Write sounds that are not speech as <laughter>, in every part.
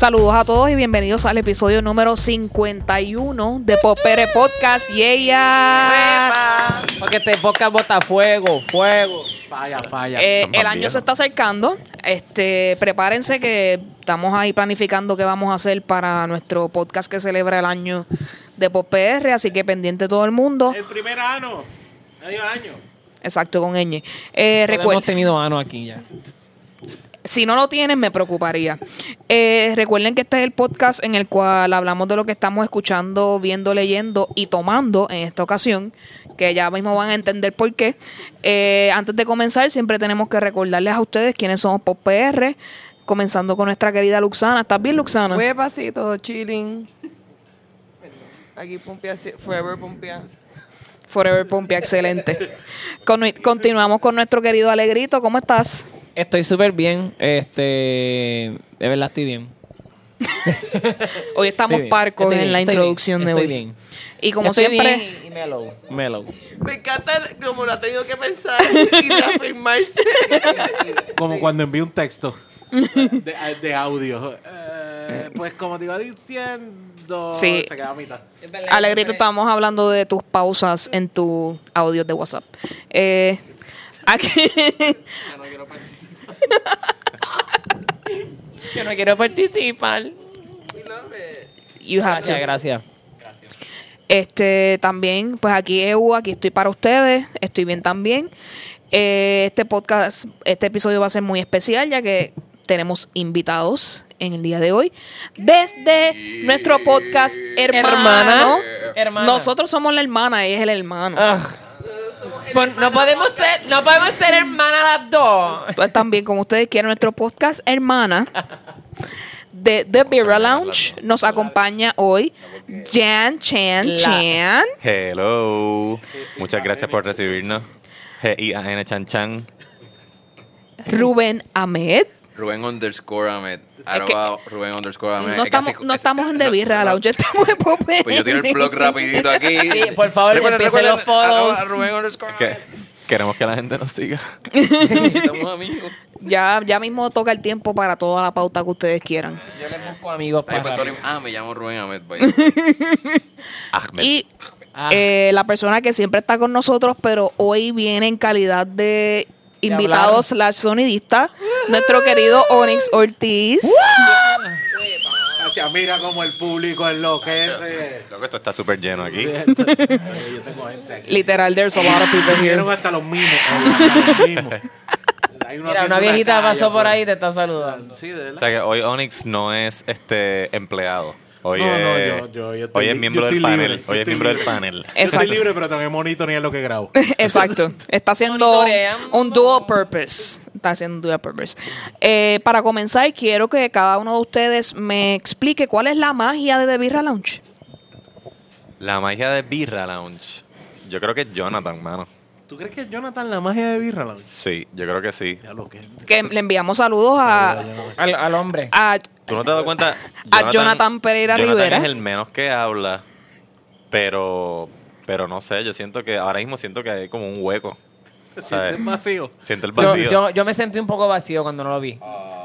Saludos a todos y bienvenidos al episodio número 51 de Popere Podcast. Y ella. Porque este podcast bota fuego, fuego. Falla, falla. Eh, el año viejos. se está acercando. Este, prepárense que estamos ahí planificando qué vamos a hacer para nuestro podcast que celebra el año de PopR, así que pendiente todo el mundo. El primer año. Medio año. Exacto, con ñ. Eh, Hemos tenido ano aquí ya. Si no lo tienen, me preocuparía. Eh, recuerden que este es el podcast en el cual hablamos de lo que estamos escuchando, viendo, leyendo y tomando en esta ocasión, que ya mismo van a entender por qué. Eh, antes de comenzar, siempre tenemos que recordarles a ustedes quiénes somos PopR, comenzando con nuestra querida Luxana. ¿Estás bien, Luxana? Muy pasito, chilling. Aquí pumpia, forever pumpia. Forever Pompia, excelente. Con- continuamos con nuestro querido Alegrito. ¿Cómo estás? Estoy súper bien. Este. De verdad estoy bien. Hoy estamos Estoy bien, parcos estoy en bien, la estoy introducción bien, de estoy hoy. bien. Y como Estoy siempre, bien y mellow. Mellow. Me encanta como lo ha tenido que pensar y reafirmarse. <laughs> Como cuando envío un texto de, <laughs> de audio. Eh, pues como te iba diciendo, Sí. se queda a mitad. Alegrito, estábamos hablando de tus pausas en tu audio de WhatsApp. Eh, aquí, <laughs> <laughs> Yo no quiero participar. you have to. Gracias, gracias. Este, también, pues aquí EU, aquí estoy para ustedes, estoy bien también. Eh, este podcast, este episodio va a ser muy especial ya que tenemos invitados en el día de hoy. Desde nuestro podcast hermano. Hermana. Hermana. Nosotros somos la hermana, ella es el hermano. Ah. Pues no podemos ser, no podemos ser hermanas las dos. Pues también, como ustedes quieran, nuestro podcast hermana de The Beer Lounge nos acompaña hoy Jan Chan Chan. Hello. Muchas gracias por recibirnos. G-I-A-N Chan Chan. Rubén Ahmed. Rubén underscore Ahmed. Rubén underscore. No Es estamos, así- no es- estamos en The no, Beer no. Lounge, estamos en Popeye. Pues yo tiro el blog rapidito aquí. <laughs> Sí, por favor, empiecen los follows. arroba Rubén underscore Que Ahmed. queremos que la gente nos siga. Estamos amigos. <laughs> Ya, ya mismo toca el tiempo para toda la pauta que ustedes quieran. Yo les busco amigos Ay, para. pues, sorry. Ah, me llamo Rubén Ahmed. <laughs> Ahmed. Y Ah. eh, la persona que siempre está con nosotros, pero hoy viene en calidad de invitado slash sonidista, nuestro querido Onyx Ortiz. Gracias, mira como el público enloquece. Loco, esto está súper lleno aquí. Yo tengo gente aquí. Literal, there's a lot of people here. Hasta los mismos. Hasta los mismos. Hay Mira, una viejita calle pasó por ahí y te está saludando. Sí, de O sea que hoy Onyx no es este empleado. Hoy No, no, es, yo- yo- yo estoy hoy es miembro yo del panel. libre, hoy es miembro del panel. Yo Exacto. estoy libre, pero también bonito ni es lo que grabo. <laughs> Exacto. Está haciendo <laughs> un dual purpose. Está haciendo un dual purpose. Eh, para comenzar, quiero que cada uno de ustedes me explique cuál es la magia de The Birra Lounge. La magia de Birra Lounge. Yo creo que es Jonathan, mano. ¿Tú crees que es Jonathan la magia de Birra Lounge? Sí, yo creo que sí. Ya lo que Que le enviamos saludos a, Al, al hombre. a ¿Tú no te has dado cuenta? A Jonathan Pereira Jonathan Rivera. es el menos que habla, pero pero no sé, yo siento que ahora mismo siento que hay como un hueco. ¿sabes? siente vacío. Siento el Yo, vacío, yo, yo me sentí un poco vacío cuando no lo vi.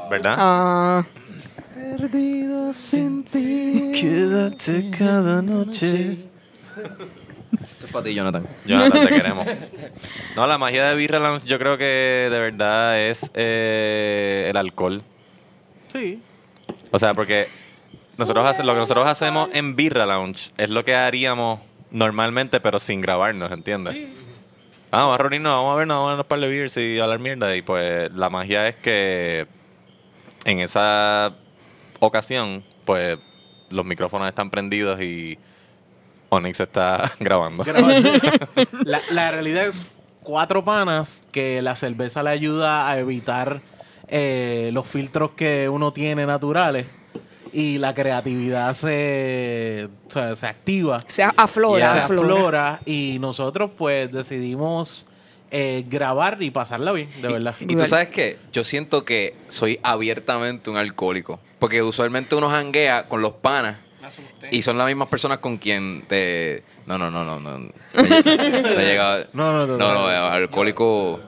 ¿verdad? Ah, Perdido sin ti. Quédate cada noche. Eso es para ti, Jonathan. Jonathan, te <laughs> queremos. No, la magia de Birra Lounge yo creo que de verdad es eh, el alcohol. Sí. O sea, porque nosotros hace- lo que nosotros hacemos en Birra Lounge es lo que haríamos normalmente, pero sin grabarnos, ¿entiendes? Ah, vamos a reunirnos, vamos a vernos, vamos a darnos un par de beers y hablar mierda. Y pues la magia es que en esa ocasión, pues los micrófonos están prendidos y Onyx está <laughs> grabando. Grabando. <laughs> la, la realidad es cuatro panas que la cerveza le ayuda a evitar eh, los filtros que uno tiene naturales y la creatividad se, se activa. se aflora, se aflora. aflora y nosotros pues decidimos eh, grabar y pasarla bien, de verdad. Y tú sabes qué? Yo siento que soy abiertamente un alcohólico. Porque usualmente uno janguea con los panas. Y son las mismas personas con quien te... No, no, no, no. No, no he llegado- No, no, no, no, no. no, alcohólico...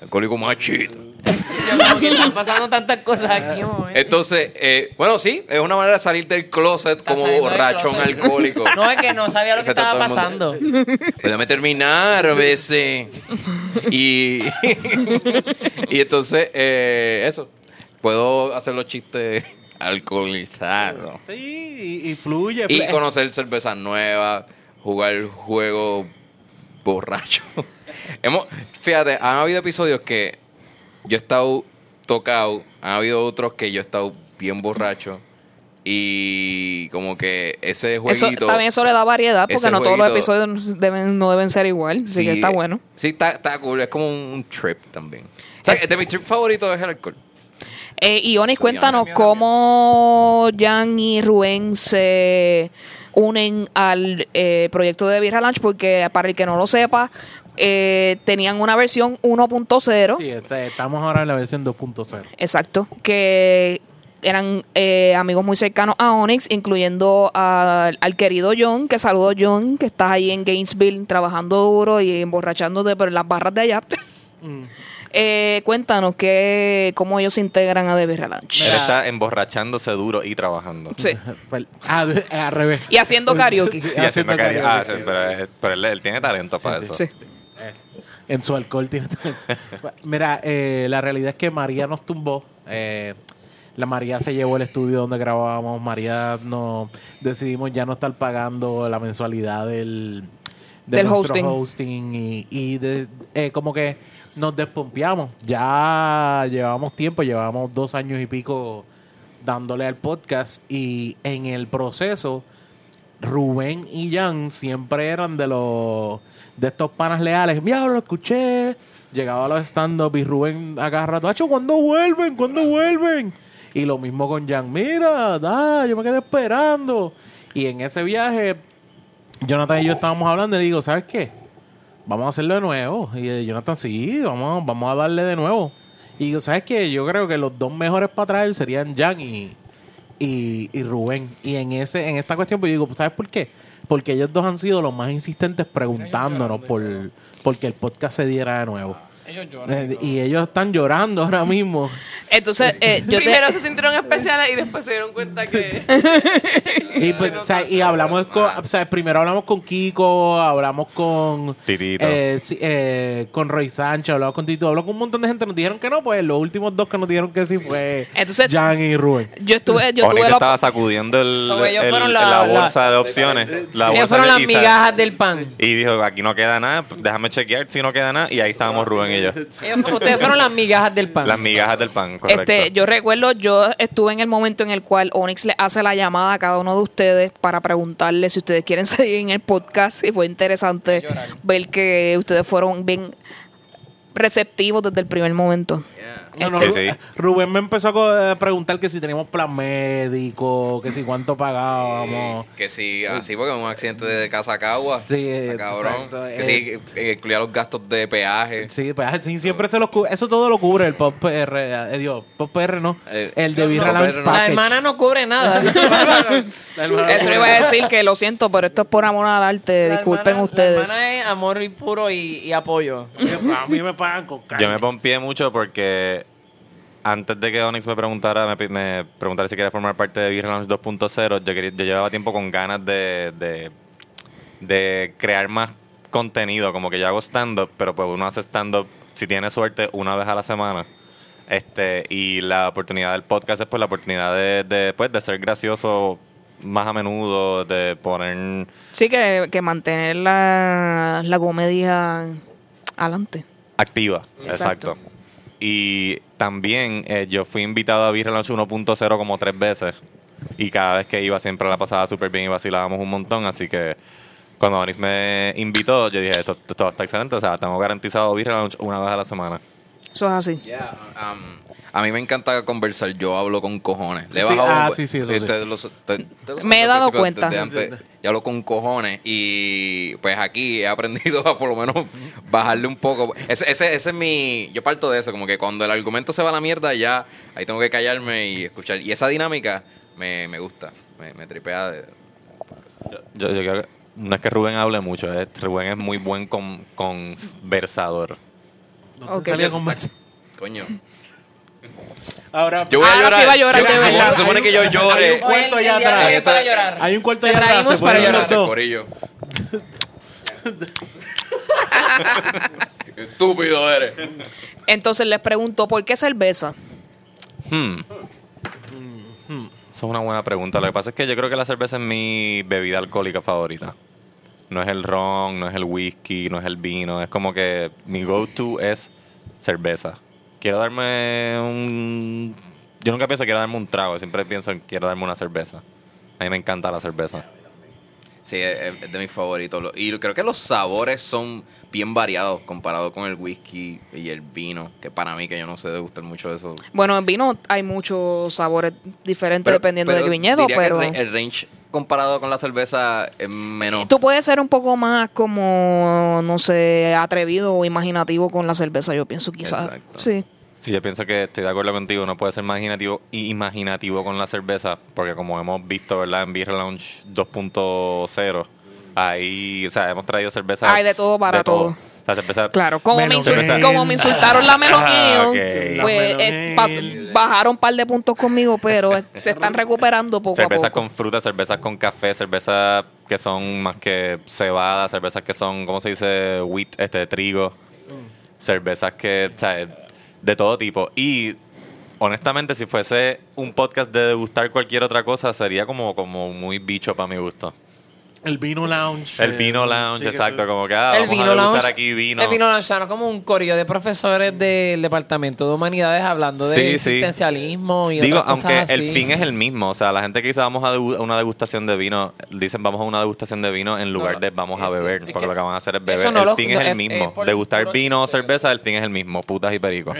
Alcohólico machito. Yo como que están pasando tantas cosas aquí. Entonces, eh, bueno, sí, es una manera de salir del closet Está como saliendo del borrachón closet. alcohólico. <laughs> No, es que no sabía lo que Está estaba todo el mundo- pasando. Déjame terminar a veces. Y, <laughs> y entonces, eh, eso. Puedo hacer los chistes alcoholizados. Sí, y, y fluye. Y conocer cervezas nuevas, jugar juegos borracho. <laughs> Hemos, fíjate, han habido episodios que yo he estado tocado, han habido otros que yo he estado bien borracho. Y como que ese Eso, jueguito. también eso le da variedad porque no todos los episodios deben, no deben ser igual. Así que está bueno. Sí, está, está cool. Es como un trip también. O sea, de mi trip favorito es el alcohol. Eh, y Onis, To be cuéntanos cómo Jan y Rubén se unen al eh, proyecto de Birra Lunch, porque para el que no lo sepa, eh, tenían una versión 1.0. Sí, este, estamos ahora en la versión 2.0. Exacto, que eran eh, amigos muy cercanos a Onyx, incluyendo al- al querido John, que saludo John, que estás ahí en Gainesville trabajando duro y emborrachándote por las barras de allá. Mm. Eh, cuéntanos que, cómo ellos se integran a The Birra Lunch. Él está emborrachándose duro y trabajando. Sí. <laughs> Ah, al revés. Y haciendo karaoke. <laughs> Y haciendo karaoke, ah, sí. pero, eh, pero él, él tiene talento para sí. eso. Sí. En su alcohol tiene <laughs> Mira, eh, la realidad es que María nos tumbó. Eh, la María se llevó el estudio donde grabábamos. María no decidimos ya no estar pagando la mensualidad del, de Del nuestro hosting. hosting y, y de- eh, como que nos despompeamos. Ya llevamos tiempo, llevamos dos años y pico dándole al podcast y en el proceso Rubén y Jan siempre eran de los de estos panas leales. Mira, lo escuché. Llegaba a los stand-up y Rubén a cada rato, Acho, ¿cuándo vuelven? ¿Cuándo vuelven? Y lo mismo con Jan. Mira, da, yo me quedé esperando. Y en ese viaje, Jonathan y yo estábamos hablando y le digo, ¿sabes qué? Vamos a hacerlo de nuevo. Y eh, Jonathan, sí, vamos, vamos a darle de nuevo. Y digo, ¿sabes qué? Yo creo que los dos mejores para traer serían Jan y, y, y Rubén. Y en ese en esta cuestión, pues yo digo, ¿sabes por qué? Porque ellos dos han sido los más insistentes preguntándonos por porque el podcast se diera de nuevo. Ellos Eh, y ellos están llorando ahora mismo. Entonces, eh, yo Primero te... se sintieron especiales y después se dieron cuenta que. <laughs> Y, pues, o sea, y hablamos con, o sea, primero hablamos con Kiko, hablamos con Titito. eh, eh, con Roy Sánchez, hablamos con Tito, hablamos con un montón de gente, nos dijeron que no, pues los últimos dos que nos dijeron que sí fue Entonces- Jan y Rubén. Yo estuve... Yo Onyx tuve la... estaba sacudiendo el, So, ellos el- fueron la, la- bolsa de opciones. La Ellos bolsa fueron de- las migajas del pan. Y dijo, aquí no queda nada, déjame chequear si no queda nada. Y ahí estábamos Rubén y yo. Ellos <laughs> ustedes fueron las migajas del pan. Las migajas del pan, correcto. Este, yo recuerdo, yo estuve en el momento en el cual Onyx le hace la llamada a cada uno de ustedes para preguntarle si ustedes quieren <laughs> seguir en el podcast y fue interesante ver que ustedes fueron bien receptivos desde el primer momento. No, no, Sí, Ru- sí. Rubén me empezó a a preguntar que si teníamos plan médico, que si cuánto pagábamos. Que sí, así porque un accidente de casa Cagua. Sí, cabrón. exacto, Que eh. sí, incluía los gastos de peaje. Sí, pues sí, siempre se los cubre. Eso todo lo cubre el Pop PR. Eh, Dios, Pop PR no. Eh, el de Birra no, no. La hermana no cubre nada. Eso le iba a decir que lo siento, pero esto es por amor al arte. La Disculpen hermana- ustedes. La hermana es amor y puro y, y apoyo. A mí me pagan con carne. Yo me pompié mucho porque antes de que Onyx me preguntara, me, preguntara si quería formar parte de Beer Lounge 2.0, yo, yo llevaba tiempo con ganas de, de, de crear más contenido. Como que yo hago stand-up, pero pues uno hace stand-up, si tiene suerte, una vez a la semana. Este, y la oportunidad del podcast es pues la oportunidad de, de, pues, de ser gracioso más a menudo, de poner Sí, que, que mantener la, la comedia adelante. Activa, Exacto. exacto. Y también eh, yo fui invitado a Beer Lounge 1.0 como tres veces. Y cada vez que iba siempre la pasaba súper bien y vacilábamos un montón. Así que cuando Onyx me invitó, yo dije, esto, esto está excelente. O sea, tengo garantizado Beer Lounge una vez a la semana. Eso es así. Yeah, um, a mí me encanta conversar. Yo hablo con cojones. Le he Sí, bajado ah, sí, sí, eso sí. ustedes lo- te- Me he dado cuenta. antes. Yo hablo con cojones y pues aquí he aprendido <laughs> a por lo menos bajarle un poco. Ese, ese, ese es mi... Yo parto de eso, como que cuando el argumento se va a la mierda ya ahí tengo que callarme y escuchar. Y esa dinámica me, me gusta, me, me tripea. De, Yo, yo creo que no es que Rubén hable mucho, es- Rubén es muy buen con, conversador. No te Ok. salía con más. Coño. Ahora, Yo voy a Ahora llorar. sí va a llorar Yo- de se supone- verdad. Se supone que yo Hay un llore. cuarto allá el atrás. para llorar. Hay un cuarto Te allá atrás. traímos se para llorar. los dos. Corillo. Qué <laughs> Estúpido eres. Entonces les pregunto, ¿por qué cerveza? Hmm. Esa es una buena pregunta. Lo que pasa es que yo creo que la cerveza es mi bebida alcohólica favorita. No es el ron, no es el whisky, no es el vino. Es como que mi go-to es cerveza. Quiero darme un... Yo nunca pienso quiero darme un trago. Siempre pienso en quiero darme una cerveza. A mí me encanta la cerveza. Sí, es, de mis favoritos. Y creo que los sabores son bien variados comparado con el whisky y el vino. Que para mí, que yo no sé degustar mucho de eso. Bueno, en vino hay muchos sabores diferentes Pero- dependiendo pero del viñedo, diría que pero... El range comparado con la cerveza es menos. Tú puedes ser un poco más como, no sé, atrevido o imaginativo con la cerveza, yo pienso quizás. Exacto. Sí. Sí, yo pienso que estoy de acuerdo contigo. No puede ser imaginativo y imaginativo con la cerveza, porque como hemos visto, ¿verdad? En Beer Lounge 2.0, ahí, o sea, hemos traído cerveza. Hay de todo para todo. Sea, cerveza. Claro, como me, como insultaron la Melon Ah, pues La eh, pas- bajaron un par de puntos conmigo, pero eh, <laughs> se están recuperando poco Cervezas a poco. con fruta, cervezas con café, cervezas que son más que cebada, cervezas que son, ¿cómo se dice? Wheat, este, trigo. Cervezas que, o sea, de todo tipo. Y honestamente, si fuese un podcast de degustar cualquier otra cosa, sería como, como muy bicho para mi gusto. El vino lounge. El eh, vino lounge, sí exacto, como que ah, el vamos vino a degustar lounge. aquí vino. El vino lounge suena como un corillo de profesores del Departamento de Humanidades hablando de Sí, sí. existencialismo y Digo, otras aunque cosas el así. fin es el mismo, o sea, la gente que dice vamos a una degustación de vino, dicen vamos a una degustación de vino en lugar no, de vamos a es beber, porque Es lo que van a hacer es eso beber. no el lo- fin no, es el es- mismo. es por- Degustar vino o cerveza, el fin es el mismo, putas y pericos.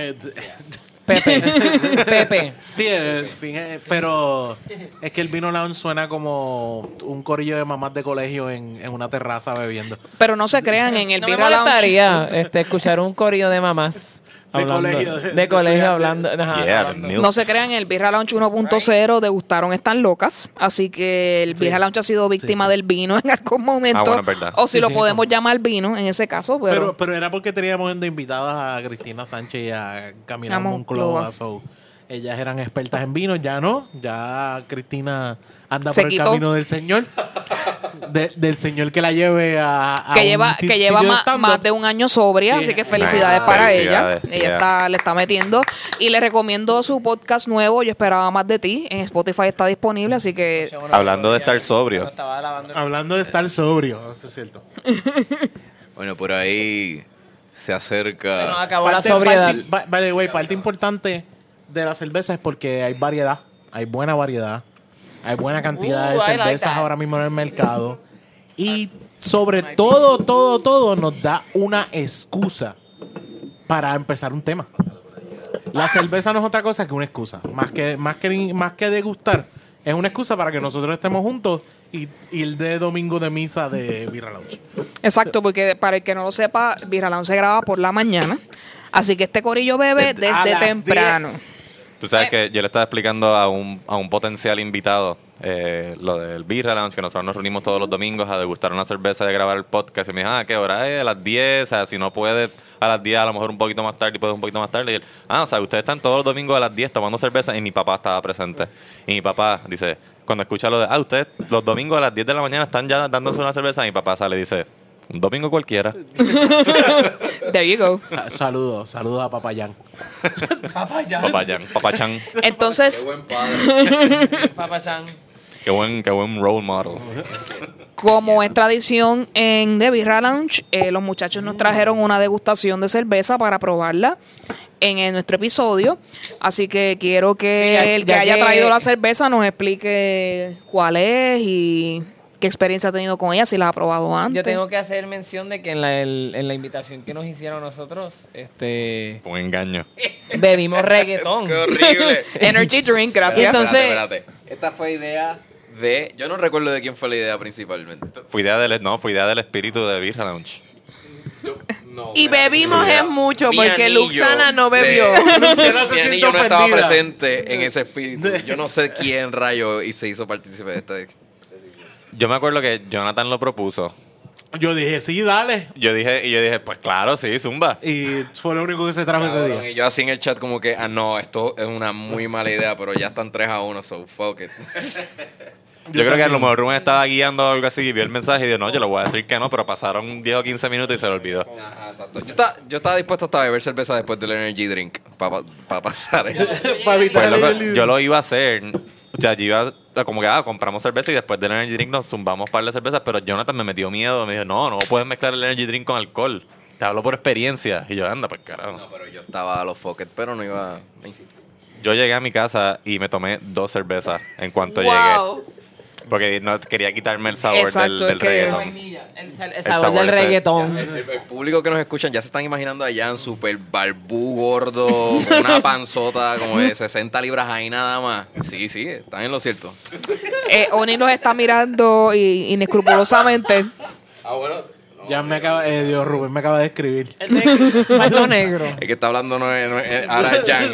Eh, Pepe. <laughs> Pepe. Sí, el fin es- pero es que el vino lounge suena como un corillo de mamás de colegio en, en una terraza bebiendo. Pero no se crean en el no me Birra Lounge. molestaría <laughs> este, escuchar un corillo de mamás De hablando, colegio, de, de- de colegio estudiantes. hablando, ajá, Yeah, hablando. milk. No se crean, el Birra Lounge 1.0 degustaron Están Locas. Así que el Birra Lounge ha sido víctima del vino en algún momento. Ah, bueno. O si Sí, lo sí, podemos llamar vino en ese caso. Pero, Pero, pero era porque teníamos de invitadas a Cristina Sánchez y a Camila. Monclova. so, ellas eran expertas en vino, ya no. Ya Cristina anda Se por quitó. el camino del Señor. De- del Señor que la lleve a, a que lleva, que lleva más de un año sobria, Sí. así que felicidades Nice. para Felicidades, ella. Ella yeah. está, le está metiendo. Y le recomiendo su podcast nuevo, Yo esperaba más de ti. En Spotify está disponible, así que Hablando de estar sobrio. El- Hablando de estar sobrio, eso es cierto. <laughs> Bueno, por ahí se Se nos acerca. acabó la sobriedad. parte- vale, güey, parte importante de la cerveza es porque hay variedad, hay buena variedad, hay buena cantidad Uh, de I like cervezas ahora mismo en el mercado y sobre todo, todo, todo nos da una excusa para empezar un tema. La cerveza no es otra cosa que una excusa, más que más que más que degustar, es una excusa para que nosotros estemos juntos y ir de domingo de misa de Birra Lounge. Exacto, porque para el que no lo sepa, Birra Lounge se graba por la mañana. Así que este corillo bebe A desde las temprano. 10. Tú sabes Eh. que yo le estaba explicando a un, a un potencial invitado eh, lo del Birra Lounge, que nosotros nos reunimos todos los domingos a degustar una cerveza y a grabar el podcast. Y me dijo, ah, ¿qué hora es? A las 10. O sea, si no puedes a las 10, a lo mejor un poquito más tarde y puedes un poquito más tarde. Y él, ah, o sea, ustedes están todos los domingos a las 10 tomando cerveza y mi papá estaba presente. Y mi papá dice, cuando escucha lo de, ah, ustedes los domingos a las 10 de la mañana están ya dándose una cerveza, mi papá sale y dice, un domingo cualquiera. <laughs> There you go. Sa- saludos, saludos a Papayán. Papayán, papachán. Entonces, buen padre. <laughs> Papachán. Qué buen, qué buen role model. como es tradición en The Birra Lounge, eh, los muchachos nos trajeron una degustación de cerveza para probarla en, nuestro episodio. Así que quiero que Sí, ya- el que ya haya que- traído la cerveza nos explique cuál es y qué experiencia ha tenido con ella, si la ha probado antes. Yo tengo que hacer mención de que en la, el- en la invitación que nos hicieron nosotros, este Fue un engaño. <laughs> bebimos reggaetón. Qué horrible. <laughs> Energy drink, gracias. Entonces- Espérate, espérate. Esta fue idea de. Yo no recuerdo de quién fue la idea principalmente. Fue idea del, no, fue idea del espíritu de Birra Lounge. No, Y bebimos es mucho porque Luxana no de- bebió. Luciana <laughs> se Mi anillo no estaba presente en ese espíritu. Yo no sé quién rayo y se hizo partícipe de esta. Yo me acuerdo que Jonathan lo propuso Yo dije, sí, dale. Yo dije, y yo dije, pues claro, sí, zumba. Y fue lo único que se trajo ese día. y yo así en el chat como que, ah, no, esto es una muy mala idea, pero ya están 3 a 1, so fuck it. Yo, creo que a lo mejor Rubén estaba guiando o algo así y vio el mensaje y dijo, no, yo le voy a decir que no, pero pasaron 10 o 15 minutos y se lo olvidó. Ajá, exacto. Yo estaba, yo estaba dispuesto hasta a beber cerveza después del energy drink para pasar. <laughs> Para evitar Pues, loco, el- yo lo iba a hacer. O sea, yo iba a- como que, ah, compramos cerveza y después del energy drink nos zumbamos par de cervezas, pero Jonathan me metió miedo. Me dijo, no, no puedes mezclar el energy drink con alcohol. Te hablo por experiencia. Y yo, anda, pues carajo. No, pero yo estaba a los fuck it, pero no iba a insistir. Yo llegué a mi casa y me tomé dos cervezas en cuanto Wow. llegué. Porque no quería quitarme el sabor Exacto, del, es del que- reggaetón. El, sal- el El sabor del reggaetón. El, el público que nos escuchan ya se están imaginando a Jan super barbú gordo, con una <laughs> panzota como de 60 libras ahí nada más. Sí, sí, están en lo cierto. Eh, Oni los está mirando y, inescrupulosamente. Ah, bueno. Ya me acaba, eh, Dios, Rubén me acaba de escribir. El negro. El que está hablando no es, no es- ahora es Jan.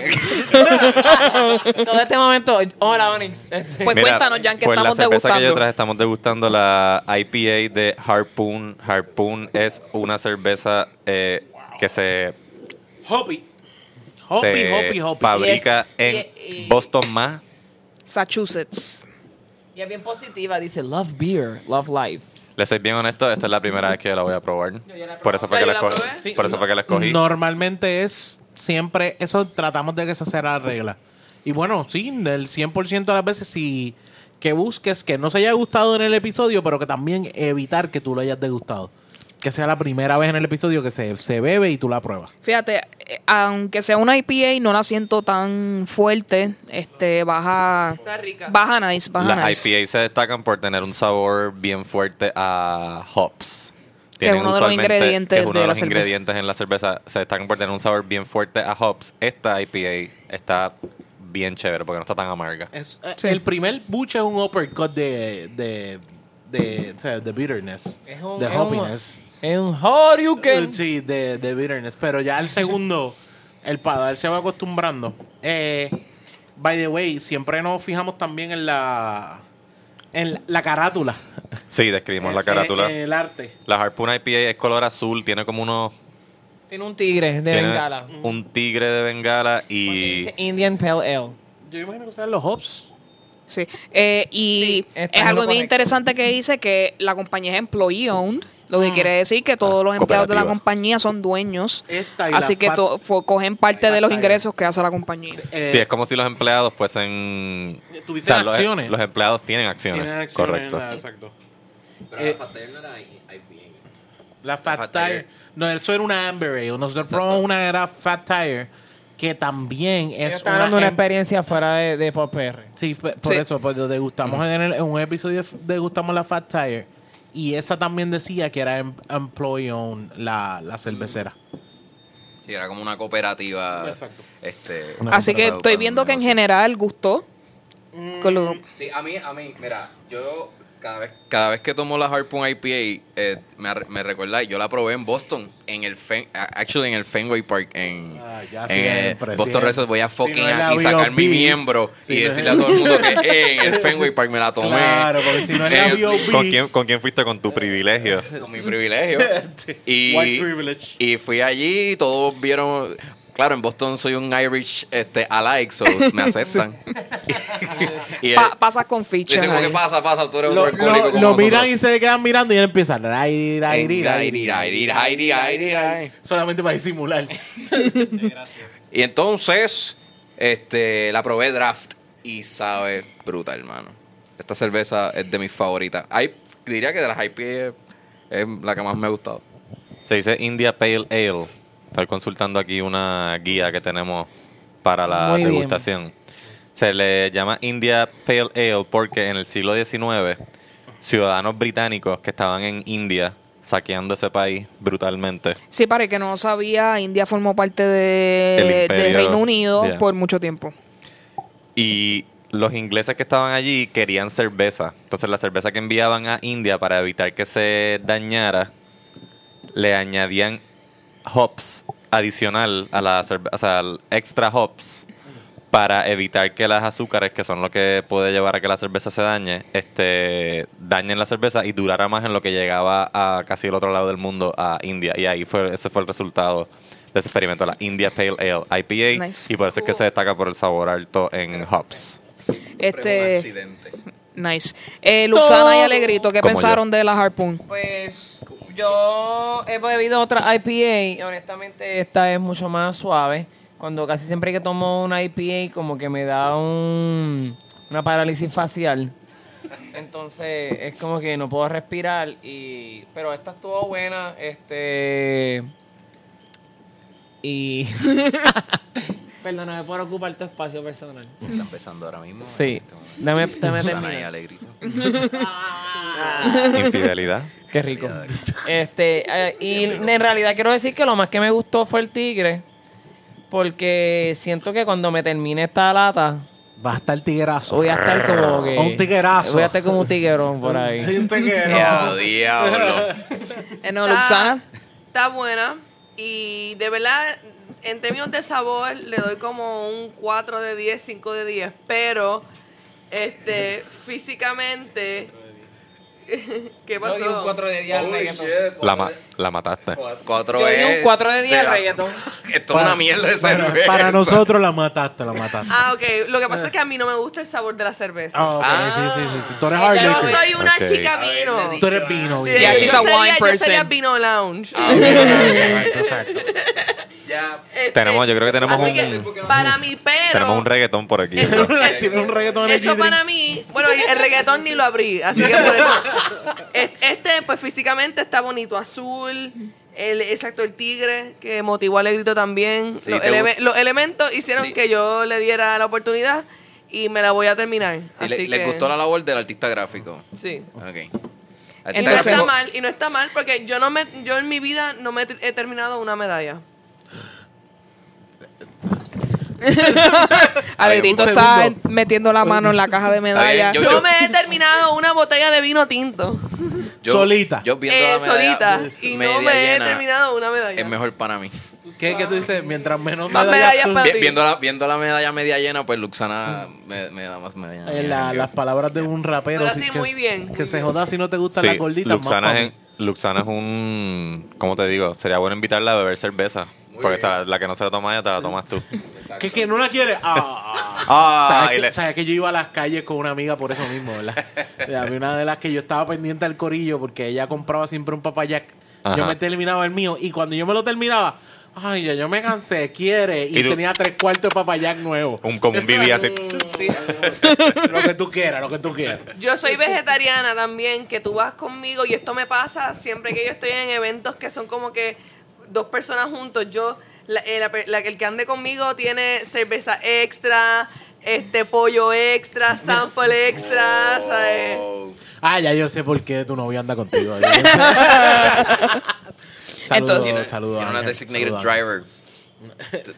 <laughs> Todo este momento, hola Onyx. Este, Pues Mira, cuéntanos, Jan, que pues estamos la cerveza que yo degustando. traje, estamos degustando la IPA de Harpoon. Harpoon es una cerveza eh, que se, Hoppy. Hoppy, se hoppy, hoppy. fabrica Y es- en y- y- Boston, Mass. Massachusetts. y es bien positiva, dice Love Beer, Love Life. Le soy bien honesto, esta es la primera vez que la voy a probar. Por eso fue ¿Ya que la yo escogí. Por eso fue que la escogí. Normalmente es siempre, eso tratamos de que esa sea la regla. Y bueno, sí, el 100% de las veces sí que busques que no se haya gustado en el episodio, pero que también evitar que tú lo hayas degustado. Que sea la primera vez en el episodio que se, se bebe y tú la pruebas. Fíjate, eh, aunque sea una IPA, no la siento tan fuerte. Este, baja. Está rica. Baja nice, baja Las nice. IPA se destacan por tener un sabor bien fuerte a hops. Que es uno de los ingredientes que es uno de los cerveza. ingredientes en la cerveza. Se destacan por tener un sabor bien fuerte a hops. Esta IPA está bien chévere porque no está tan amarga. Es, eh, Sí. El primer buche es un uppercut de, de, de, o sea, de bitterness, Es un- de es un- hoppiness. Un Horyuken. Sí, de, de bitterness. Pero ya el segundo, el paladar se va acostumbrando. Eh, by the way, siempre nos fijamos también en la en la, la carátula. Sí, describimos la Eh, carátula. eh, el arte. La Harpoon IPA es color azul, tiene como unos... Tiene un tigre de tiene Bengala. Un tigre de bengala y... Dice Indian Pale Ale. Yo imagino que sean los hops. Sí. Eh, y Sí, es en algo bien interesante que dice que la compañía es employee owned, lo que quiere decir que todos los empleados de la compañía son dueños. Así que cogen parte de los ingresos que hace la compañía. Eh, Sí, es como si los empleados fuesen... Tuviesen los- acciones. Los, empleados tienen acciones. tienen acciones Correcto. la- exacto. Pero Eh, la Fatel no era IPA. La Fat, Fat Tire. Tire. No, eso era una Amber Ale. Nosotros probamos una era Fat Tire, que también es de una una experiencia fuera de, de Pop PR. Sí, por Sí. eso, lo degustamos en, el- en un episodio, degustamos la Fat Tire. Y esa también decía que era em- employee owned la, la cervecera. Sí, era como una cooperativa. Exacto. Este, Una Así que estoy viendo que en general gustó. Lo- Sí, a mí, a mí, mira, yo cada vez, cada vez que tomo la Harpoon IPA, eh, me, me recuerda, yo la probé en Boston, en el Fen, actually en el Fenway Park, en, Ah, ya en siempre, Boston Sox. Voy a Si fucking no la aquí sacar mi miembro Si y no decirle a todo el mundo que <laughs> eh, en el Fenway Park me la tomé. Claro, porque si no es la Eh, B.O.B.. ¿Con quién, ¿Con quién fuiste con tu privilegio? Con mi privilegio. <laughs> y, White privilege. y fui allí y todos vieron. Claro, en Boston soy un Irish este, alike, so me <laughs> aceptan. <laughs> y él- Pa- pasas con fichas. Dice como que pasa, pasa, tú eres Lo, otro alcohólico lo- como lo miran y se le quedan mirando y él empieza. "Rai, rai, ri, rai, Ay, ay, ay, ay, ay, ay. Solamente para disimular. <laughs> Y entonces, este, la probé draft y sabe brutal, hermano. Esta cerveza es de mis favoritas. Hay, diría que de las IPA es, es la que más me ha gustado. Se dice India Pale Ale. Estoy consultando aquí una guía que tenemos para la Muy bien. degustación. Se le llama India Pale Ale porque en el siglo XIX ciudadanos británicos que estaban en India saqueando ese país brutalmente. Sí, para el que no sabía, India formó parte El de, imperio, de Reino Unido por mucho tiempo. Y los ingleses que estaban allí querían cerveza. Entonces la cerveza que enviaban a India para evitar que se dañara, le añadían hops adicional a la cerveza, o sea, extra hops para evitar que las azúcares, que son lo que puede llevar a que la cerveza se dañe, este, dañen la cerveza y durara más en lo que llegaba a casi el otro lado del mundo, a India. Y ahí fue, ese fue el resultado de ese experimento, la India Pale Ale IPA. Nice. Y por eso es que se destaca por el sabor alto en hops. Este, accidente. nice. Eh, Luxana y Alegrito, ¿qué Como pensaron de la Harpoon? Pues yo he bebido otra IPA y honestamente esta es mucho más suave. Cuando casi siempre que tomo una IPA como que me da un, una parálisis facial. Entonces es como que no puedo respirar y pero esta estuvo buena, este y <laughs> Perdóname por ocupar tu espacio personal. Está empezando ahora mismo. Sí. Dame, dame Susana y terminar. Alegrito. Infidelidad. Qué rico. Este, eh, y en realidad quiero decir que lo más que me gustó fue el tigre. Porque siento que cuando me termine esta lata, Va a estar tiguerazo. voy a estar como que. Un tiguerazo. Voy a estar como un tiguerón por ahí. Sí, un tiguero. Ya, diablo. Eh, no, Luxana. Está buena. Y de verdad, en términos de sabor, le doy como un 4 de 10, 5 de 10. Pero, este, físicamente. ¿Qué pasó? Yo di un 4 de 10 al reggaetón. La, ma- la mataste. Cuatro Yo di un es 4 de 10 al la- reggaetón. <laughs> Esto es una mierda de Para, cerveza. para nosotros la mataste, la mataste. Ah, ok. Lo que pasa es que a mí no me gusta el sabor de la cerveza. Ah, ok, Ah. sí, sí, sí, sí. Tú eres hard Yo liquor. soy una Ok. chica vino. Tú eres vino, Sí. Yeah, yo, she's a sería, wine yo sería person. vino lounge. Ah, ok. Exacto, exacto. Ya. Este, Tenemos, yo creo que tenemos así un, que, para mí, pero. tenemos un reggaetón por aquí. Eso, <laughs> Tiene un reggaetón en el Eso para mí, bueno, el reggaetón ni lo abrí, así que por eso. Es- Este, pues físicamente está bonito, azul, el, exacto, el tigre, que motivó al grito también. Sí, los, eleme- elementos hicieron Sí. que yo le diera la oportunidad y me la voy a terminar. Sí, así le- que, les gustó la labor del artista gráfico. Sí. Ok. Y no Entonces- está mal, y no está mal, porque yo no me, yo en mi vida no me he terminado una medalla. <laughs> Alegrito un está metiendo la mano en la caja de medallas. Yo- Yo, yo- me he terminado una botella de vino tinto. Solita. Yo viendo Eh, la medalla, solita. Y no me he terminado una medalla. Es mejor para mí. ¿Qué, ¿Qué tú dices? Mientras menos Más medallas medallas tú- para Vi- ti. viendo, la, viendo la medalla media llena, pues Luxana me, me da más medalla Eh, llena la- que- las palabras de un rapero. Pero sí, sí, que, muy bien, Que muy se joda si no te gustan Sí, las gorditas. Luxana más es, Luxana es un... ¿Cómo te digo? Sería bueno invitarla a beber cerveza. Porque esta- la que no se la toma ella, te la tomas tú. <laughs> ¿Que, que no la quiere? Ah, <laughs> Ah, ¿Sabes, y que, le- sabes que yo iba a las calles con una amiga por eso mismo, ¿verdad? <laughs> A mí una de las que yo estaba pendiente del corillo porque ella compraba siempre un papayac. Yo me terminaba el mío y cuando yo me lo terminaba, ay, ya yo me cansé, quiere. Y, Y tú- tenía tres cuartos de papayac nuevo. Un, como un BB así. Sí, lo que tú quieras, lo que tú quieras. Yo soy vegetariana también, que tú vas conmigo y esto me pasa siempre que yo estoy en eventos que son como que dos personas juntos. Yo, la, eh, la la- el que ande conmigo tiene cerveza extra, este pollo extra, <laughs> sample extra, ¿sabes? Oh. Ah, ya yo sé por qué tu novio anda contigo. <laughs> Entonces- Saludos, designated driver.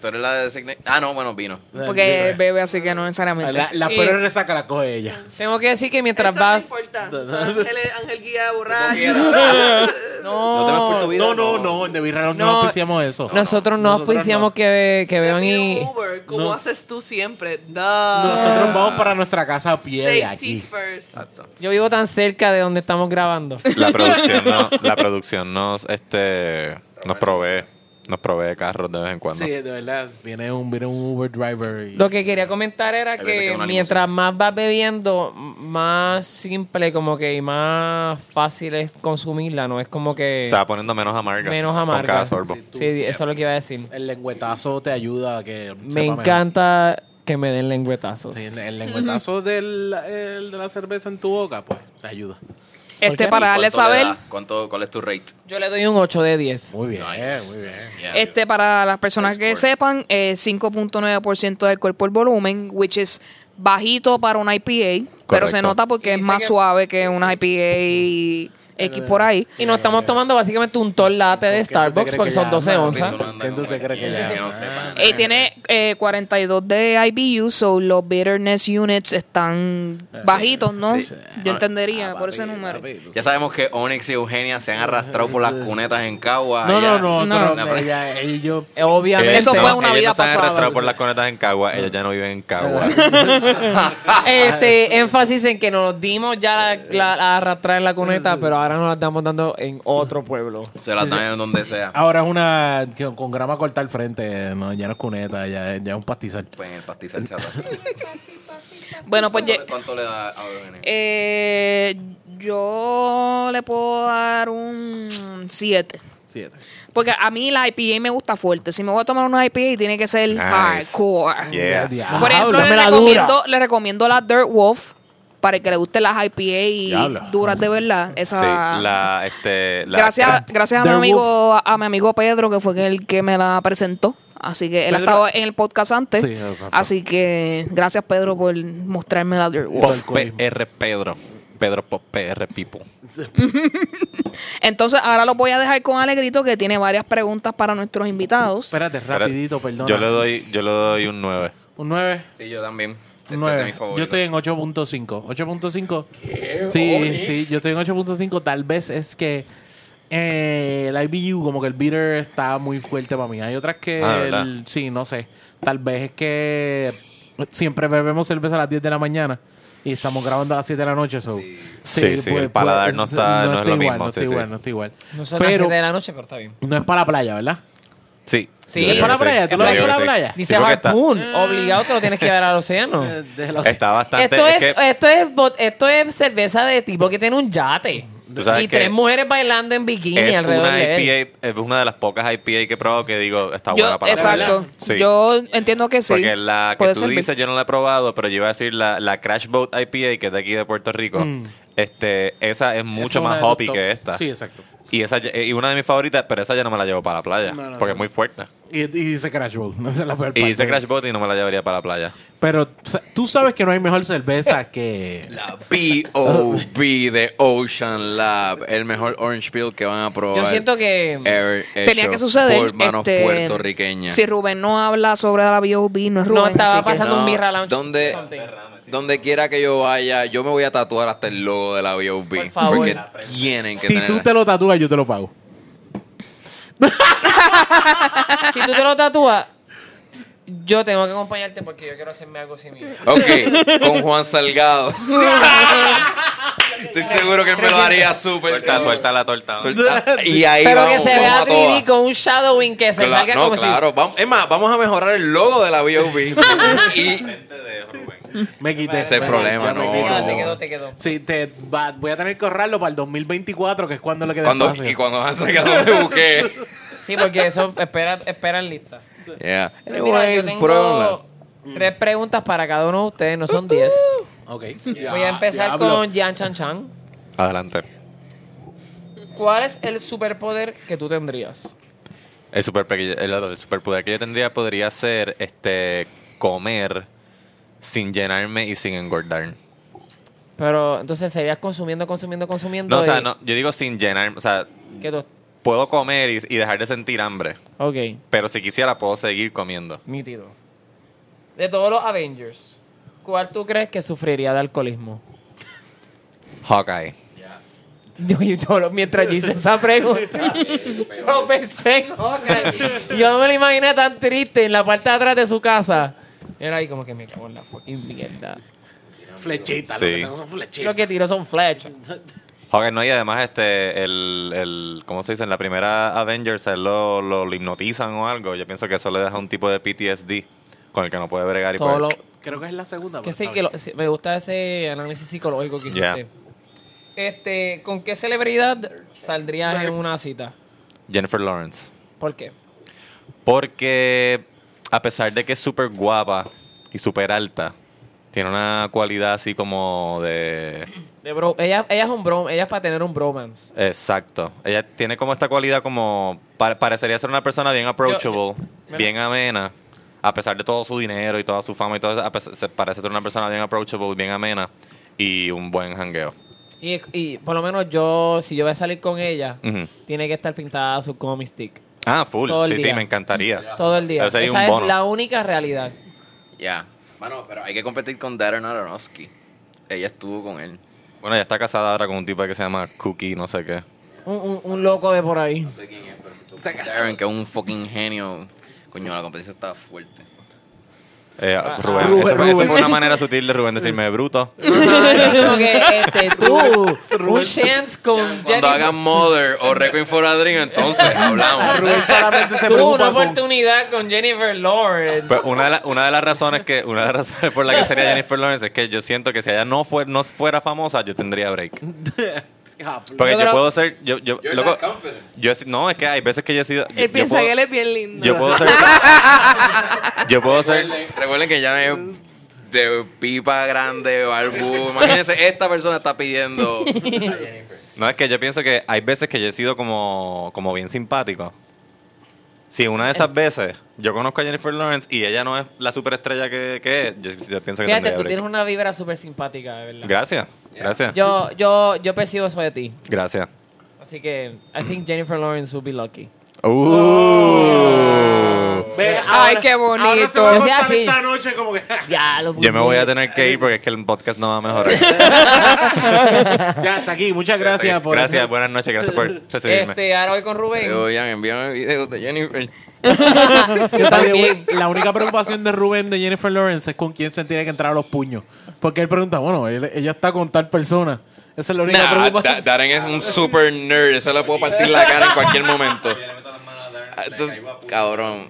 ¿Tú eres la designated? Ah, no, bueno, vino. Porque bebe así que no necesariamente. La, la Y- peor resaca la coge ella. Tengo que decir que mientras Eso no vas. importa. O sea, Ángel, Ángel guía borracho. <laughs> No, No temas por tu vida. No, no, no, en The no, No, auspiciamos eso. Nosotros no auspiciamos no. que, que beban y. Uber, como No. haces tú siempre. Nosotros vamos para nuestra casa a pie de aquí. first. Yo vivo tan cerca de donde estamos grabando. La producción, no, <laughs> la producción nos, este, nos provee, nos provee carros de vez en cuando. Sí, de verdad, viene un, viene un Uber driver. Y... Lo que quería comentar era que mientras más vas bebiendo, más simple como que y más fácil es consumirla, ¿no? Es como que Se va poniendo menos amarga. menos Con amarga. cada sorbo. Sí, eso es lo que iba a decir. El lengüetazo te ayuda a que. Me mejor. encanta que me den lengüetazos. Sí, el lengüetazo del, el de la cerveza en tu boca, pues te ayuda. Este, para ¿Y darle saber? ¿Cuánto, ¿Cuál es tu rate? Yo le doy un 8 de 10. Muy bien, Nice. muy bien. Yeah. este, para las personas que score. sepan, eh, 5.9% del cuerpo el volumen, which is bajito para una IPA, pero se nota porque es más que- suave que una IPA X por ahí. Y nos estamos tomando básicamente un tall latte de ¿Qué tú te Starbucks porque que son ya 12 anda? onzas. ¿Qué tú te crees que ya-. Eh, tiene eh, 42 de IBU, so los bitterness units están bajitos, ¿no? Yo entendería por ese número. Ya sabemos que Onyx y Eugenia se han arrastrado por las cunetas en Cagua. No, no, no, No. no. ella- ellos- Eh, Obviamente. Eso fue una ellos vida no se han pasada. arrastrado por las conetas en Cagua, ellos ya no viven en Cagua. <laughs> Este, énfasis en que nos dimos ya la, la- la arrastrar en la cuneta, <laughs> pero ahora nos la estamos dando en otro pueblo. <laughs> Se las dan en donde sea. Ahora es una que- con grama corta al frente, no, ya no es cuneta, ya, ya es un pastizal. Pues en el pastizal se arrastra. <laughs> Bueno, pues ¿Cuánto, cuánto le da a eh, yo le puedo dar un 7. Siete. Porque a mí la IPA me gusta fuerte. Si me voy a tomar una IPA, tiene que ser Nice. hardcore. Yeah. Por ejemplo, le la recomiendo, le recomiendo la Dirt Wolf para el que le gusten las IPA Diablo. duras de verdad. Sí, Esa, la, este, la gracias, gracias a mi amigo, a mi amigo Pedro, que fue el que me la presentó. Así que él ha estado en el podcast antes. Sí, así que gracias Pedro por mostrarme la Dirt Wolf. Todo el Pop alcoholismo. PR Pedro. Pedro Pop PR People. <laughs> Entonces ahora lo voy a dejar con Alegrito que tiene varias preguntas para nuestros invitados. Espérate, rapidito, perdón. Yo le doy, yo le doy un 9. Un 9. Sí, yo también. Este Un es de 9. mis favoritos. Yo estoy en 8.5. 8.5. Sí, sí, yo estoy en 8.5. Tal vez es que eh, el IBU, como que el beater está muy fuerte para mí. Hay otras que. Ah, el- sí, no sé. Tal vez es que siempre bebemos cerveza a las 10 de la mañana y estamos grabando a las 7 de la noche. So. Sí, sí, el paladar no está- no es lo igual, mismo, No está sí, sí. igual, no está igual. No son las Pero 7 de la noche, pero está bien. no es para la playa, ¿verdad? Sí. Sí. Yo ¿Es para playa? sí. ¿Tú lo ves para sí. playa? Dice porque está- Harpoon, obligado te lo tienes que dar al océano. <laughs> De los- Está bastante. Esto es, es que- esto, es, bot- esto es cerveza de tipo que tiene un yate. Tú sabes Y que tres mujeres bailando en bikini es alrededor una de él. IPA, es una de las pocas IPA que he probado que digo está Yo, buena para la exacto. playa. Sí. Yo entiendo que sí. Porque la que Puede tú servir. dices yo no la he probado, pero yo iba a decir la, la Crash Boat IPA que es de aquí de Puerto Rico. Este, esa es mucho Esa es una más de los hoppy top. que esta. Sí, exacto. Y esa y una de mis favoritas, pero esa ya no me la llevo para la playa, No, no, porque no. es muy fuerte. Y, y dice Crash Boat. <laughs> No es la peor Y dice Crash Boat y no me la llevaría para la playa. Pero tú sabes que no hay mejor cerveza <laughs> que. La B.O.B. de Ocean Lab. El mejor Orange Peel que van a probar. Yo siento que ever Tenía que suceder. Por manos este, puertorriqueñas. Si Rubén no habla sobre la B.O.B., no es Rubén. no estaba pasando un birra lounge. ¿dónde- Something. Donde quiera que yo vaya, yo me voy a tatuar hasta el logo de la B.O.B. Por favor. Porque tienen que Si tener. tú te lo tatúas, yo te lo pago. <laughs> Si tú te lo tatúas, yo tengo que acompañarte porque yo quiero hacerme algo similar. Ok, <laughs> con Juan Salgado. Estoy seguro que él me lo haría súper. Suelta, suelta la torta. Suelta. Y ahí Pero vamos, que se vea a todas. 3D con un shadowing que se salga no, como claro. Vamos, es más, vamos a mejorar el logo de la B.O.B. <laughs> y <laughs> Me quité. Ese es el problema, no, no. te quedó, te quedó. Sí, te va- voy a tener que ahorrarlo para el 2024, que es cuando le queda cuando, espacio. y cuando Juan Salgado me busqué. <laughs> Sí, porque eso espera, espera en lista. Yeah. Mira, yo Anyways, tengo pruébenla. tres preguntas para cada uno de ustedes, no son diez. Ok. Voy a empezar con Jan Chan Chan. Adelante. ¿Cuál es el superpoder que tú tendrías? El, super, el, el superpoder que yo tendría podría ser este comer sin llenarme y sin engordar. Pero entonces serías consumiendo, consumiendo, consumiendo. No, o sea, y- no, yo digo sin llenarme, o sea, tú- puedo comer y, y dejar de sentir hambre, Ok, pero si quisiera puedo seguir comiendo. nítido. De todos los Avengers, ¿cuál tú crees que sufriría de alcoholismo? Hawkeye. Yo, yo- yo- mientras yo hice esa pregunta, <laughs> yo pensé en Hawkeye. Yo no me lo imaginé tan triste en la parte de atrás de su casa. Era ahí como que me cago en la fucking mierda. Flechita, Sí. lo que tengo son flechitas. Lo que tiró son flechas. Hawkeye no, y además este, el, el, ¿cómo se dice? En la primera Avengers él lo, lo, lo hipnotizan o algo. Yo pienso que eso le deja un tipo de PTSD con el que no puede bregar y Todo puede- lo, Creo que es la segunda. que pero sí, está que bien. lo- sí, me gusta ese análisis psicológico que Ya. hiciste. Este, ¿con qué celebridad saldrías en una cita? Jennifer Lawrence. ¿Por qué? Porque a pesar de que es súper guapa y súper alta, tiene una cualidad así como de... De bro, ella, ella es un bro, ella es para tener un bromance. Exacto. Ella tiene como esta cualidad como... pa- parecería ser una persona bien approachable, Mira. bien amena. A pesar de todo su dinero y toda su fama y todo eso, se parece ser una persona bien approachable, bien amena y un buen jangueo. Y, y por lo menos yo, si yo voy a salir con ella, tiene que estar pintada su comic stick. Ah, full. Todo el Sí, sí, día. me encantaría. Todo el día. Sería Esa un es bono. la única realidad. Ya. Bueno, pero hay que competir con Darren Aronofsky. Ella estuvo con él. Bueno, ella está casada ahora con un tipo que se llama Cookie, no sé qué. Un, un- un loco de por ahí. No sé quién es, pero si con Darren, que es un fucking genio. Coño, la competencia estaba fuerte. Eh, Ah, Rubén. Rubén, Eso, fue, eso fue una manera sutil de Rubén decirme bruto. <laughs> Como que este, tú, un chance con Cuando Jennifer. hagan Mother o Requiem for a Dream, entonces hablamos. <laughs> Rubén solamente se Tú, una preocupa con... oportunidad con Jennifer Lawrence. Pues una de, la- una de las razones que una de las razones por la que sería Jennifer Lawrence es que yo siento que si ella no fuera no fuera famosa yo tendría break <laughs> porque Yo puedo ser yo yo loco, yo no es que hay veces que yo he sido yo, Él yo piensa puedo, que él es bien lindo. yo puedo ser <laughs> yo puedo ser Recuerden, recuerden que ya no es de pipa grande, barbú. Imagínense, esta persona está pidiendo. no es que yo pienso que hay veces que yo he sido como como bien simpático si una de esas veces yo conozco a Jennifer Lawrence y ella no es la superestrella que, que es yo, yo pienso que Fíjate, tú break. tienes una vibra súper simpática, de verdad. gracias gracias Yo, yo, yo percibo eso de ti. gracias Así que, I think Jennifer Lawrence will be lucky. Uh. Ve, Ay, ahora- qué bonito. Ahora se va a O sea, contar sí. esta noche como que... <laughs> Ya, lo Yo me voy a tener que ir porque es que el podcast no va a mejorar. <laughs> ya, hasta aquí. Muchas gracias por... Gracias, buenas noches, gracias por recibirme. Este, ahora voy con Rubén. Oigan, envíame videos de Jennifer. <laughs> Yo también. La única preocupación de Rubén de Jennifer Lawrence es con quién se tiene que entrar a los puños. Porque él pregunta, bueno, él- ella está con tal persona. Esa es la única Nah, preocupación. Da- Darren es un super nerd. Eso le puedo partir la cara en cualquier momento. Ah, tú- Cabrón.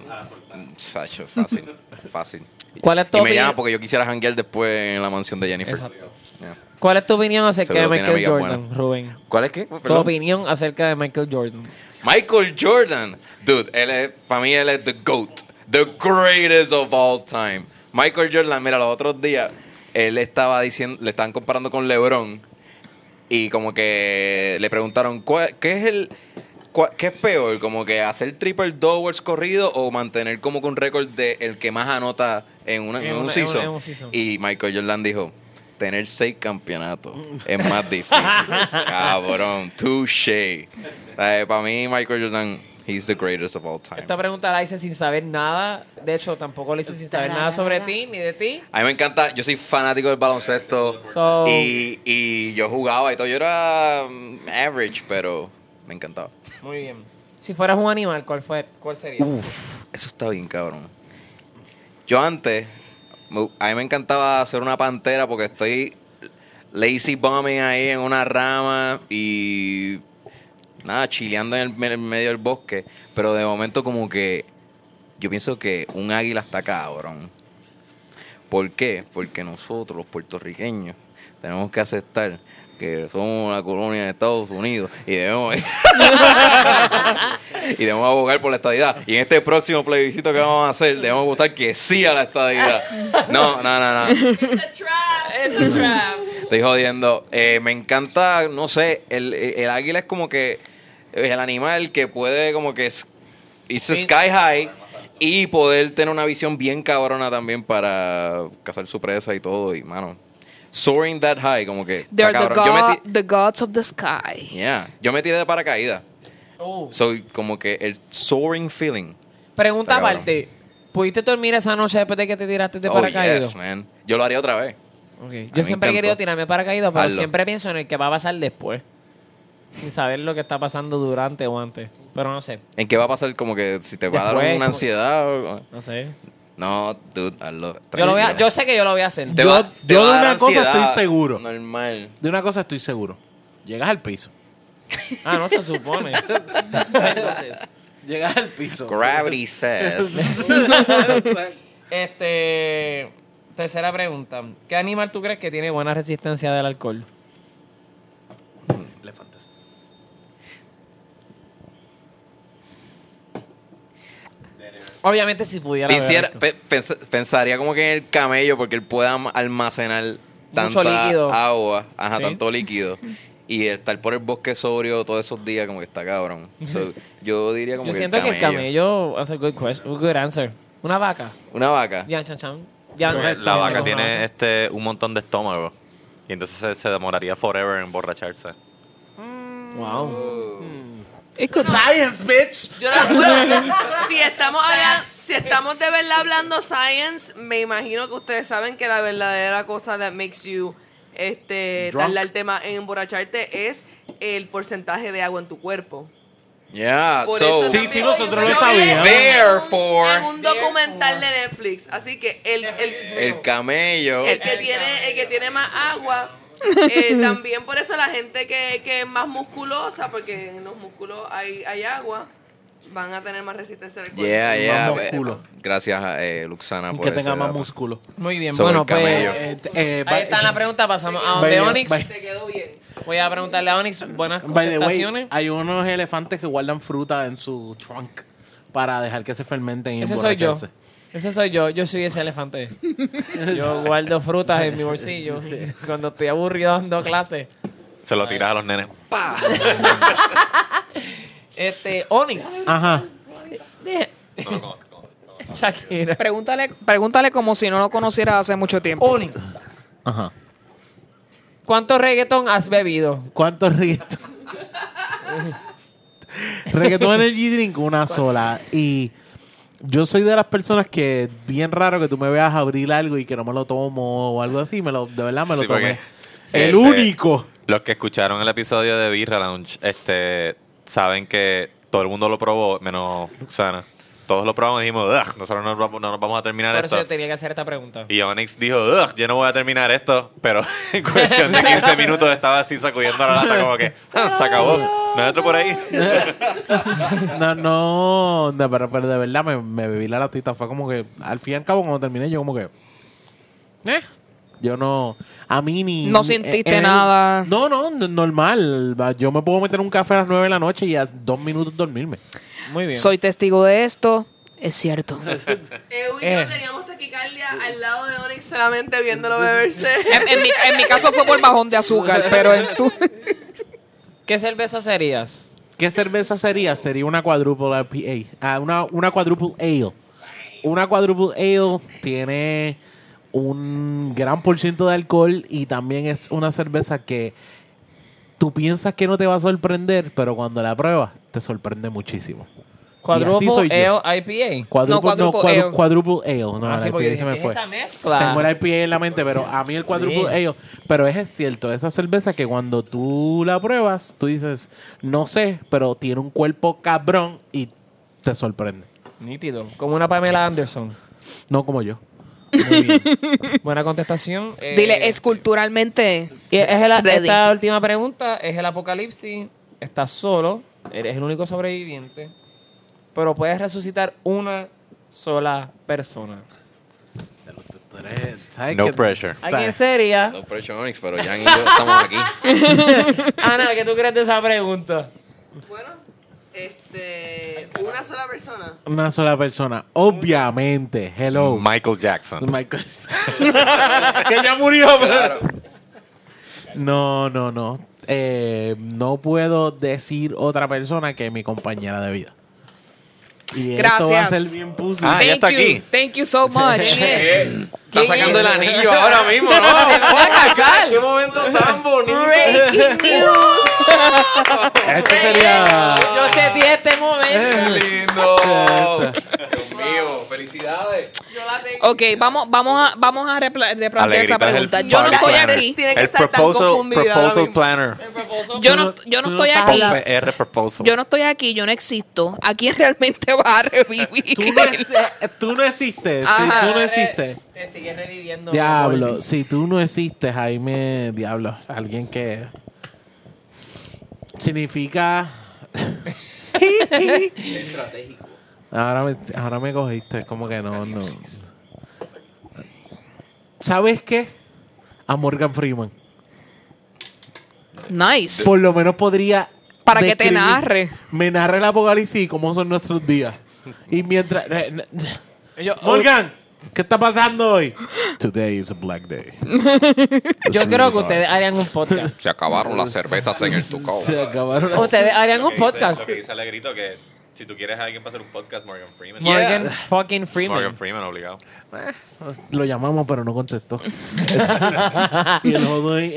Sacho, fácil. <laughs> Fácil. ¿Cuál es tu Y me opinión? llama porque yo quisiera janguear después en la mansión de Jennifer. Exacto. Yeah. ¿Cuál es tu opinión acerca Seguro de tiene Michael amigas Jordan, Rubén? ¿Cuál es qué? Tu Perdón. opinión acerca de Michael Jordan. Michael Jordan. Dude, él es, para mí él es the GOAT. The greatest of all time. Michael Jordan, mira, los otros días él estaba diciendo, le estaban comparando con LeBron y como que le preguntaron, ¿cuál- ¿qué es el... ¿Qué es peor? ¿Como que hacer triple doubles corrido o mantener como que un récord de el que más anota en, una- En en un season? en un season. Y Michael Jordan dijo, tener seis campeonatos es más difícil. <laughs> Cabrón, touche. para mí Michael Jordan, he's the greatest of all time. Esta pregunta la hice sin saber nada. De hecho, tampoco la hice sin saber nada sobre ti ni de ti. A mí me encanta, yo soy fanático del baloncesto So- y, y yo jugaba y todo. Yo era mm, average, pero me encantaba. Muy bien. Si fueras un animal, ¿cuál fue? ¿Cuál sería? Uf, eso está bien, cabrón. Yo antes, a mí me encantaba hacer una pantera porque estoy lazy bombing ahí en una rama y nada, chileando en el, en medio del bosque. Pero de momento como que yo pienso que un águila está cabrón. ¿Por qué? Porque nosotros, los puertorriqueños, tenemos que aceptar que somos una colonia de Estados Unidos y debemos <laughs> <laughs> y debemos abogar por la estadidad. Y en este próximo plebiscito que vamos a hacer, debemos votar que sí a la estadidad. No, no, no, no. Es un trap. Estoy jodiendo. Eh, me encanta, no sé, el, el águila es como que es el animal que puede como que es irse sky high y poder tener una visión bien cabrona también para cazar su presa y todo. Y, mano, soaring that high, como que... They're the, god- the gods of the sky. Yeah. Yo me tiré de paracaídas. Uh, Soy como que el soaring feeling. pregunta aparte. ¿Pudiste dormir esa noche después de que te tiraste de Oh, paracaídas? yes, man. Yo lo haría otra vez. Ok. me Yo siempre he querido tirarme paracaídas, pero Hazlo. siempre pienso en el que va a pasar después. Sin saber lo que está pasando durante o antes. Pero no sé. ¿En qué va a pasar? Como que si te va a dar una ansiedad o... No sé. No, dude, hazlo. Yo, lo voy a- yo sé que yo lo voy a hacer. Te Yo- va- te yo va a de dar una cosa ansiedad estoy seguro. Normal. De una cosa estoy seguro. Llegas al piso. <laughs> Ah, no se supone. <laughs> Llegas al piso. Gravity <laughs> says. este. Tercera pregunta. ¿Qué animal tú crees que tiene buena resistencia del alcohol? Elefantes. Obviamente, si pudiera. Pensiera- beber pe- pens- pensaría como que en el camello porque él puede am- almacenar tanta líquido. agua, ajá, Sí. tanto líquido. Y estar por el bosque sobrio todos esos días como que está cabrón. So, <laughs> yo diría como Yo que siento el que el camello hace good question, good answer. Una vaca. Una vaca. Ya, chan, chan. Ya, no, La vaca tiene este un montón de estómago. Y entonces se, se demoraría forever en emborracharse. Wow. Science, bitch. Yo no- bueno, <laughs> si estamos habla- si estamos de verdad hablando science, me imagino que ustedes saben que la verdadera cosa that makes you este Drunk. tardarte más en emborracharte es el porcentaje de agua en tu cuerpo. Yeah, Por so eso Sí, sí, nosotros Yo lo vi sabíamos. Therefore- en un documental de Netflix, así que el, el, el camello. el que tiene el que tiene más agua eh, <laughs> también por eso la gente que, que es más musculosa porque en los músculos hay, hay agua van a tener más resistencia al cuerpo Yeah, yeah. Más músculo. Gracias a eh, Luxana por Que tenga más dato. músculo. Muy bien, Sobre bueno, pues. Eh, eh, Ahí está la pregunta, pasamos a donde Onyx. te quedó bien Voy a preguntarle a Onyx buenas way, contestaciones. hay unos elefantes que guardan fruta en su trunk para dejar que se fermenten y Ese soy yo. Ese soy yo. Yo soy ese elefante. Yo guardo frutas en mi bolsillo cuando estoy aburrido dando clases. Se lo tiras a los nenes. <laughs> Este, Onyx. Ajá. Shakira. Pregúntale, pregúntale como si no lo conociera hace mucho tiempo. Onyx. Ajá. ¿Cuánto reggaetón has bebido? ¿Cuántos reggaetón? <laughs> reggaetón Energy Drink, una sola. Y yo soy de las personas que es bien raro que tú me veas abrir algo y que no me lo tomo o algo así. Me lo, de verdad me lo Sí, tomé. <laughs> el este- único. Los que escucharon el episodio de Birra Lounge, este, saben que todo el mundo lo probó, menos Luxana. Todos lo probamos y dijimos, "Ugh, nosotros no, nos vamos- no nos vamos a terminar Por eso esto. yo tenía que hacer esta pregunta. Y Onyx dijo, "Ugh, yo no voy a terminar esto, pero <laughs> en cuestión de 15 minutos estaba así sacudiendo la lata como que, "Ah, se acabó, no hay otro por ahí. <laughs> No, no, no, pero, pero de verdad me, me bebí la latita. Fue como que, al fin y al cabo, cuando terminé, yo como que... Eh, yo no... A mí ni... No sentiste el- nada. No, no, normal. Yo me puedo meter un café a las 9 de la noche y a dos minutos dormirme. Muy bien. Soy testigo de esto. Es cierto. <laughs> Eu y Eh. yo teníamos taquicardia al lado de Onyx solamente viéndolo beberse <laughs> En, en mi, en mi caso fue por bajón de azúcar, pero en tu... <laughs> ¿Qué cerveza serías? ¿Qué cerveza sería? Sería una quadruple IPA. Ah, una, una quadruple ale. Una quadruple ale tiene un gran por ciento de alcohol y también es una cerveza que tú piensas que no te va a sorprender, pero cuando la pruebas te sorprende muchísimo. Yo. Ale IPA. Quadruple, no, quadruple cuadru- ale. quadruple ale. No, Ah, la sí, IPA se me fue. mezcla. Tengo el IPA en la mente, pero a mí el quadruple Sí. ale. Pero es cierto, esa cerveza que cuando tú la pruebas, tú dices, no sé, pero tiene un cuerpo cabrón y te sorprende. Nítido. Como una Pamela Anderson. No como yo. Muy bien. <laughs> Buena contestación. Eh, Dile, esculturalmente. y es el- esta última pregunta es el apocalipsis. Estás solo. Eres el único sobreviviente. Pero puedes resucitar una sola persona. ¿Sabes No pressure. ¿A quién sería? No pressure Onyx, pero Jan y yo estamos aquí. <laughs> Ana, ¿qué tú crees de esa pregunta? bueno este una sola persona Una sola persona. Obviamente. Hello. Michael Jackson. Michael. <laughs> <laughs> que ya murió, pero... Claro. No, no, no. Eh, no puedo decir otra persona que mi compañera de vida. Y esto va a Gracias. ser bien pussy. Ah, ya Thank está you. aquí. Thank you so much. <laughs> Está sacando el anillo ahora mismo, ¿no? <laughs> casar. ¡Qué momento tan bonito! breaking <laughs> news Ese sería... Yo sentí este momento. ¡Qué lindo! Dios mío, felicidades. Ok, vamos, vamos a, vamos a repla- replantear esa pregunta. Yo no estoy aquí. El proposal, proposal planner. Yo no, yo no estoy aquí. Yo no estoy aquí, yo no existo. ¿A quién realmente va a revivir? Tú no, tú no existes. Ajá. Si tú no existes. Te sigues reviviendo. Diablo, si tú no existes, Jaime, diablo, alguien que significa... <laughs> <laughs> Estratégico. Ahora me, ahora me cogiste, como que no, no. ¿Sabes qué? A Morgan Freeman. Nice. Por lo menos podría... Para que te describir- narre. Me narre el apocalipsis y cómo son nuestros días. Y mientras... eh, Yo, Morgan, ¿qué está pasando hoy? Today is a black day. <laughs> yo creo que ustedes harían un podcast. Se acabaron las cervezas en el tucao. Se acabaron las- Ustedes harían un podcast. Lo que dice Alegrito que Si tú quieres a alguien para hacer un podcast, Morgan Freeman. Morgan fucking Freeman. Morgan Freeman, obligado. Lo llamamos, pero no contestó. <laughs> <laughs> y el,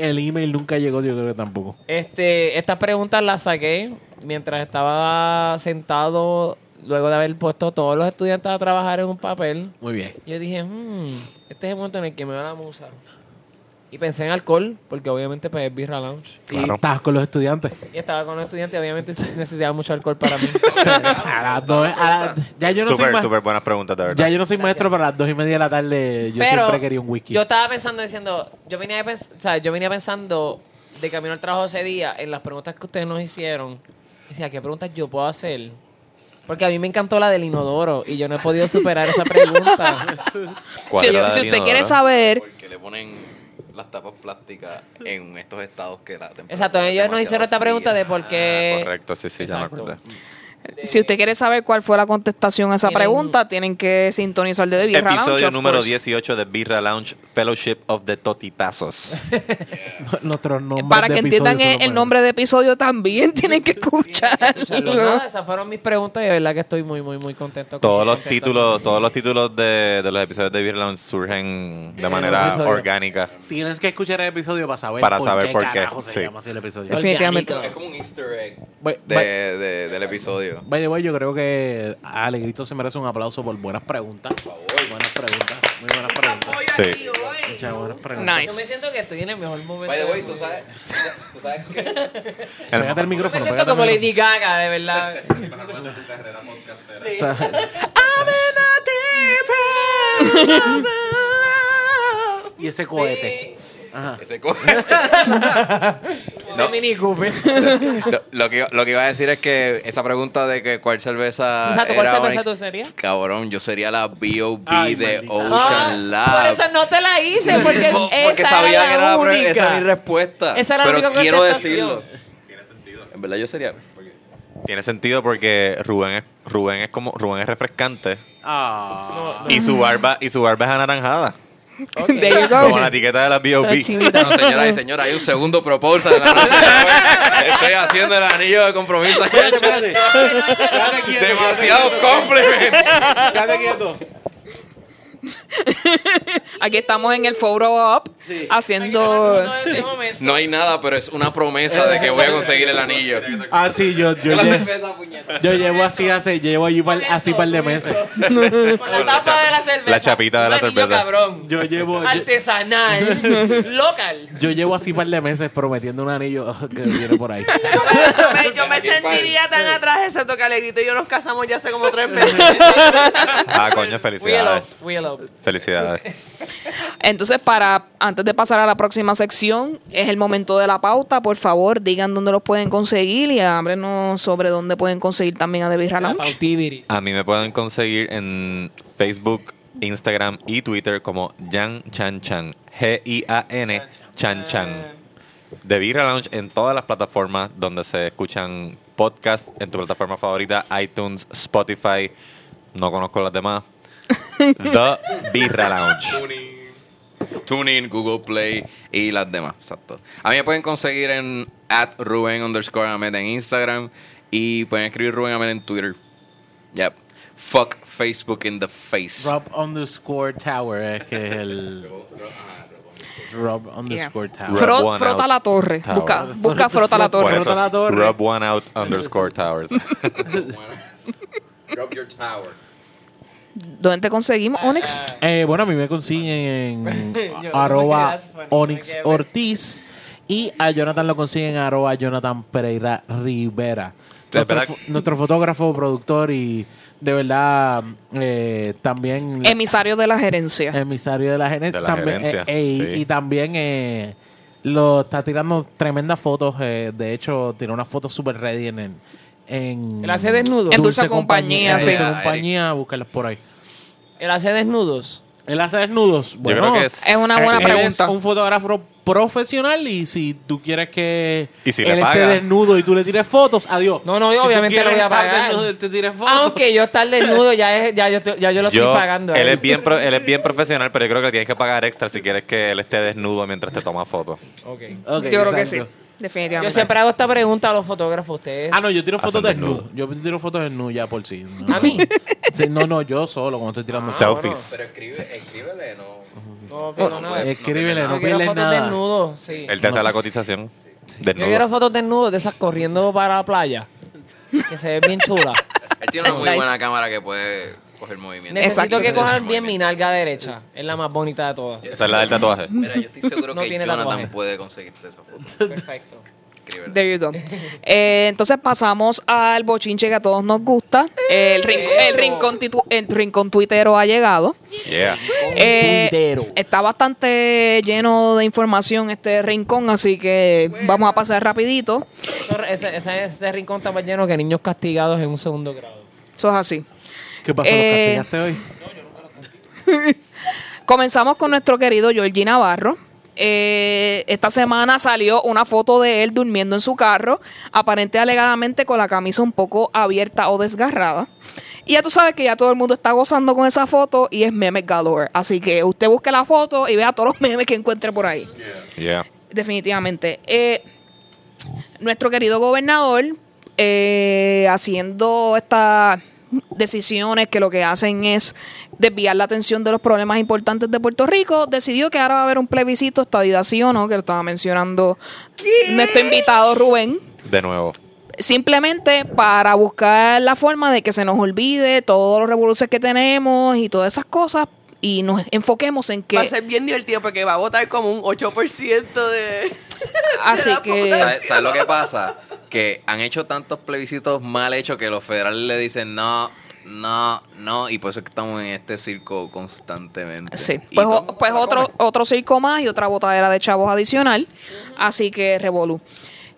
el email nunca llegó, yo creo que tampoco. Este, estas preguntas las saqué mientras estaba sentado luego de haber puesto todos los estudiantes a trabajar en un papel. Muy bien. Yo dije, hmm, este es el momento en el que me van a musa. Y pensé en alcohol, porque obviamente pues, es Birra Lounge. Y Claro. estabas con los estudiantes. Y estaba con los estudiantes, obviamente <laughs> necesitaba mucho alcohol para mí. <laughs> a las dos, a las- ya yo no soy súper buenas preguntas, de verdad. ya yo no soy maestro, pero a las dos y media de la tarde yo Pero siempre quería un whisky. Yo estaba pensando diciendo, yo venía, pens- o sea, yo venía pensando de camino al trabajo ese día en las preguntas que ustedes nos hicieron. Y decía, ¿qué preguntas yo puedo hacer? Porque a mí me encantó la del inodoro y yo no he podido superar esa pregunta. <laughs> ¿Cuál Si, era la si del usted quiere saber, Porque le ponen las tapas plásticas en estos estados que la temperatura Exacto, ellos nos hicieron esta pregunta de por qué... Correcto, sí, sí, ya me acordé. Si usted quiere saber cuál fue la contestación a esa Tienen- pregunta, tienen que sintonizar de The Birra Lounge, Episodio of número course. 18 de Birra Lounge Fellowship of the Totitazos. <laughs> Nuestros nombres Para de que entiendan episodios el, son el los nombre de episodio también <laughs> tienen que escucharlo. Escucharlo. Nada, esas fueron mis preguntas y de verdad que estoy muy, muy, muy contento. con Todos los títulos, todos los títulos de, de los episodios de Birra Lounge surgen de manera orgánica. Tienes que escuchar el episodio para saber Para por saber qué por qué, carajo se sí. llama así el episodio. Definitivamente. Es como un easter egg de- del episodio. By the way, yo creo que Alegrito se merece un aplauso por buenas preguntas. Buenas preguntas. Muy buenas preguntas. Apoyo Sí. aquí hoy. Muchas buenas preguntas. Yo Nice. me siento que estoy en el mejor momento. By the de way, mi tú sabes, tú sabes que Pégate el Yo micrófono. me siento como. Lady Gaga, de verdad. <laughs> <laughs> Y ese cohete. Ajá. ese co- <laughs> No. Mini Cooper. <laughs> lo, lo que, lo que iba a decir es que esa pregunta de que cuál cerveza Exacto, ¿cuál era cerveza tú serías? Cabrón, yo sería la B.O.B. De maldita. Ocean Ah, Lab. por eso no te la hice, <laughs> porque, Po- esa porque sabía era que era la única. esa es mi respuesta. Esa era la pero única quiero contestación. decirlo. En verdad yo sería. Tiene sentido porque Rubén es, Rubén es como Rubén es refrescante Ah. y su barba y su barba es anaranjada, There you go. como la etiqueta de la Esa B.O.B. chinita. No, señoras y señores, hay un segundo proposal en la noche de hoy. Estoy haciendo el anillo de compromiso. Quieto. Demasiado compliment. Quédate quieto. <laughs> Aquí estamos en el photo up haciendo... No, hay nada, pero es una promesa de que voy a conseguir el anillo. Ah, sí, yo, yo, cerveza, yo llevo así hace, llevo allí par- así par de meses. Con la tapa de la cerveza. la chapita de la cerveza. cabrón. Yo llevo, Artesanal. <laughs> local. yo llevo así par de meses prometiendo un anillo <laughs> que viene por ahí. Yo me, yo me- yo me sentiría tan atrás, excepto que Alegrito y yo nos casamos ya hace como tres meses. Ah, coño, We felicidades. we elope. Felicidades. Entonces, para antes de pasar a la próxima sección, es el momento de la pauta. Por favor, digan dónde los pueden conseguir y háblenos sobre dónde pueden conseguir también a The Birra Lounge. A mí me pueden conseguir en Facebook, Instagram y Twitter como Jan Chan Chan. G-I-A-N Chan Chan. The Birra Lounge en todas las plataformas donde se escuchan podcasts, en tu plataforma favorita, iTunes, Spotify. No conozco las demás. <laughs> The Birra Lounge. TuneIn, Google Play y las demás. Exacto. A mí me pueden conseguir en at Rubén underscore Ahmed en Instagram y pueden escribir Rubén Ahmed en Twitter. Yep. Fuck Facebook in the face. Rob underscore Tower es que es el. Rob underscore Yeah. Tower. Frota out. la torre. Tower. Busca, busca frota la torre. Frota la torre. Rub one out underscore towers. <laughs> Rub your tower. ¿Dónde te conseguimos, Onyx? Eh, bueno, a mí me consiguen en <laughs> arroba Onyx Ortiz y a Jonathan lo consiguen en arroba Jonathan Pereira Rivera. Nuestro, fotógrafo, productor y de verdad eh, también Emisario de la gerencia. emisario de la gerencia. De la también, gerencia, eh, y- sí. Y también eh, lo está tirando tremendas fotos. eh, de hecho, tiene unas fotos super ready en... en en ¿Él hace desnudos? En Dulce Compañía, sí. Dulce Compañía, búscalas por ahí. Él hace desnudos. Él hace desnudos. Bueno, creo que es- Es una buena él pregunta. es un fotógrafo profesional y si tú quieres que Y si él le esté desnudo y tú le tires fotos, adiós. No, no, Si tú obviamente quieres le voy a estar pagar. desnudo y te tires fotos. Aunque yo estar desnudo ya, es, ya, yo, ya yo lo Yo- estoy pagando. él, es bien pro- él es bien profesional, pero yo creo que tienes que pagar extra si quieres que él esté desnudo mientras te toma fotos. Ok. Ok, Yo creo que exacto. Sí. Yo definitivamente. siempre hago esta pregunta a los fotógrafos. Ustedes. Ah, no, yo tiro fotos desnudo. Yo tiro fotos desnudo ya por sí. No, A mí. <laughs> Sí, no, no, yo solo cuando estoy tirando Ah, fotos. Selfies. Pero escribe, escríbele, no. No, pero nada. Escríbele, no quiero fotos nada. desnudos, sí. Él te hace la cotización. Yo quiero fotos desnudos de esas corriendo para la playa. Que se ve bien chula. <laughs> Él tiene una muy Nice. buena cámara que puede coger movimiento. Necesito Exacto. que cojan bien mi nalga derecha. Es la más bonita de todas. Esa es la del tatuaje. Mira, yo estoy seguro No que tiene Jonathan tatuaje. puede conseguirte esa foto. Perfecto. There you go. Eh, entonces pasamos al bochinche que a todos nos gusta. El, rincón, el, rincón, titu- el rincón tuitero ha llegado. Yeah. Eh, Tuitero. está bastante lleno de información este rincón, así que vamos a pasar rapidito. Eso- ese, ese, ese rincón está más lleno que niños castigados en un segundo grado. Eso es así. ¿Qué pasó? Eh, ¿Los castigaste hoy? <laughs> Comenzamos con nuestro querido Georgie Navarro. Eh, esta semana salió una foto de él durmiendo en su carro, aparente alegadamente con la camisa un poco abierta o desgarrada. Y ya tú sabes que ya todo el mundo está gozando con esa foto y es memes galore. Así que usted busque la foto y vea todos los memes que encuentre por ahí. Yeah. Definitivamente. Eh, nuestro querido gobernador, eh, haciendo estas decisiones que lo que hacen es desviar la atención de los problemas importantes de Puerto Rico, decidió que ahora va a haber un plebiscito, estadidad sí o no, que lo estaba mencionando nuestro invitado Rubén De nuevo. simplemente para buscar la forma de que se nos olvide todos los revoluciones que tenemos y todas esas cosas y nos enfoquemos en que Va a ser bien divertido porque va a votar como un 8% de... así que ¿Sabes sabes lo que pasa? Que han hecho tantos plebiscitos mal hechos que los federales le dicen no, no, no, y por eso es que estamos en este circo constantemente. Sí, pues, o- pues otro, otro circo más y otra botadera de chavos adicional. Así que revolú.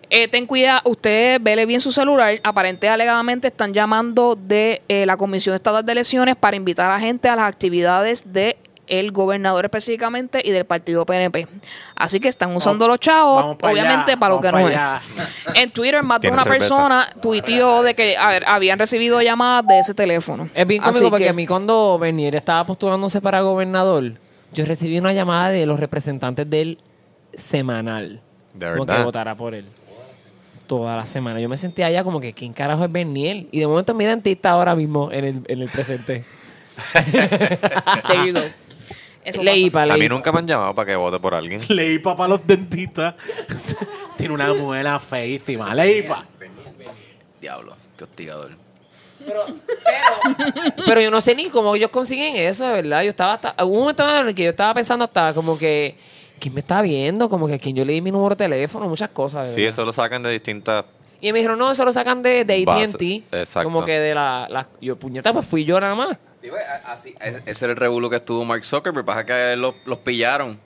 Eh, ten cuidado, usted vele bien su celular. Aparente alegadamente están llamando de eh, la Comisión Estatal de Elecciones para invitar a gente a las actividades de el gobernador específicamente y del partido PNP. Así que están usando los chavos, pa' obviamente allá, para lo que no es. <laughs> En Twitter más de una cerveza. persona tuiteó de que a ver, habían recibido llamadas de ese teléfono. Es bien cómico porque que- a mí cuando Bernier estaba postulándose para gobernador, yo recibí una llamada de los representantes del semanal. De Como que verdad. votara por él. Toda la semana. Yo me sentía allá como que, ¿quién carajo es Bernier? Y de momento mi dentista ahora mismo en el, en el presente. <laughs> There you go. Eso Leí para A mí nunca me han llamado para que vote por alguien. <laughs> Leí para los dentistas. <laughs> Tiene una muela feísima. Leí pa. Diablo, qué hostigador. Pero yo no sé ni cómo ellos consiguen eso, de verdad. Yo estaba hasta. Hubo un momento en el que yo estaba pensando hasta como que. ¿Quién me está viendo? Como que a quién yo le di mi número de teléfono, muchas cosas. de Sí, verdad. eso lo sacan de distintas. Y me dijeron, no, eso lo sacan de, de. ATT. Exacto. Como que de la, la- Yo, puñeta, pues fui yo nada más. Sí, pues, así, ese era el revuelo que estuvo Mark Zuckerberg. Pasa que los, los pillaron.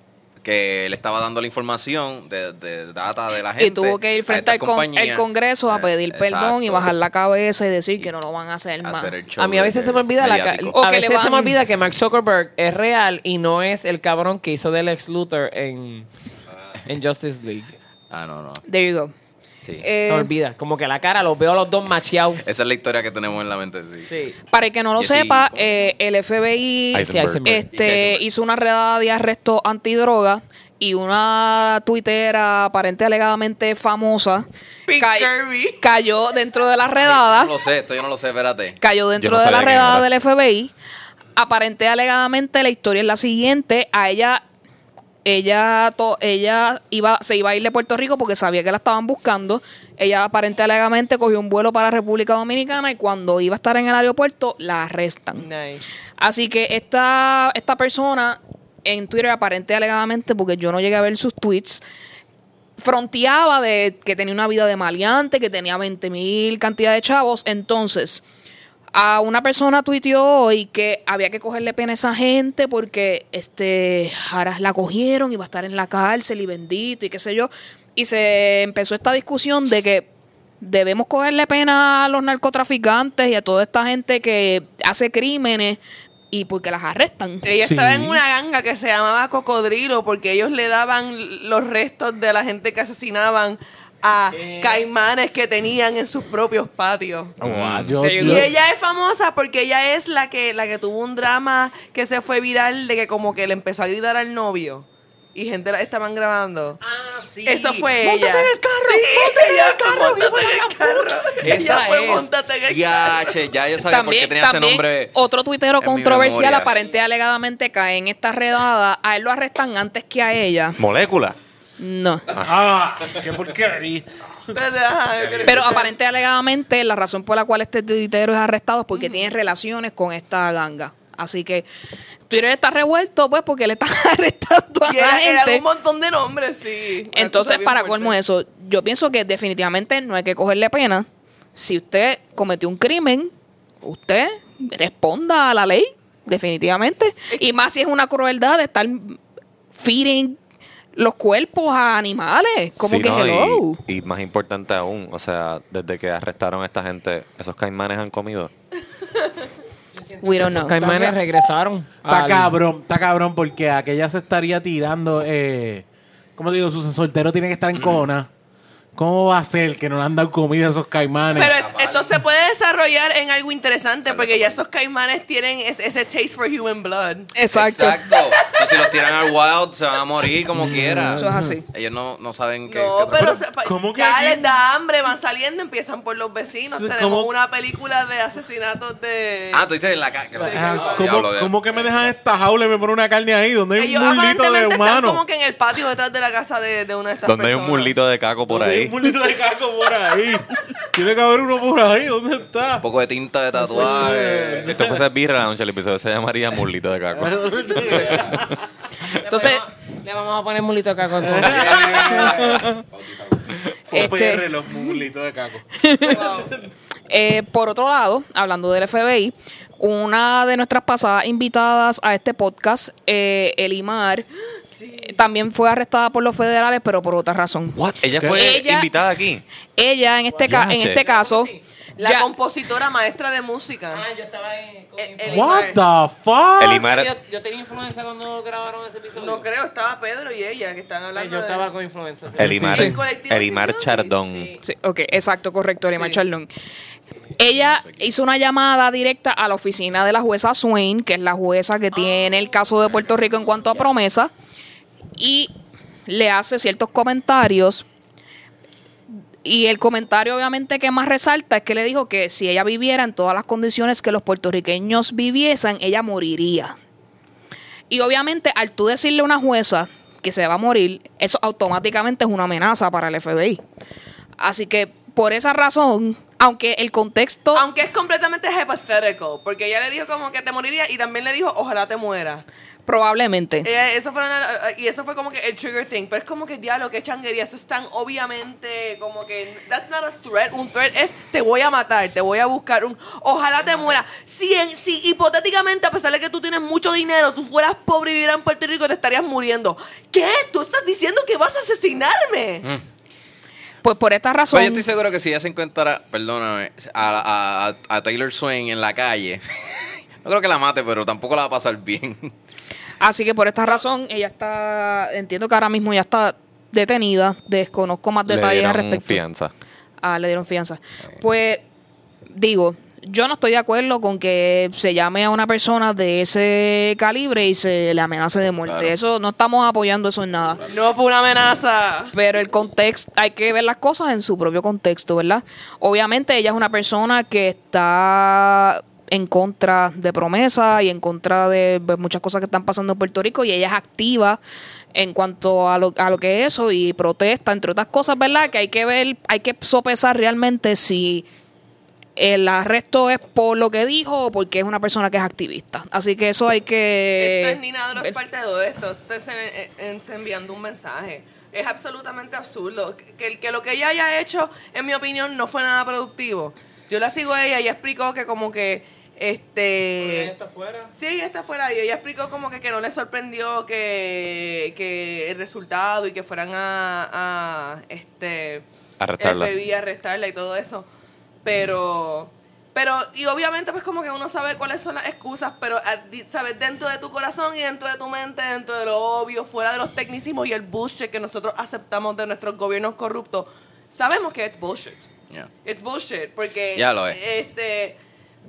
Que le estaba dando la información de, de data de la gente. Y tuvo que ir frente al con- el Congreso a Eh, pedir perdón y bajar la cabeza y decir que no lo van a hacer más. Hacer A mí a veces se me olvida la. O a que veces se me olvida que Mark Zuckerberg es real y no es el cabrón que hizo del ex Luthor en, en Justice League. Ah, no, no. There you go. Sí. Eh, se me olvida. Como que la cara los veo a los dos macheados. Esa es la historia que tenemos en la mente. Sí. Sí. para el que no lo Jesse- sepa, eh, el FBI Eisenberg. Este, Eisenberg. hizo una redada de arresto antidroga y una tuitera aparente alegadamente famosa Pink ca- Kirby. cayó dentro de la redada. No lo sé, esto yo no lo sé, espérate. cayó dentro Yo no de la redada del FBI. Aparente alegadamente la historia es la siguiente, a ella ella to- ella iba se iba a ir de Puerto Rico porque sabía que la estaban buscando. Ella aparente alegadamente cogió un vuelo para República Dominicana y cuando iba a estar en el aeropuerto la arrestan. Nice. Así que esta, esta persona en Twitter aparente alegadamente, porque yo no llegué a ver sus tweets, fronteaba de que tenía una vida de maleante, que tenía 20 mil cantidad de chavos. Entonces, a una persona tuiteó hoy que había que cogerle pena a esa gente porque este ahora la cogieron y va a estar en la cárcel y bendito y qué sé yo. Y se empezó esta discusión de que debemos cogerle pena a los narcotraficantes y a toda esta gente que hace crímenes y porque las arrestan. Ella Sí. estaba en una ganga que se llamaba Cocodrilo porque ellos le daban los restos de la gente que asesinaban a caimanes que tenían en sus propios patios. Ah, yo- Y yo- ella es famosa porque ella es la que, la que tuvo un drama que se fue viral de que como que le empezó a gritar al novio. Y gente la estaban grabando. Ah, sí. Eso fue ella. ¡Móntate en el carro! ella fue, "Móntate en el carro. <laughs> Ella Esa fue, es. "Móntate en el Ya, che, ya yo sabía por qué También, tenía ese también nombre. otro tuitero en controversial aparente alegadamente cae en esta redada. A él lo arrestan antes que a ella. Molécula. No. Ah, qué porquería. Pero aparente alegadamente la razón por la cual este tuitero es arrestado es porque tiene relaciones con esta ganga. Así que Twitter está revuelto pues porque le están <laughs> arrestando a Y la era, eran gente. un montón de nombres, sí. Una Entonces, para fuerte. colmo eso, yo pienso que definitivamente no hay que cogerle pena. Si usted cometió un crimen, usted responda a la ley, definitivamente. Y más si es una crueldad de estar feeding los cuerpos a animales. Como Sí, que no, hello. Y, y más importante aún, o sea, desde que arrestaron a esta gente, ¿esos caimanes han comido? We don't Los know. caimanes Está- regresaron. Está al- cabrón, está cabrón porque aquella se estaría tirando. Eh, ¿Cómo digo? Su soltero tiene que estar en <clears throat> cona. ¿Cómo va a ser que no le han dado comida a esos caimanes? Pero esto se puede desarrollar en algo interesante porque ya esos caimanes tienen es- ese taste for human blood. Exacto. Exacto. Entonces, si los tiran al wild, se van a morir como quiera. Eso es así. Ellos no, no saben qué. qué No, otra pero cosa. se- pa- ¿cómo que ya aquí? les da hambre, van saliendo, empiezan por los vecinos. Sí, Tenemos ¿cómo? una película de asesinatos de... Ah, tú dices en la calle. Ah, ¿Cómo, cómo que me dejan esta jaula y me ponen una carne ahí? donde hay Ellos un mulito de están humano? como que en el patio detrás de la casa de, de una de estas Donde hay un personas. mulito de caco por Donde hay un mulito de caco por ahí. Tiene que haber uno por ahí. ¿Dónde está? Un poco de tinta de tatuaje. Si esto fuese Birra Lounge, el episodio se llamaría Mulito de Caco. <laughs> Entonces, Le vamos a poner mulito acá con todo. Este- OPR, los mulitos de caco. <laughs> <laughs> Eh, por otro lado, hablando del FBI, una de nuestras pasadas invitadas a este podcast, eh, Elimar, eh, también fue arrestada por los federales, pero por otra razón. What? Ella fue Ella- invitada aquí. Ella, en este, ca- en este caso, La ya- compositora maestra de música. Ah, yo estaba en, con Eh, el- What the fuck? Elimar. Yo, yo tenía influenza cuando grabaron ese episodio. No creo, estaba Pedro y ella que están hablando Yo de- estaba con influenza. sí. Elimar, sí. Elimar. Chardón. Sí. Sí, ok, exacto, correcto, Elimar Sí. Ella hizo una llamada directa a la oficina de la jueza Swain, que es la jueza que tiene el caso de Puerto Rico en cuanto a promesa, y le hace ciertos comentarios. Y el comentario obviamente que más resalta es que le dijo que si ella viviera en todas las condiciones que los puertorriqueños viviesen, ella moriría. Y obviamente al tú decirle a una jueza que se va a morir, eso automáticamente es una amenaza para el FBI. Así que por esa razón, aunque el contexto... Aunque es completamente hypothetical, porque ella le dijo como que te moriría y también le dijo ojalá te muera. probablemente. Ella- eso fue una- y eso fue como que el trigger thing, pero es como que diablo, que changuería, eso es tan obviamente como que that's not a threat, un threat es te voy a matar, te voy a buscar un ojalá te muera. Si en- si hipotéticamente a pesar de que tú tienes mucho dinero, tú fueras pobre y vivieras en Puerto Rico te estarías muriendo. ¿Qué? ¿Tú estás diciendo que vas a asesinarme? Pues por esta razón... Pero yo estoy seguro que si ella se encuentra, perdóname, a, a, a Taylor Swain en la calle, <laughs> no creo que la mate, pero tampoco la va a pasar bien. Así que por esta razón, ella está, entiendo que ahora mismo ya está detenida, desconozco más Le detalles al dieron respecto. fianza. Ah, le dieron fianza. Pues digo, yo no estoy de acuerdo con que se llame a una persona de ese calibre y se le amenace de muerte. Claro. Eso no estamos apoyando eso en nada. No fue una amenaza. Pero el contexto, hay que ver las cosas en su propio contexto, ¿verdad? Obviamente ella es una persona que está en contra de promesa y en contra de pues, muchas cosas que están pasando en Puerto Rico y ella es activa en cuanto a lo, a lo que es eso y protesta, entre otras cosas, ¿verdad? Que hay que ver, hay que sopesar realmente si el arresto es por lo que dijo o porque es una persona que es activista. Así que eso hay que... Esto es Nina de los ver. parte de esto. Esto es en- en- en- enviando un mensaje. Es absolutamente absurdo. Que, que lo que ella haya hecho, en mi opinión, no fue nada productivo. Yo la sigo a ella y ella explicó que como que este está afuera. Sí, ella está fuera y ella explicó como que, que no le sorprendió que, que el resultado y que fueran a, a este Arrestarla. el FBI a arrestarla y todo eso. Pero pero y obviamente pues como que uno sabe cuáles son las excusas, pero ah, sabes dentro de tu corazón y dentro de tu mente, dentro de lo obvio, fuera de los tecnicismos y el bullshit que nosotros aceptamos de nuestros gobiernos corruptos, sabemos que es bullshit. Yeah. It's bullshit, porque Ya lo es. este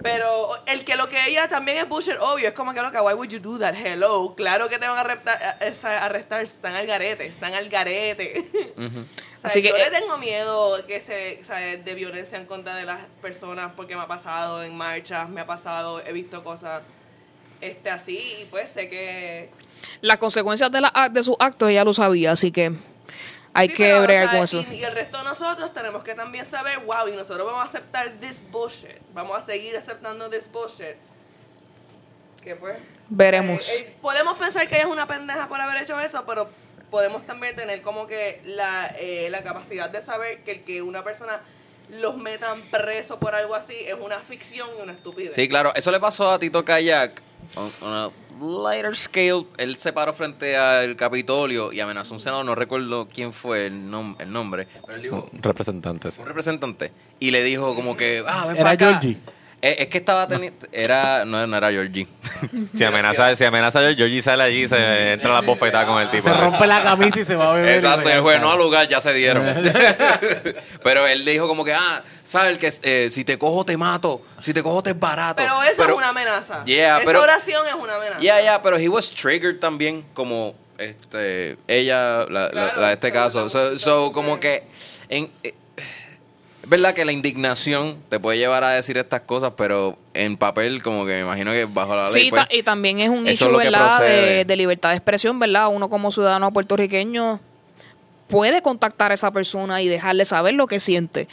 Pero el que lo que ella también es bullshit, obvio, es como que lo que, why would you do that? Hello, claro que te van a arrestar, a- arrestar están al garete, están al garete. <laughs> O sea, Así que, yo eh, le tengo miedo que se, o sea, de violencia en contra de las personas porque me ha pasado en marchas, me ha pasado, he visto cosas este así y pues sé que Las consecuencias de, la, de sus actos ella lo sabía, así que hay Sí, que pero, o bregar sea, con eso. Y, y el resto de nosotros tenemos que también saber, wow, y nosotros vamos a aceptar this bullshit. Vamos a seguir aceptando this bullshit. Que pues. Veremos. eh, eh, podemos pensar que ella es una pendeja por haber hecho eso, pero podemos también tener como que la, eh, la capacidad de saber que el que una persona los metan preso por algo así es una ficción y una estupidez. Sí, claro. Eso le pasó a Tito Kayak. On, on a lighter scale, él se paró frente al Capitolio y amenazó a un senador. No recuerdo quién fue el, nom- el nombre. Pero él dijo, Representantes. un representante. Y le dijo como que, ah, ven Era para acá. Georgie. Eh, es que estaba teniendo... Era... No, no era Georgie. <laughs> Si amenaza, si amenaza a Georgie sale allí, se entra la bofetada con el tipo. Se rompe la camisa y se va a beber. y Exacto, el juez no al lugar, ya se dieron. <laughs> <laughs> Pero él dijo como que, ah, sabes que eh, si te cojo te mato, si te cojo te es barato. Pero eso es una amenaza. Yeah, Esa pero- oración es una amenaza. Ya, ya, pero he was triggered también como este ella, la, la- Claro, la de este caso. So, so, como que en, eh, verdad que la indignación te puede llevar a decir estas cosas, pero en papel como que me imagino que bajo la ley Sí, pues, y también es un issue, es ¿verdad? De, libertad de expresión, ¿verdad? Uno como ciudadano puertorriqueño puede contactar a esa persona y dejarle saber lo que siente.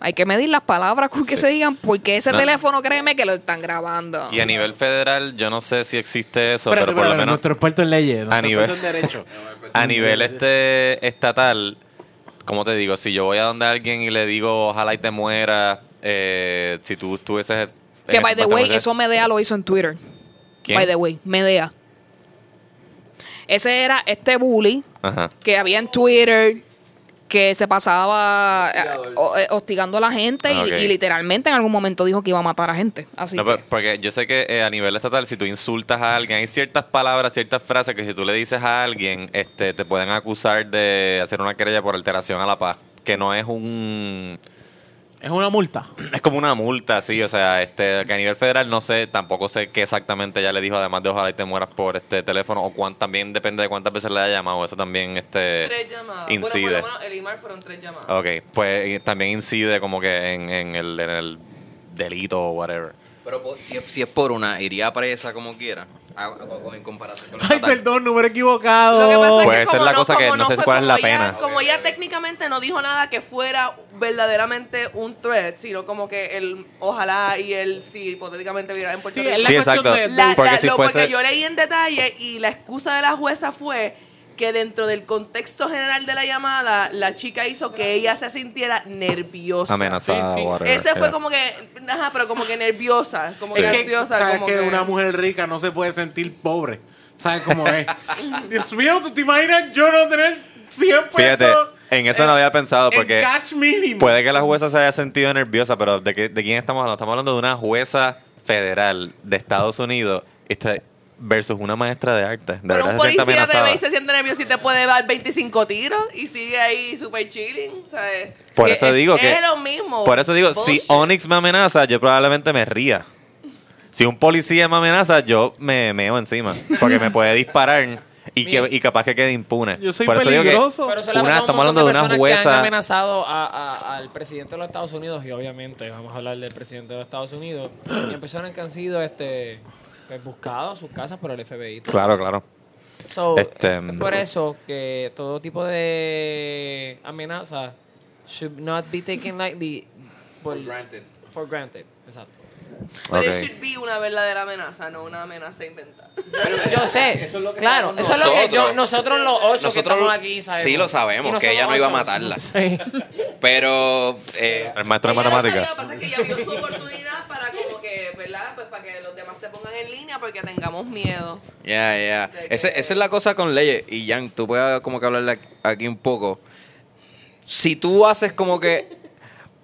Hay que medir las palabras con que se digan, porque ese No. teléfono, créeme que lo están grabando. Y a nivel federal, yo no sé si existe eso, pero por lo menos nuestro experto en leyes, nuestro nivel- experto en derecho. <laughs> a nivel este estatal, como te digo, si yo voy a donde alguien y le digo ojalá y te muera, eh, si tú estuvieses... Que, by the way, proceso- eso Medea lo hizo en Twitter. ¿Quién? By the way, Medea. Ese era este bully Ajá. que había en Twitter que se pasaba eh, eh, hostigando a la gente y- Ok. y, literalmente en algún momento dijo que iba a matar a gente. Así No, que, porque yo sé que eh, a nivel estatal, si tú insultas a alguien, hay ciertas palabras, ciertas frases que si tú le dices a alguien, este, te pueden acusar de hacer una querella por alteración a la paz, que no es un... Es una multa. Es como una multa, sí, o sea, este, que a nivel federal no sé, tampoco sé qué exactamente ella le dijo, además de ojalá y te mueras por este teléfono, o cuán, también depende de cuántas veces le haya llamado, eso también este, Tres llamadas. incide. Bueno, por lo menos el IMAR fueron tres llamadas. Ok, pues también incide como que en, en el, en el delito o whatever. Pero si, es- si es por una, iría presa como quiera. A- a- en comparación con la Ay, perdón, número equivocado. Lo que pasa es Puede que ser como la no, cosa que como no sé fue- cuál es la como ella- pena. Como ella técnicamente no dijo nada que fuera verdaderamente un threat, sino como que el ojalá y él si hipotéticamente viviera en Puerto Sí, Rico. es la Sí, cuestión exacto. de- La- Porque la- si lo- fuese- porque yo leí en detalle y la excusa de la jueza fue que dentro del contexto general de la llamada, la chica hizo que ella se sintiera nerviosa. Amenazada Sí, sí. o whatever. Ese fue yeah. como que, ajá, pero como que nerviosa, como que ansiosa, sabes como que, que, una mujer rica no se puede sentir pobre. ¿Sabes cómo es? <laughs> Dios mío, ¿tú te imaginas yo no tener 100 pesos? Fíjate, en eso no había pensado porque puede que la jueza se haya sentido nerviosa, pero ¿de, qué, de quién estamos hablando? Estamos hablando de una jueza federal de Estados Unidos este, versus una maestra de arte. De Pero verdad un se policía te amenazada. ve y se siente nervioso y te puede dar 25 tiros y sigue ahí super chilling, ¿sabes? Por Sí, eso es- digo es que... lo mismo. Por eso digo, Bullshit. si Onyx me amenaza, yo probablemente me ría. Si un policía me amenaza, yo me meo encima. Porque me puede disparar y, que, y capaz que quede impune. Yo soy Por eso digo que peligroso. Pero una- estamos hablando de una personas que han jueza. amenazado a- a- al presidente de los Estados Unidos y obviamente vamos a hablar del presidente de los Estados Unidos y personas que han sido este pues, buscados a sus casas por el FBI. Claro, claro. So, Este, es por eso que todo tipo de amenaza should not be taken lightly por, for granted. Exacto. Pero Ok. it should be una verdadera amenaza, no una amenaza inventada. <laughs> Yo sé, claro, eso es lo que yo, nosotros los ocho que Nosotros estamos aquí sabemos. sí lo sabemos, que ella no iba a matarla. Sí. Pero eh, El maestro de matemáticas. Lo que pasa es que ella vio su oportunidad para que, ¿verdad? Pues para que los demás se pongan en línea porque tengamos miedo. Ya, ya. Ese- Esa es la cosa con leyes. Y Jan, tú puedes como que hablarle aquí un poco. Si tú haces como que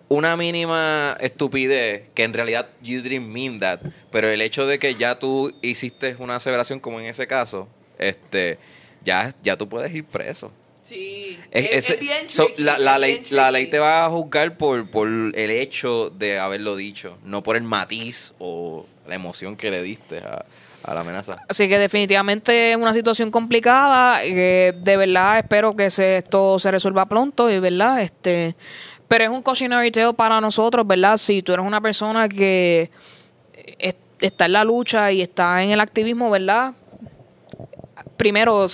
una mínima estupidez, que en realidad you didn't mean that, pero el hecho de que ya tú hiciste una aseveración como en ese caso, este, ya, ya tú puedes ir preso. Sí. Es- Es, ese- es bien so, tricky, la, ley, la te va a juzgar por, por el hecho de haberlo dicho, no por el matiz o la emoción que le diste a, a la amenaza. Así que definitivamente es una situación complicada. eh, de verdad espero que se, esto se resuelva pronto, y verdad, este, pero es un cautionary tale para nosotros, ¿verdad? Si tú eres una persona que es- está en la lucha y está en el activismo, ¿verdad? Primero,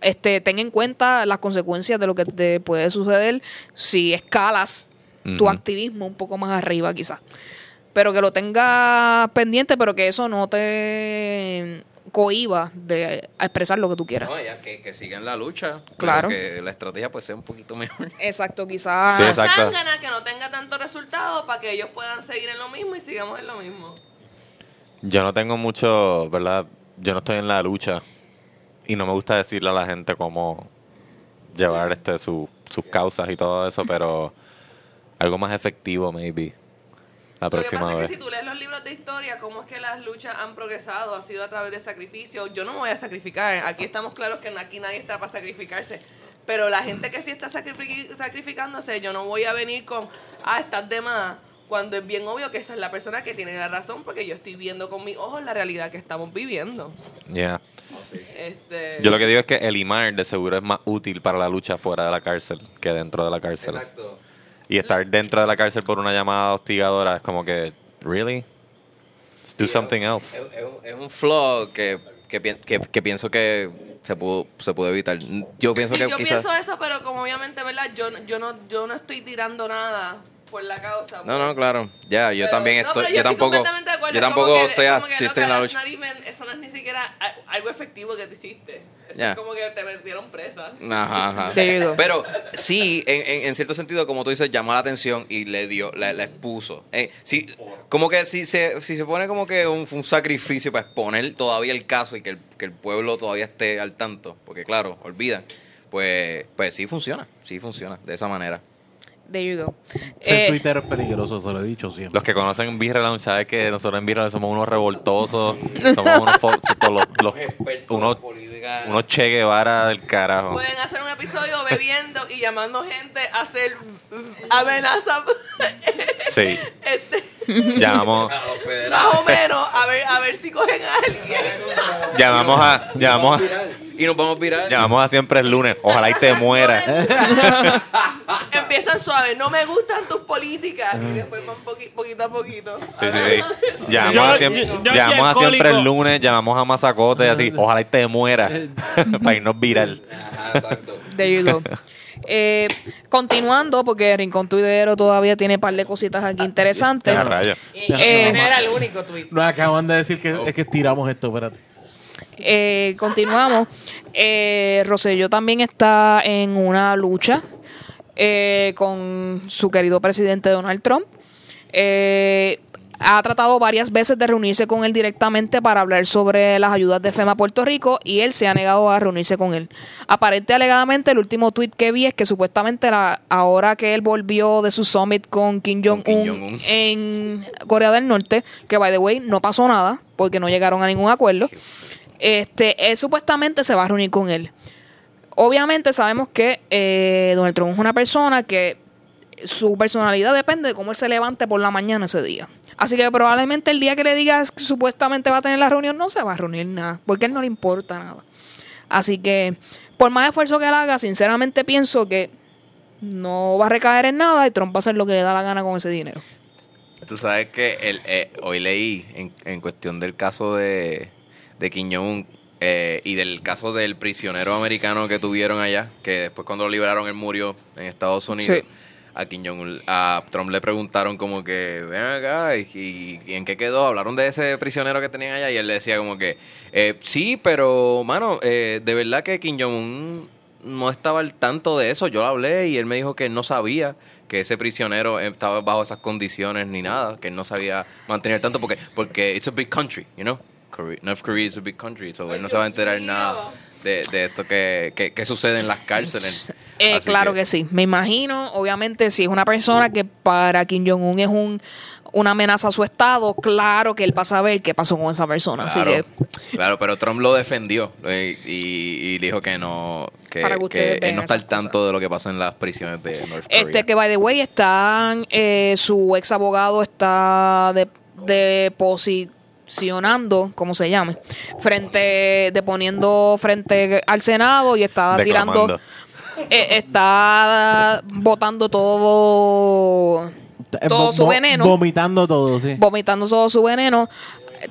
este, ten en cuenta las consecuencias de lo que te puede suceder si escalas tu activismo un poco más arriba, quizás pero que lo tengas pendiente, pero que eso no te cohiba de expresar lo que tú quieras. No, ya que, que sigan la lucha, Claro. que la estrategia pues sea un poquito mejor. <laughs> Exacto, quizás. Sí, exacto. que no tenga tanto resultado para que ellos puedan seguir en lo mismo y sigamos en lo mismo. Yo no tengo mucho, ¿verdad? Yo no estoy en la lucha y no me gusta decirle a la gente cómo llevar este su- sus causas y todo eso, pero algo más efectivo, maybe, la Lo que próxima pasa es vez. que si tú lees los libros de historia, cómo es que las luchas han progresado, ha sido a través de sacrificio. Yo no me voy a sacrificar. Aquí estamos claros que aquí nadie está para sacrificarse. Pero la gente que sí está sacrific- sacrificándose, yo no voy a venir con, ah, estás de más. Cuando es bien obvio que esa es la persona que tiene la razón, porque yo estoy viendo con mis ojos la realidad que estamos viviendo. Yeah. Este, Yo lo que digo es que el IMAR de seguro es más útil para la lucha fuera de la cárcel que dentro de la cárcel. Exacto. Y estar dentro de la cárcel por una llamada hostigadora es como que, ¿really? Do Sí, something es- else. Es, es un- flaw que, que, que- que pienso que se pudo, se pudo evitar. Yo pienso Sí, que yo quizás... pienso eso, pero como obviamente, ¿verdad? Yo, yo, no, yo no estoy tirando nada por la causa. No, no, claro. Ya, yo Pero- también no, estoy... pero yo, tampoco... acuerdo. Yo tampoco que- estoy, es a- que, estoy- estoy en la lucha. not even- eso no es ni siquiera algo efectivo que te hiciste. Eso es como que te metieron presa. Ajá, ajá. Pero sí, en, en- en cierto sentido, como tú dices, llamó la atención y le dio, la, la expuso. Eh, sí, como que si se, si se pone como que un, un sacrificio para exponer todavía el caso y que el, que el pueblo todavía esté al tanto, porque claro, olvidan, pues, pues sí funciona, sí funciona de esa manera. There you go. Ser Eh, Twitter es peligroso, se lo he dicho siempre. Los que conocen Lounge saben que nosotros en Lounge somos unos revoltosos, somos unos, <laughs> los- los- unos, unos Che Guevara del carajo. Pueden hacer un episodio bebiendo y llamando gente a hacer amenazas. <laughs> Sí, Este, llamamos, más o menos, a ver, a ver si cogen a alguien. llamamos a, llamamos a, Y nos vamos a virar. llamamos a siempre el lunes. Ojalá y te <laughs> mueras. Empiezan suave, no me gustan tus políticas. Y después van poqui- poquito a poquito. Sí, sí, sí. <laughs> Llamamos, Yo- a siempre, yo- yo llamamos a aquí siempre el lunes, llamamos a Mazacote y así. Ojalá y te mueras. <laughs> Para irnos viral. Ajá, exacto. There you go. Eh, continuando, porque Rincón Tuidero todavía tiene un par de cositas aquí interesantes. A rayos. Eh, ese no era el único tweet. Nos acaban de decir que es que tiramos esto, espérate. Eh, continuamos. Eh, Rosselló también está en una lucha eh, con su querido presidente Donald Trump. Eh, ha tratado varias veces de reunirse con él directamente para hablar sobre las ayudas de FEMA a Puerto Rico y él se ha negado a reunirse con él. Aparente alegadamente, el último tweet que vi es que supuestamente era ahora que él volvió de su summit con Kim Jong-un. en Corea del Norte, que by the way no pasó nada porque no llegaron a ningún acuerdo. Este, él supuestamente se va a reunir con él. Obviamente sabemos que eh, Donald Trump es una persona que su personalidad depende de cómo él se levante por la mañana ese día. Así que probablemente el día que le digas que supuestamente va a tener la reunión no se va a reunir nada, porque a él no le importa nada. Así que por más esfuerzo que él haga, sinceramente pienso que no va a recaer en nada y Trump va a hacer lo que le da la gana con ese dinero. Tú sabes que el, eh, hoy leí en, en cuestión del caso de, de Kim Jong-un eh, y del caso del prisionero americano que tuvieron allá, que después cuando lo liberaron él murió en Estados Unidos. Sí. A Kim Jong-un, a Trump le preguntaron como que, ven acá, ¿y, y en qué quedó? Hablaron de ese prisionero que tenían allá y él le decía como que, eh, sí, pero, mano, eh, de verdad que Kim Jong-un no estaba al tanto de eso. Yo hablé y él me dijo que él no sabía que ese prisionero estaba bajo esas condiciones ni nada, que él no sabía mantener tanto porque porque it's a big country, you know. Korea- North Korea is a big country, so Ay, él no se va a enterar mío. nada de, de esto que, que, que sucede en las cárceles. Eh, Así claro que... sí. Me imagino, obviamente, si es una persona que para Kim Jong-un es un una amenaza a su estado, claro que él va a saber qué pasó con esa persona. Así Claro, que claro, pero Trump lo defendió eh, y, y dijo que no, que, él no está al cosas. tanto de lo que pasa en las prisiones de North Korea. Este que by the way están eh, su ex abogado está de, deposicionando, ¿cómo se llame? Frente deponiendo frente al Senado y está tirando eh, está botando todo todo su veneno, Vomitando todo, sí. vomitando todo su veneno.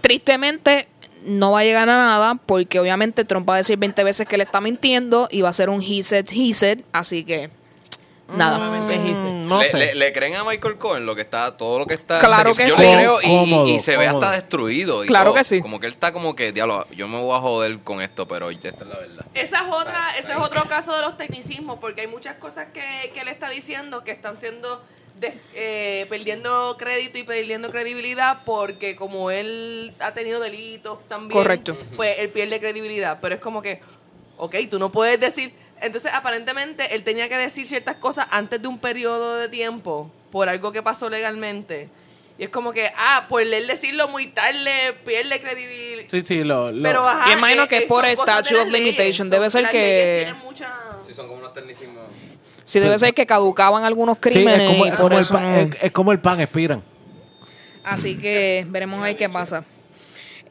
Tristemente no va a llegar a nada porque obviamente Trump va a decir 20 veces que le está mintiendo y va a ser un he said, he said, así que nada. Mm, no ¿Le, sé. le- le creen a Michael Cohen lo que está, todo lo que está? Claro yo que yo sí. le creo y- y, Cómodo, y se ve cómodo. hasta destruido. Y Claro todo. que sí. Como que él está como que, diablo, yo me voy a joder con esto, pero esta es la verdad. Esa es otra, ese es otro caso de los tecnicismos, porque hay muchas cosas que, que él está diciendo que están siendo des- eh, perdiendo crédito y perdiendo credibilidad porque como él ha tenido delitos también, Correcto. pues él pierde credibilidad. Pero es como que, ok, tú no puedes decir. Entonces, aparentemente, él tenía que decir ciertas cosas antes de un periodo de tiempo por algo que pasó legalmente. Y es como que, ah, por él decirlo muy tarde, pierde credibilidad. Sí, sí, lo, lo- Pero ajá, Yo imagino eh, que es eh, por statute of leyes, limitation. son- Debe ser que- leyes mucha- Sí, son como unos tecnicismos. Sí, debe ser que caducaban algunos sí, crímenes es como, y es por como el eso pan, no- es, es como el pan, expiran. Así que veremos ahí qué pasa.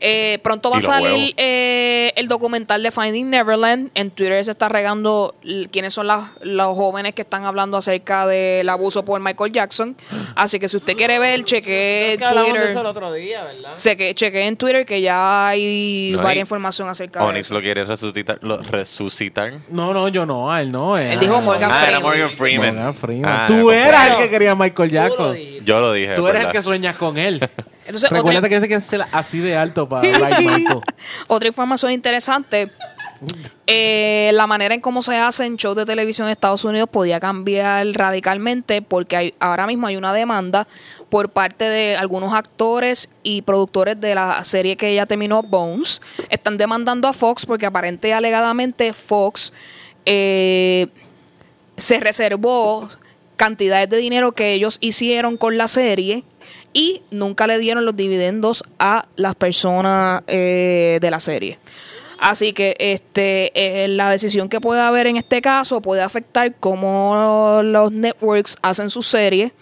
Eh, pronto va a salir eh, el documental de Finding Neverland. En Twitter se está regando quiénes son las, los jóvenes que están hablando acerca del abuso por Michael Jackson. Así que si usted quiere ver, chequee que hablamos de eso el Twitter. otro día, ¿verdad? Se que, chequee en Twitter que ya hay No, varias información acerca de eso. lo quiere resucitar. Lo, resucitar. No, no, yo no, a él no. Él dijo Morgan Ah, era Freeman. Morgan Freeman. Morgan Freeman. Ah, Tú eras el que quería a Michael lo Jackson. Yo lo dije. Tú eres el que sueñas con él. <laughs> Entonces, Recuérdate otra, que que ser así de alto para <laughs> like otra información interesante. eh, la manera en cómo se hacen shows de televisión en Estados Unidos podía cambiar radicalmente porque hay, ahora mismo hay una demanda por parte de algunos actores y productores de la serie que ya terminó, Bones. Están demandando a Fox porque aparente y alegadamente Fox eh, se reservó cantidades de dinero que ellos hicieron con la serie y nunca le dieron los dividendos a las personas eh, de la serie. Así que este eh, la decisión que puede haber en este caso puede afectar cómo los networks hacen sus series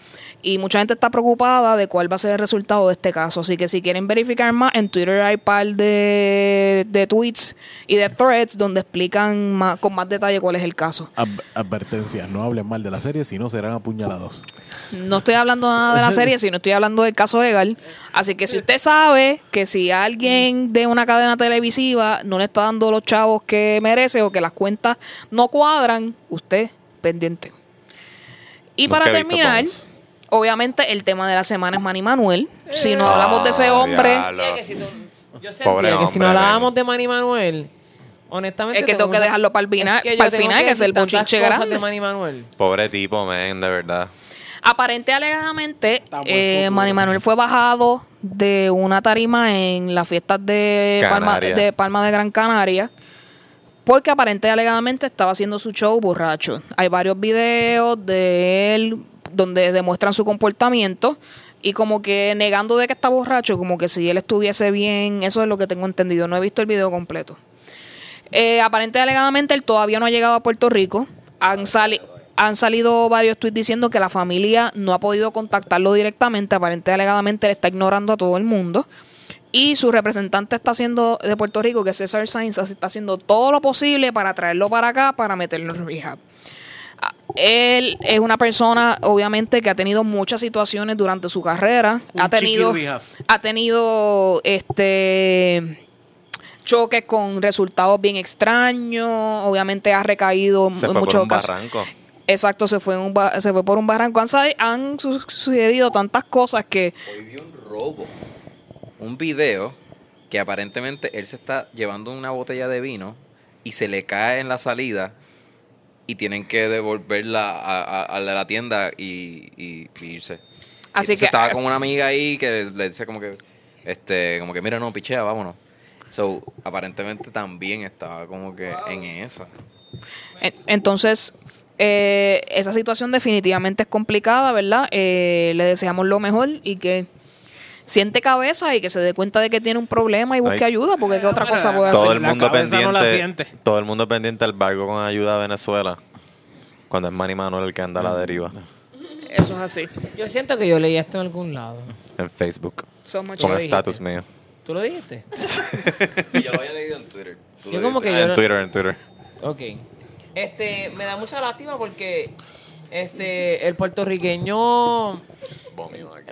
y mucha gente está preocupada de cuál va a ser el resultado de este caso. Así que si quieren verificar más, en Twitter hay par de, de tweets y de threads donde explican más- con más detalle cuál es el caso. Ad- advertencia, no hablen mal de la serie, si no serán apuñalados. No estoy hablando nada de la <laughs> serie, sino estoy hablando del caso legal. Así que si usted sabe que si alguien de una cadena televisiva no le está dando los chavos que merece o que las cuentas no cuadran, usted pendiente. Y Nunca para terminar. Obviamente el tema de la semana es Manny Manuel. Si no hablamos de ese Ah, hombre, diablo. Oye, que si tú- yo sentía Pobre que si no hablábamos men. de Manny Manuel, honestamente... Es que tengo que muchas- dejarlo para el final- yo para el tengo final, que es decir el tantas bochinche cosas grande. de Manny Manuel. Pobre tipo, man, de verdad. Aparente y alegadamente, eh, futuro. Manny Manuel fue bajado de una tarima en las fiestas de Palma, de Palma de Gran Canaria. Porque aparente alegadamente estaba haciendo su show borracho. Hay varios videos de él donde demuestran su comportamiento y como que negando de que está borracho, como que si él estuviese bien, eso es lo que tengo entendido. No he visto el video completo. Eh, aparente alegadamente él todavía no ha llegado a Puerto Rico. Han, han salido varios tweets diciendo que la familia no ha podido contactarlo directamente. Aparente alegadamente él está ignorando a todo el mundo. Y su representante está haciendo de Puerto Rico, que es César Sainz, está haciendo todo lo posible para traerlo para acá para meterlo en rehab. Ah, Él es una persona, obviamente, que ha tenido muchas situaciones durante su carrera. Un ha tenido, ha tenido este choques con resultados bien extraños. Obviamente ha recaído Se en fue por muchos un casos. barranco. Exacto, se fue, en un ba- se fue por un barranco. Han, han su- sucedido tantas cosas que Hoy vi un robo. Un video que aparentemente él se está llevando una botella de vino y se le cae en la salida y tienen que devolverla a, a- a la tienda y, y- y irse. Así Entonces que- estaba con una amiga ahí que le dice como que este como que mira no pichea vámonos so aparentemente también estaba como que en esa En- Entonces, eh, esa situación definitivamente es complicada, ¿verdad? Eh, le deseamos lo mejor y que siente cabeza y que se dé cuenta de que tiene un problema y busque Ay. ayuda, porque qué otra cosa puede todo hacer. Todo el la mundo no la pendiente. siente. todo el mundo pendiente al barco con ayuda a Venezuela. Cuando es Manny Manuel el que anda a la deriva. Eso es así. Yo siento que yo leí esto en algún lado. En Facebook. So much Con estatus mío. ¿Tú lo dijiste? <laughs> Sí, yo lo había leído en Twitter. Tú Yo lo como que Ah, yo en no- Twitter, en Twitter. Ok. Este, me da mucha lástima porque este, el puertorriqueño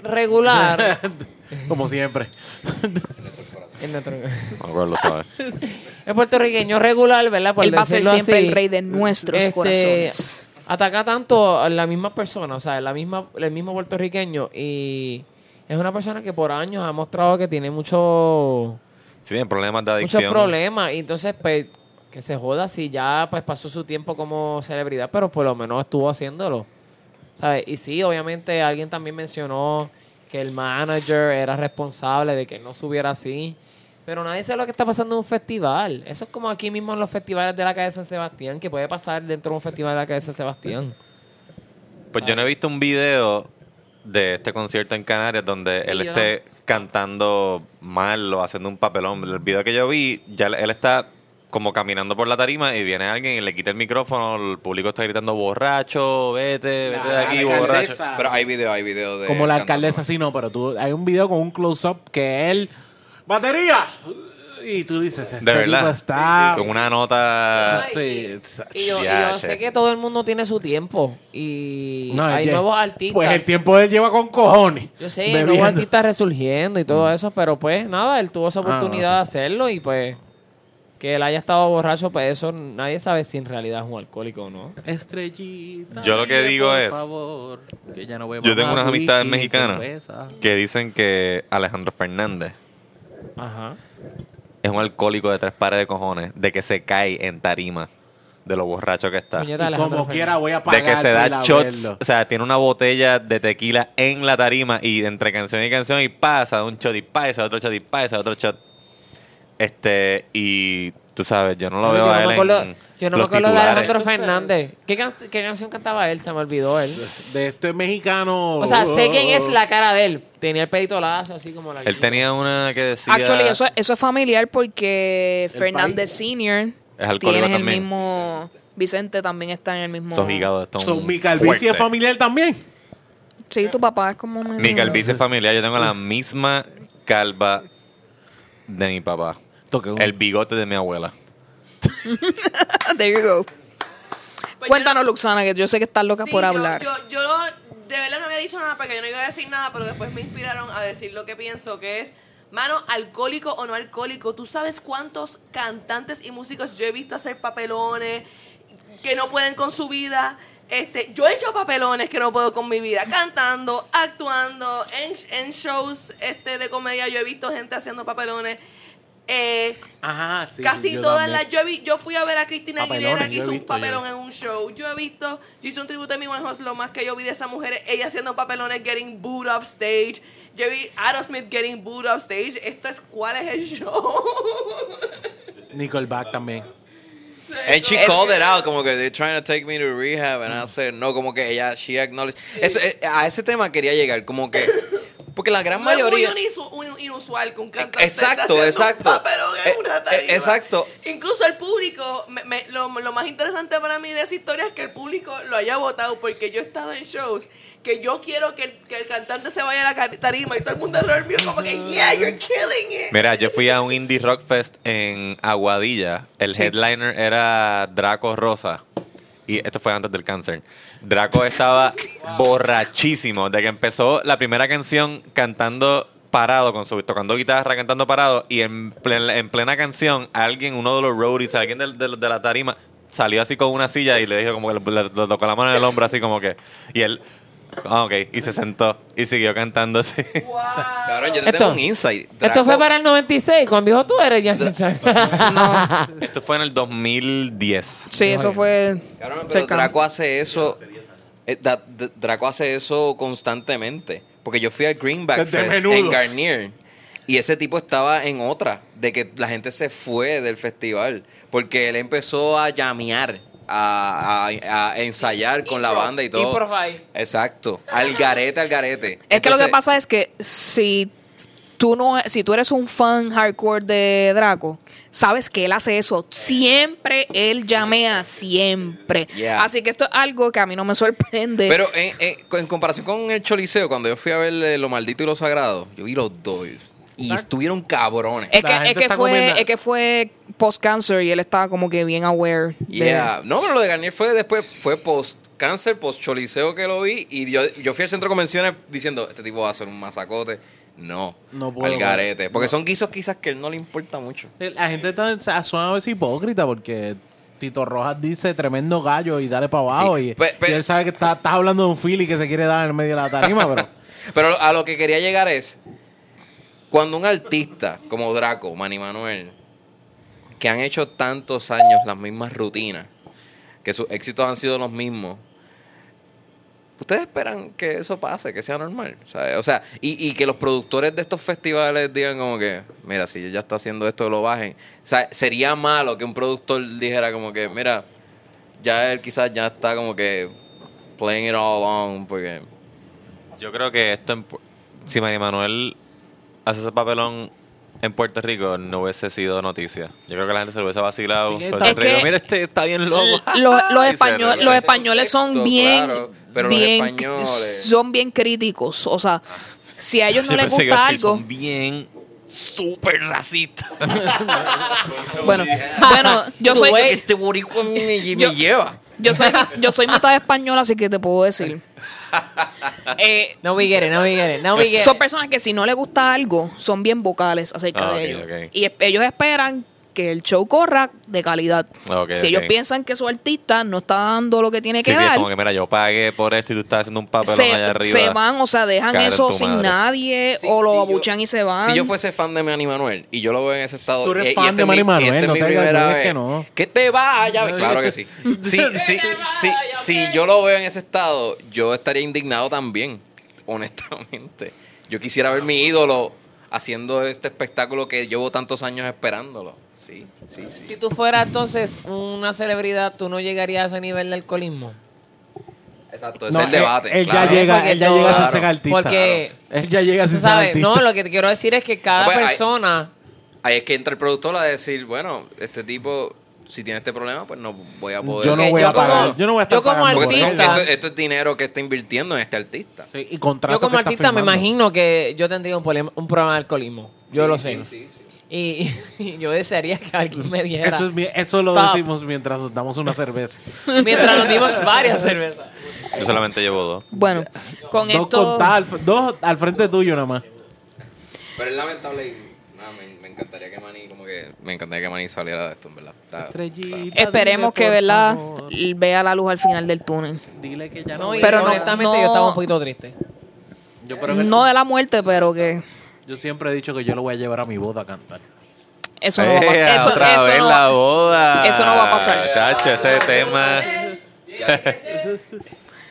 regular. <laughs> Como siempre. el, nuestro- No lo sabe. el puertorriqueño regular, ¿verdad? Por Él va a ser decirlo siempre así, el rey de nuestros este, corazones. Ataca tanto a la misma persona, o sea, la misma, el mismo puertorriqueño. Y es una persona que por años ha mostrado que tiene mucho, Sí, problemas de adicción. muchos problemas. Y entonces, pues, que se joda si ya pues pasó su tiempo como celebridad, pero por lo menos estuvo haciéndolo. ¿Sabes? Y sí, obviamente alguien también mencionó que el manager era responsable de que no subiera así. Pero nadie sabe lo que está pasando en un festival. Eso es como aquí mismo en los festivales de la calle de San Sebastián, que puede pasar dentro de un festival de la calle de San Sebastián. Pues yo no he visto un video de este concierto en Canarias donde él esté cantando mal o haciendo un papelón. El video que yo vi, ya él está como caminando por la tarima y viene alguien y le quita el micrófono, el público está gritando borracho, vete, vete de aquí, borracho. Pero hay video, hay video de. Como la cantando. alcaldesa, sí, no, pero tú, hay un video con un close-up que él. ¡Batería! Y tú dices, este De verdad. tipo está. Con una nota... Sí, y, y yo, y sé que todo el mundo tiene su tiempo. Y No, hay nuevos artistas. Pues el tiempo él lleva con cojones. Yo sé, bebiendo. nuevos artistas resurgiendo y todo eso, pero pues nada, él tuvo esa Ah, no, oportunidad sí. de hacerlo y pues que él haya estado borracho, pues eso nadie sabe si en realidad es un alcohólico o no. Estrellita. Yo lo que digo por es- favor, que ya no beba Yo tengo unas amistades mexicanas que dicen que Alejandro Fernández Ajá. es un alcohólico de tres pares de cojones, de que se cae en tarima de lo borracho que está. Y como Fernández. quiera voy a de pagar que se da a shots, verlo. o sea, tiene una botella de tequila en la tarima y entre canción y canción y pasa de un shot y pasa, otro shot y pasa, otro shot. Este, y tú sabes, yo no lo Yo veo no a él en yo no me los acuerdo de. Alejandro Fernández. ¿Qué, can- qué canción cantaba él? Se me olvidó él. De este mexicano. O sea, sé quién es la cara de él. Tenía el pelito lazo, así como la Él tenía una que decía... Actually, eso, eso es familiar porque Fernández. Senior tiene el también. mismo... Vicente también está en el mismo... Esos hígados están So, mi calvicie es familiar también. Sí, tu papá es como... Mi calvicie familiar, yo tengo la misma calva de mi papá. Toque un- El bigote de mi abuela. <laughs> There you go. Pues Cuéntanos, yo no- Luxana, que yo sé que estás loca Sí, por yo- hablar. Yo, yo no- de verdad no había dicho nada porque yo no iba a decir nada, pero después me inspiraron a decir lo que pienso, que es, mano, alcohólico o no alcohólico, ¿tú sabes cuántos cantantes y músicos yo he visto hacer papelones que no pueden con su vida? Este, yo he hecho papelones que no puedo con mi vida, cantando, actuando, en, en shows este, de comedia yo he visto gente haciendo papelones. Eh, Ajá, sí. Casi todas también. las. Yo, vi- yo fui a ver a Cristina Aguilera que hizo un visto papelón yo. en un show. Yo he visto. Yo hice un tributo a mi Winehouse. Lo más que yo vi de esa mujer, ella haciendo papelones, getting booed off stage. Yo vi Aerosmith getting booed off stage. Esto es. ¿Cuál es el show? <laughs> Nickelback también. And she Es- called it out, como que they're trying to take me to rehab, and I said, no, como que ella, she acknowledged. Eso, eh, a ese tema quería llegar, como que, <coughs> porque la gran No es mayoría... muy unisu- un- inusual que un cantante Exacto, exacto. en Eh, una eh, tarima. exacto. Incluso el público, me- me- lo, lo más interesante para mí de esa historia es que el público lo haya votado, porque yo he estado en shows que yo quiero que el, que el cantante se vaya a la tarima y todo el mundo alrededor mío como que, yeah, you're killing it. Mira, yo fui a un Indie Rock Fest en Aguadilla. El headliner era Draco Rosa. Y esto fue antes del cáncer. Draco estaba borrachísimo. De que empezó la primera canción cantando parado, con su, tocando guitarra, cantando parado. Y en, plen- en plena canción, alguien, uno de los roadies, alguien del- de, la tarima, salió así con una silla y le dijo como que le tocó la mano en el hombro, así como que. Y él. Ah, ok. Y se sentó y siguió cantando así. Wow. Cabrón, yo te Esto- tengo un insight. Esto fue para el 96, cuando viejo tú eres ya. <laughs> Esto fue en el 2010. Sí, eso fue... Cabrón, pero. Draco hace eso. eh, da- Draco hace eso constantemente. Porque yo fui al Greenback Fest menudo. en Garnier. Y ese tipo estaba en otra. De que la gente se fue del festival. Porque él empezó a llamear. A, a- a ensayar con la banda y todo. Exacto. Al garete, al garete. Es que lo que pasa es que si tú no, si tú eres un fan hardcore de Draco, sabes que él hace eso. Siempre él llamea, siempre. Yeah. Así que esto es algo que a mí no me sorprende. Pero en, en- en comparación con el Choliseo, cuando yo fui a ver eh, Lo Maldito y Lo Sagrado, yo vi los dos. Y estuvieron cabrones. es que, es fue, comiendo- es que fue post-cancer y él estaba como que bien aware. de- Yeah. No, pero lo de Garnier fue después, fue post cáncer, post choliseo que lo vi. Y yo, yo fui al centro de convenciones diciendo, este tipo va a hacer un masacote. No, No puedo, al garete. Porque no. son guisos quizás que a él no le importa mucho. La gente está, suena a veces hipócrita porque Tito Rojas dice tremendo gallo y dale para abajo. Sí, y, pe- pe- y él sabe que está, estás hablando de un Philly que se quiere dar en el medio de la tarima, pero. <laughs> Pero a lo que quería llegar es, cuando un artista como Draco, Manny Manuel, que han hecho tantos años las mismas rutinas, que sus éxitos han sido los mismos, ¿ustedes esperan que eso pase, que sea normal? O sea, y, y que los productores de estos festivales digan como que, mira, si ya está haciendo esto, lo bajen. O sea, sería malo que un productor dijera como que, mira, ya él quizás ya está como que playing it all along, porque... Yo creo que esto, si Manny Manuel hace ese papelón <laughs> en Puerto Rico, no hubiese sido noticia. Yo creo que la gente se lo hubiese vacilado. Sí, está- Es que- Mira, este está bien loco. Los, <laughs> los españoles, los son bien, claro, pero los bien- españoles- son bien críticos. O sea, si a ellos no Yo les que gusta sí, algo, Son bien súper racistas. <laughs> bueno, bueno, yo soy, este boricua a mí me, Yo- me lleva. yo soy, yo soy mitad española, así que te puedo decir. Eh, No we get it, no we get it, no we get son personas que si no les gusta algo, son bien vocales acerca Ah, de ok, ello. ok. Y ellos esperan que el show corra de calidad. Si ellos piensan que su artista no está dando lo que tiene Sí, que sí, es dar, como que mira, yo pagué por esto y tú estás haciendo un papelón se, allá arriba. se van, o sea, dejan eso sin madre. nadie Sí, o lo si yo- abuchan y se van. Si yo fuese fan de Manny Manuel y yo lo veo en ese estado. Tú eres y- y de Manny Manuel, no te digas que no. Que te vaya. Claro que sí. Si, si, si, si yo lo veo en ese estado, yo estaría indignado también, honestamente. Yo quisiera ver mi ídolo haciendo este espectáculo que llevo tantos años esperándolo. Sí, sí, sí. Si tú fueras entonces una celebridad, ¿tú no llegarías a ese nivel de alcoholismo? Exacto, ese No, es el debate. Él, él claro. ya llega, él ya todo- llega Claro. ser artista. Porque- Él ya llega sin ser sabes, artista. no, lo que te quiero decir es que cada Pues, persona... Ahí es que entra el productor a decir, bueno, este tipo, si tiene este problema, pues no voy a poder. Yo no voy a pagar. como- yo no voy a estar yo como pagando esto, artista- esto- esto es dinero que está invirtiendo en este artista. Sí, y contratos Yo como que está artista me imagino que yo tendría un, problema- un problema de alcoholismo. Yo Sí, lo sí, sé. sí, sí. Y, <laughs> y yo desearía que alguien me dijera. Eso, es mi- eso lo "Stop", decimos mientras nos damos una cerveza. <laughs> Mientras nos dimos varias cervezas. Yo solamente llevo dos. Bueno, con dos, esto... contadas al f- dos al frente tuyo nada más. Pero es lamentable y nada, me, me encantaría que Manny, como que, me encantaría que Manny saliera de esto, en verdad. Está- Esperemos dile, que, ¿verdad? favor. vea la luz al final del túnel. Dile que ya no. No, y Pero no- honestamente no- yo estaba un poquito triste. yo, pero que- No de la muerte, pero que yo siempre he dicho que yo lo voy a llevar a mi boda a cantar. eso no va a Eh, pasar. Eso, otra eso vez no- la boda. eso no va a pasar. Chacho, ese tema.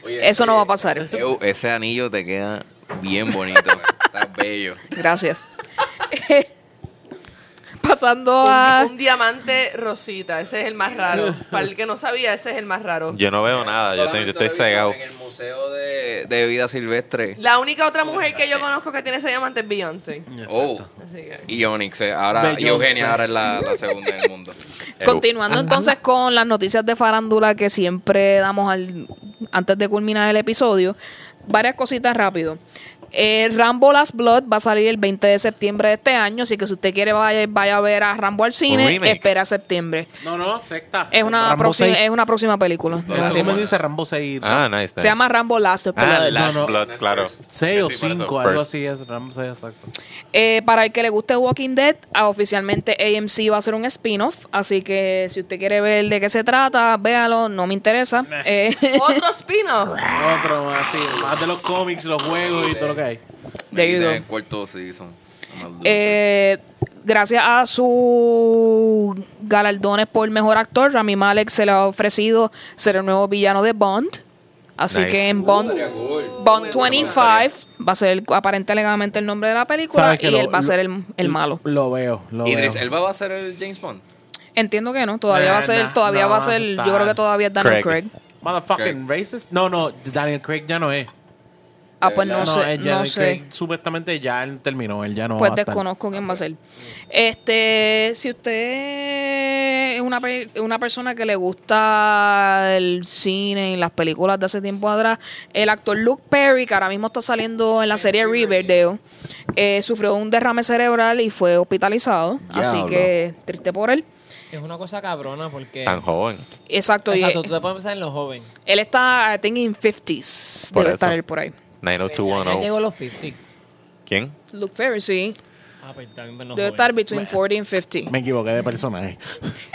Oye, <laughs> Eso no va a pasar. Ew, ese anillo te queda bien bonito. <laughs> Está bello. Gracias. <laughs> Pasando Un, a... un diamante rosita, ese es el más raro. Para el que no sabía, ese es el más raro. Yo no veo nada, yo, estoy- yo estoy cegado. En el museo de, de vida silvestre. La única otra mujer que yo conozco que tiene ese diamante es Beyoncé. Oh. Que- Y Onyx, eh, ahora, y. Eugenia ahora es la, la segunda en el mundo. Continuando entonces con las noticias de farándula que siempre damos al, antes de culminar el episodio, varias cositas rápido. Eh, Rambo Last Blood va a salir el 20 de septiembre de este año, así que si usted quiere vaya, vaya a ver a Rambo al cine, remake. espera septiembre. No, no, sexta. Es una, Rambo próxima, 6. es una próxima película. Eso como dice Rambo 6. Ah, nice, nice. Se llama Rambo Last Blood. Ah, Last No, no. Blood, claro. 6 o Sí, por eso, 5, algo así es. Rambo 6, exacto. Eh, para el que le guste Walking Dead, ah, oficialmente AMC va a hacer un spin-off, así que si usted quiere ver de qué se trata, véalo, no me interesa. Eh, <laughs> Otro spin-off. Otro más, sí. Más de los cómics, los juegos y todo lo que you go. cuarto season. Eh, gracias a sus galardones por mejor actor, Rami Malek se le ha ofrecido ser el nuevo villano de Bond. Así Nice. que en Bond, Bond 25 va a ser aparente legalmente el nombre de la película ¿Sabes que y lo- él va a ser el, el malo. Lo veo, lo Idris veo. Elba va a ser el James Bond. Entiendo que no, todavía va a ser, Nah, todavía no, va a ser, yo creo que todavía es Daniel Craig. Craig. Motherfucking racist. No, no, Daniel Craig ya no es. Ah, ¿De pues no verdad? sé, él ya- no que sé. Supuestamente ya él terminó, él ya no Pues va a estar. desconozco quién va a ser. Este, si usted es una, una persona que le gusta el cine y las películas de hace tiempo atrás, el actor Luke Perry, que ahora mismo está saliendo en la serie Riverdale, eh, sufrió un derrame cerebral y fue hospitalizado. Así que triste por él. Es una cosa cabrona porque... Tan joven. Exacto. y, Exacto, eh, tú te puedes pensar en los jóvenes. él está, I think, in 50s. Por Debe eso. estar él por ahí. Él 90210. llegó a los 50s. ¿Quién? Luke Perry, sí. Ah, pues también Debe estar between 40 and 50. Me equivoqué de personaje.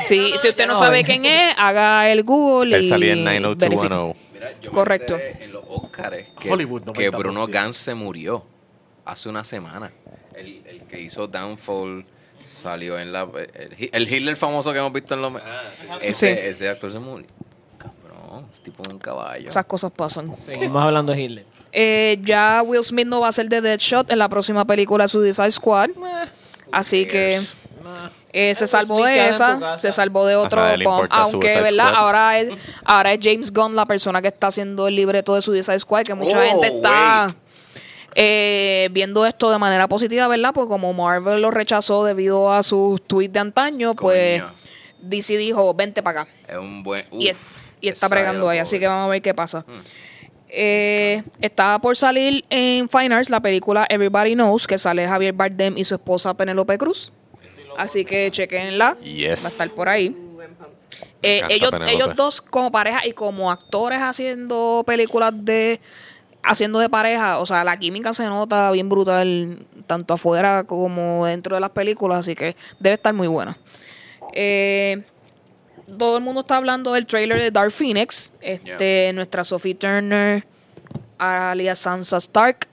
Sí, si usted no sabe quién es, haga el Google Él y salía en verifique. 90210. Mira, yo Correcto. Enteré en los Oscars que, Hollywood, no que me Bruno tío. Gans se murió hace una semana. El, el que hizo Downfall salió en la. El, el Hitler famoso que hemos visto en los. ese, Sí. ese actor se murió. Cabrón, es tipo un caballo. Esas cosas pasan. Seguimos hablando de Hitler. Eh, ya Will Smith no va a ser de Deadshot en la próxima película Suicide Squad. Así que eh, se salvó de esa, se salvó de otro. Aunque, ¿verdad? Squad. Ahora es, ahora es James Gunn la persona que está haciendo el libreto de Suicide Squad, que mucha Oh, gente está eh, viendo esto de manera positiva, ¿verdad? Pues como Marvel lo rechazó debido a sus tweets de antaño, pues Coño. DC dijo, vente para acá. Es un buen. y, es- uf, y está era ahí, así que vamos a ver qué pasa. Eh, está por salir en Fine Arts la película Everybody Knows, que sale Javier Bardem y su esposa Penélope Cruz. Así que chequenla. Yes. Va a estar por ahí. Eh, ellos, ellos dos como pareja y como actores haciendo películas de haciendo de pareja, o sea, la química se nota bien brutal tanto afuera como dentro de las películas, así que debe estar muy buena. Eh, todo el mundo está hablando del trailer de Dark Phoenix. Este, nuestra Sophie Turner, alias Sansa Stark,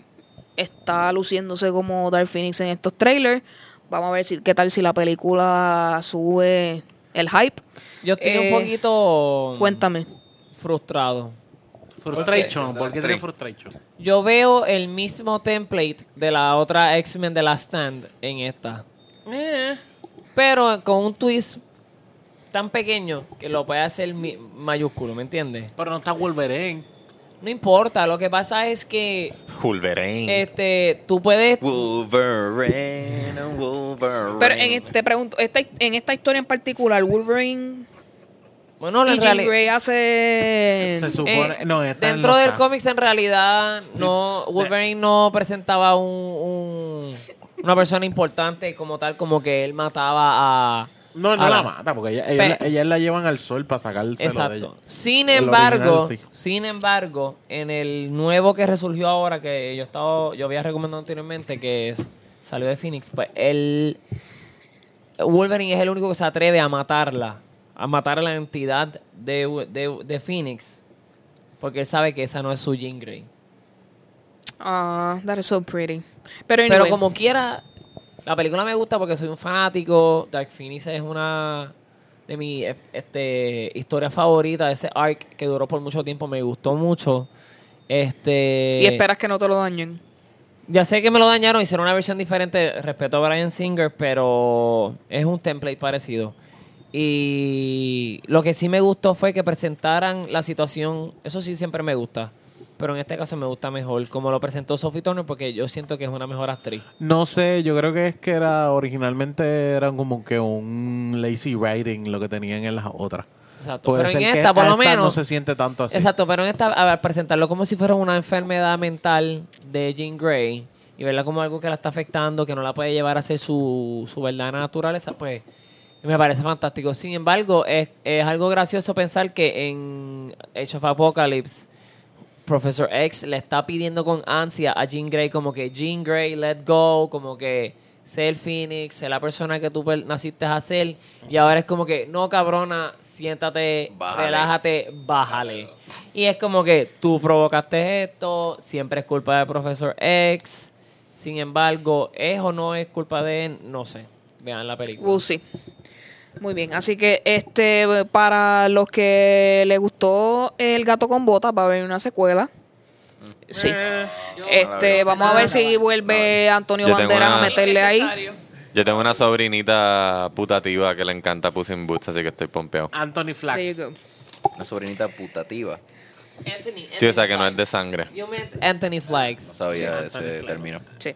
está luciéndose como Dark Phoenix en estos trailers. Vamos a ver si qué tal si la película sube el hype. Yo estoy Eh, un poquito Cuéntame. frustrado. Frustration, ¿por qué tiene frustration? Yo veo el mismo template de la otra X-Men de la Stand en esta. Pero con un twist tan pequeño que lo puede hacer mi- mayúsculo, ¿me entiendes? Pero no está Wolverine. No importa, lo que pasa es que Wolverine. este tú puedes Wolverine, Wolverine. Pero en, te pregunto, esta, en esta historia en particular, Wolverine bueno, y en Jean realidad Grey hace... Se supone. Eh, no, esta dentro no del está. cómics en realidad no Wolverine no presentaba un, un- una persona importante como tal como que él mataba a No, no a la mata, porque ella, ella, la- ella la llevan al sol para sacárselo de ella. Exacto. Sin El embargo, original, sí. sin embargo, en el nuevo que resurgió ahora, que yo estaba, yo había recomendado anteriormente, que es- salió de Phoenix, pues el Wolverine es el único que se atreve a matarla, a matar a la entidad de, de, de Phoenix, porque él sabe que esa no es su Jean Grey. Ah, that is so pretty. Pero, como quiera, la película me gusta porque soy un fanático. Dark Phoenix es una de mis este, historias favoritas. Ese arc que duró por mucho tiempo me gustó mucho. Este, Y esperas que no te lo dañen. Ya sé que me lo dañaron, hicieron una versión diferente. Respeto a Brian Singer, pero es un template parecido. Y lo que sí me gustó fue que presentaran la situación. Eso sí siempre me gusta. Pero en este caso me gusta mejor como lo presentó Sophie Turner porque yo siento que es una mejor actriz. No sé, yo creo que es que era originalmente eran como que un lazy writing lo que tenían en las otras. Exacto. Puede pero en esta, por lo menos. no se siente tanto así. Exacto, pero en esta, a ver, presentarlo como si fuera una enfermedad mental de Jean Grey y verla como algo que la está afectando, que no la puede llevar a ser su, su verdadera naturaleza, pues me parece fantástico. Sin embargo, es, es algo gracioso pensar que en Age of Apocalypse, Professor X le está pidiendo con ansia a Jean Grey como que Jean Grey, let go, como que sé el Phoenix, sé la persona que tú naciste a ser. Y ahora es como que, no cabrona, siéntate, Bájale. relájate, bájale. Y es como que tú provocaste esto, siempre es culpa de Professor X. Sin embargo, ¿es o no es culpa de él? No sé. Vean la película. Uh, sí. Muy bien, así que este para los que les gustó El gato con botas va a haber una secuela. Sí. Este, vamos a ver si vuelve Antonio Banderas a meterle ahí. Yo tengo una sobrinita putativa que le encanta Puss in Boots, así que estoy pompeado. Anthony Flax. Una sobrinita putativa. Anthony. Sí, o sea que no es Flags. de sangre. You meant Anthony Flags. No sabía Sí, ese Anthony Flags. término. Sí.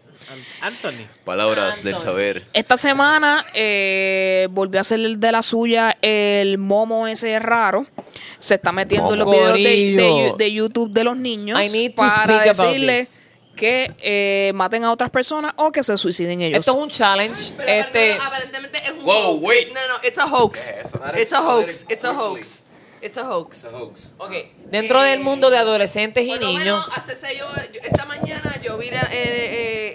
Anthony. Palabras del Anthony. saber. Esta semana eh, volvió a hacer de la suya el momo ese raro. Se está metiendo en los videos de, de- Corillo. de YouTube de los niños I need to para decirle que eh, maten a otras personas o que se suiciden ellos. Esto es un challenge. Pero Este, aparentemente- aparentemente es un Wow, hoax. wait. No, no, no, it's a hoax. ¿Qué es eso? It's a hoax. It's a hoax. It's a hoax. ok, dentro del mundo de adolescentes y niños, menos hace seis horas, yo- esta mañana yo vi la- eh,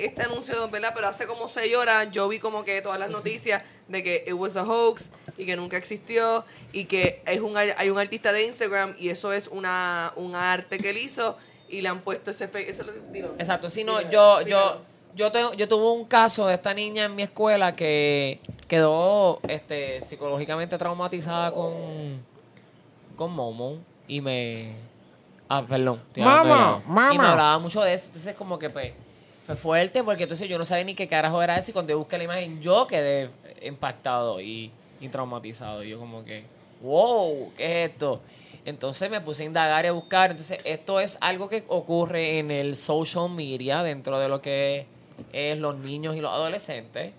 eh, este anuncio, ¿verdad? Pero hace como seis horas yo vi como que todas las noticias de que it was a hoax y que nunca existió y que es un, ar- hay un artista de Instagram y eso es una un arte que él hizo y le han puesto ese fake. Eso lo digo. Exacto, si no, yo, yo, yo, tengo- yo tuve un caso de esta niña en mi escuela que quedó este, psicológicamente traumatizada con, con Momo y me... Ah, perdón. de- mama. Y me hablaba mucho de eso, entonces como que pues, fue fuerte porque entonces yo no sabía ni qué carajo era eso y cuando yo busqué la imagen yo quedé impactado y, y traumatizado. Y yo como que, wow, ¿qué es esto? Entonces me puse a indagar y a buscar. Entonces esto es algo que ocurre en el social media dentro de lo que es los niños y los adolescentes.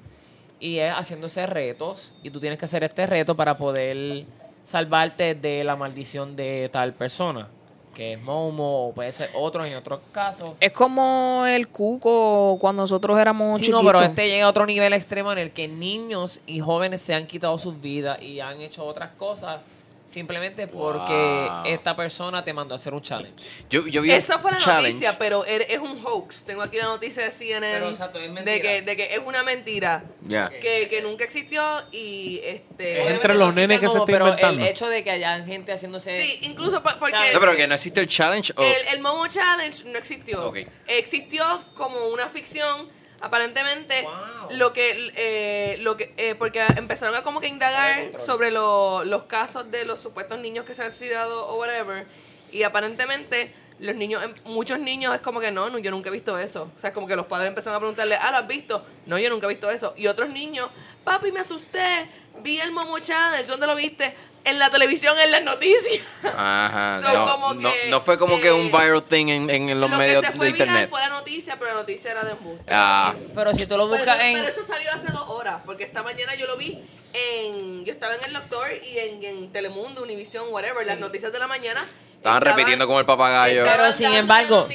Y es haciéndose retos. Y tú tienes que hacer este reto para poder salvarte de la maldición de tal persona. Que es Momo o puede ser otros en otros casos. Es como el cuco cuando nosotros éramos Sí, chiquitos. no, pero este llega a otro nivel extremo en el que niños y jóvenes se han quitado sus vidas y han hecho otras cosas simplemente porque Wow. esta persona te mandó a hacer un challenge. Yo, yo vi Esa fue la challenge. noticia, pero er- es un hoax. Tengo aquí la noticia de CNN Pero, de que de que es una mentira. Ya. Que, que nunca existió y este Es entre los nenes que se está pero inventando. el hecho de que haya gente haciéndose... Sí, incluso por- porque. No, pero que no existe el challenge. o- el, el Momo Challenge no existió. Existió como una ficción. Aparentemente, Wow. lo que, eh, lo que eh, porque empezaron a como que indagar sobre lo- los casos de los supuestos niños que se han suicidado o whatever. Y aparentemente, los niños, em, muchos niños es como que no, no, yo nunca he visto eso. O sea, es como que los padres empezaron a preguntarle, ah, ¿lo has visto? No, yo nunca he visto eso. Y otros niños, papi, me asusté, vi el Momo Challenge, ¿dónde lo viste? En la televisión, en las noticias. Ajá. <laughs> So, no, como no, que, no fue como que un eh, viral thing en, en los lo medios que se fue de viral internet. fue la noticia, pero la noticia era de embuste. Ah, Pero si tú lo Pero, buscas eso, en... pero eso salió hace dos horas, porque esta mañana yo lo vi en... Yo estaba en el doctor y en, en Telemundo, Univision, whatever, las noticias de la mañana. Estaban repitiendo como el papagayo. Pero sin embargo-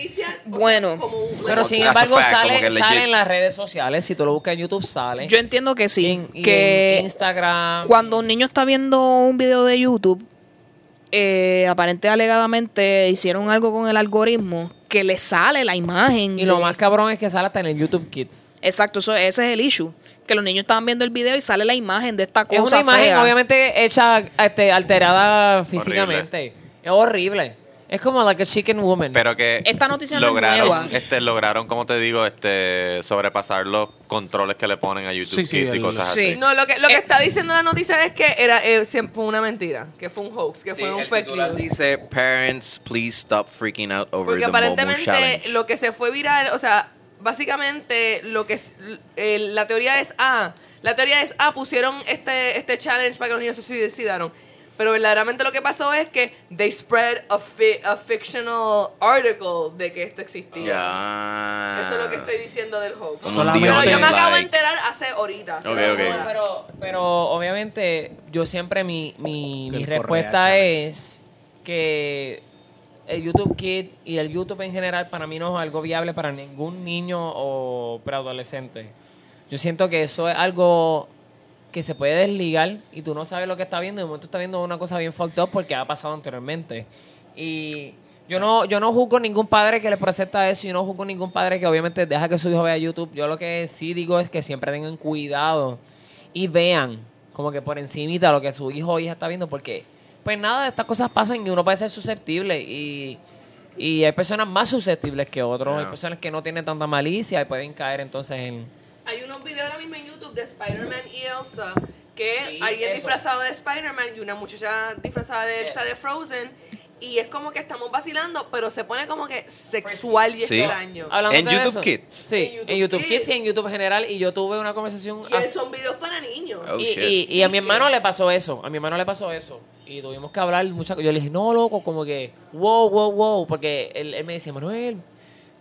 Bueno, Pero sin embargo fact, sale, sale en las redes sociales. Si tú lo buscas en YouTube sale. Yo entiendo que sí. En- que en Instagram. cuando un niño está viendo un video de YouTube, eh, aparente alegadamente hicieron algo con el algoritmo que le sale la imagen. Y lo más cabrón es que sale hasta en el YouTube Kids. Exacto, eso, ese es el issue. Que los niños estaban viendo el video y sale la imagen de esta cosa Es una imagen fea. obviamente hecha este, alterada físicamente. Es horrible. Es como like a chicken woman. Pero que Esta noticia no es lograron, nueva. este, lograron, como te digo, este, sobrepasar los controles que le ponen a YouTube Sí, sí, Kids y el- cosas Sí. así. No, lo que, lo que Eh, está diciendo la noticia es que era eh, siempre fue una mentira, que fue un hoax, que fue un fake news. dice Parents, please stop freaking out over Porque the Momo aparentemente challenge. lo que se fue viral, o sea, básicamente lo que es, eh, la teoría es ah, la teoría es ah, pusieron este este challenge para que los niños se suicidaron. Pero verdaderamente lo que pasó es que they spread a, fi- a fictional article de que esto existía. Eso es lo que estoy diciendo del hoax. Como Pero yo me acabo de enterar hace ahorita. hace Ok, dos ok. horas. pero, pero obviamente yo siempre mi, mi, Correa respuesta es que el YouTube Kid y el YouTube en general para mí no es algo viable para ningún niño o preadolescente. Yo siento que eso es algo que se puede desligar y tú no sabes lo que está viendo y de momento está viendo una cosa bien fucked up porque ha pasado anteriormente. Y yo no, yo no juzgo ningún padre que le presenta eso, yo no juzgo ningún padre que obviamente deja que su hijo vea YouTube. Yo lo que sí digo es que siempre tengan cuidado y vean como que por encimita lo que su hijo o hija está viendo porque pues nada, estas cosas pasan y uno puede ser susceptible y, y hay personas más susceptibles que otros, hay personas que no tienen tanta malicia y pueden caer entonces en... Hay unos videos ahora mismo en YouTube de Spider-Man y Elsa, que Sí, alguien eso. disfrazado de Spider-Man y una muchacha disfrazada de Elsa Yes. de Frozen. Y es como que estamos vacilando, pero se pone como que sexual y Sí. extraño. Hablando En YouTube eso, Kids. Sí, En en YouTube Kids. Kids. y en YouTube en general. Y yo tuve una conversación. Y hace- son videos para niños. Oh, y, shit. y- y a mi ¿Y hermano qué? le pasó eso. A mi hermano le pasó eso. Y tuvimos que hablar muchas Yo le dije, no, loco, como que, wow, wow, wow. Porque él, él me decía, Manuel,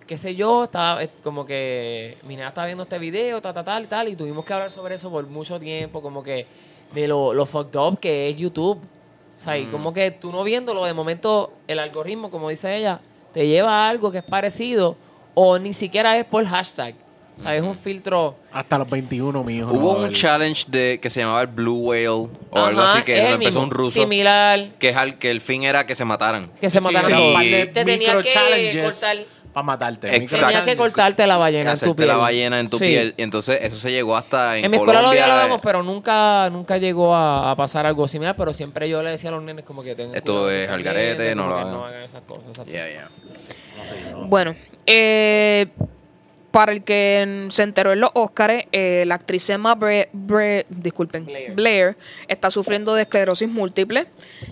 qué sé yo, estaba eh, como que mi nena estaba viendo este video, tal, tal, tal, y tal. Y tuvimos que hablar sobre eso por mucho tiempo, como que de lo, lo fucked up que es YouTube. O sea, y como que tú no viéndolo, de momento el algoritmo, como dice ella, te lleva a algo que es parecido o ni siquiera es por hashtag. O sea, es un filtro. Hasta los 21, mi hijo. no Hubo un challenge de que se llamaba el Blue Whale o algo Ajá, así que es lo empezó mismo, un ruso. Similar. Que, es al, que el fin era que se mataran. Que se Sí, mataron sí, par de Te tenía que cortar. Para matarte. Exacto. Tenías que cortarte la ballena en tu piel. la ballena en tu Sí. piel. Y entonces eso se llegó hasta en, En, mi escuela lo Colombia. dialogamos, pero nunca, nunca llegó a, a pasar algo similar. Pero siempre yo le decía a los nenes como que tengan Esto cuidado es al garete, no lo que hagan. no hagan esas cosas. Yeah, yeah. Bueno, eh, para el que se enteró en los Oscars, eh, la actriz Emma Bre- Bre- disculpen, Blair. Blair. está sufriendo de esclerosis múltiple.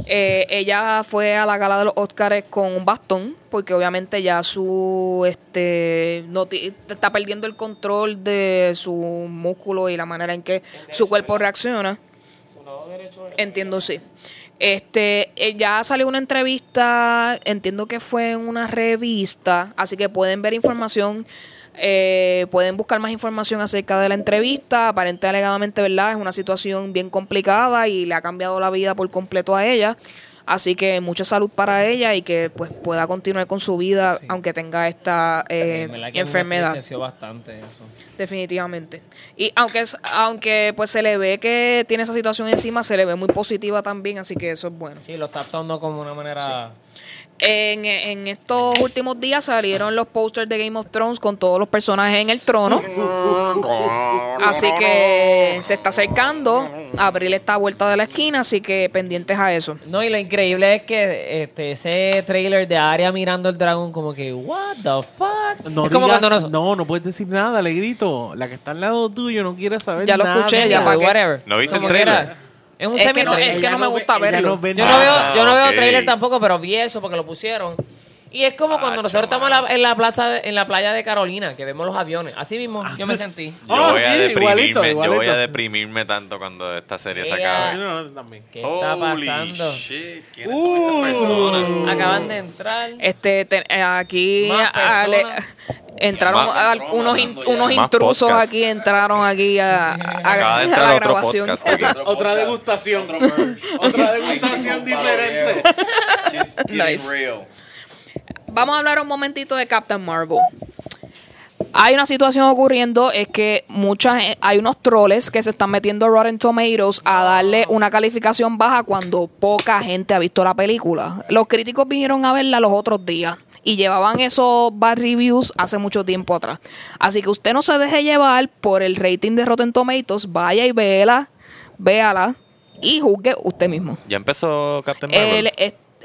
Eh, ella fue a la gala de los Oscars con un bastón, porque obviamente ya su este no está perdiendo el control de su músculo y la manera en que su cuerpo reacciona. Su lado derecho Entiendo, sí. Este, eh, ya salió una entrevista, entiendo que fue en una revista, así que pueden ver información, eh, pueden buscar más información acerca de la entrevista. Aparente alegadamente, ¿verdad? Es una situación bien complicada y le ha cambiado la vida por completo a ella. Así que mucha salud para ella y que pues pueda continuar con su vida Sí. aunque tenga esta eh, que enfermedad. entristeció bastante eso. Definitivamente. Y aunque es- aunque pues se le ve que tiene esa situación encima, se le ve muy positiva también, así que eso es bueno. Sí, lo está actuando como una manera... En, en estos últimos días salieron los posters de Game of Thrones con todos los personajes en el trono. Así que se está acercando. Abril está a vuelta de la esquina, así que pendientes a eso. No, y lo increíble es que este, ese trailer de Arya mirando el dragón como que, what the fuck? No, es como digas- cuando nos... no, no puedes decir nada, le grito. La que está al lado tuyo no quiere saber Ya lo nada. escuché, ya whatever. ¿No viste el trailer? quiera. Es un Es que semi no- es que no me gusta verlo. no ve Yo no veo, yo no veo trailer tampoco, pero vi eso porque lo pusieron. Y es como cuando nosotros estamos en la, en la plaza, de- en la playa de Carolina, que vemos los aviones. Así mismo yo me sentí. Yo Ah, voy a sí, deprimirme, igualito, yo voy igualito. a deprimirme tanto cuando esta serie se acabe. no, no, también. ¿Qué está Holy pasando? shit, ¿quiénes son estas personas? Acaban de entrar. Este te- eh, aquí Más personas. entraron Más- al- unos, in- unos Más intrusos podcast. aquí, entraron aquí a, a- Acaba de a entrar la otro grabación. podcast aquí. <laughs> Otra degustación. Otro merch. Otra degustación diferente. Getting Nice. real. Vamos a hablar un momentito de Captain Marvel. Hay una situación ocurriendo, es que muchas, hay unos troles que se están metiendo a Rotten Tomatoes a darle una calificación baja cuando poca gente ha visto la película. Los críticos vinieron a verla los otros días y llevaban esos bad reviews hace mucho tiempo atrás. Así que usted no se deje llevar por el rating de Rotten Tomatoes, vaya y véala, véala y juzgue usted mismo. ¿Ya empezó Captain Marvel?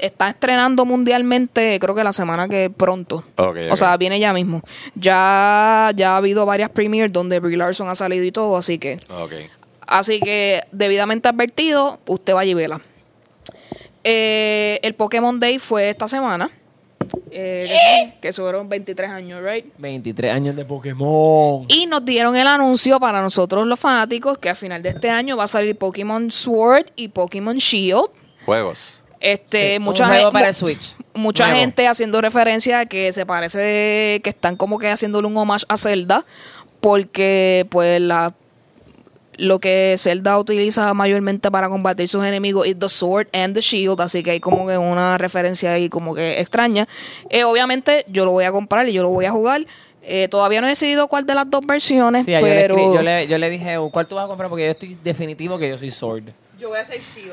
Está estrenando mundialmente, creo que la semana que pronto. O sea, viene ya mismo. Ya, ya ha habido varias premiers donde Brie Larson ha salido y todo, así que, así que debidamente advertido, usted vaya y vela. Eh, el Pokémon Day fue esta semana. Eh, que fueron 23 años, right? 23 años de Pokémon. Y nos dieron el anuncio para nosotros los fanáticos que a final de este año va a salir Pokémon Sword y Pokémon Shield. Juegos. Este, Sí, mucha un juego gen- para mu- el Switch. Mucha Nuevo. gente haciendo referencia a que se parece que están como que haciéndole un homage a Zelda porque pues la lo que Zelda utiliza mayormente para combatir sus enemigos es the sword and the shield, así que hay como que una referencia ahí como que extraña. Eh, obviamente yo lo voy a comprar y yo lo voy a jugar. Eh, todavía no he decidido cuál de las dos versiones, Sí, yo, le pero yo, le, yo le dije, "Oh, ¿cuál tú vas a comprar? Porque yo estoy definitivo que yo soy Sword. Yo voy a hacer Shield.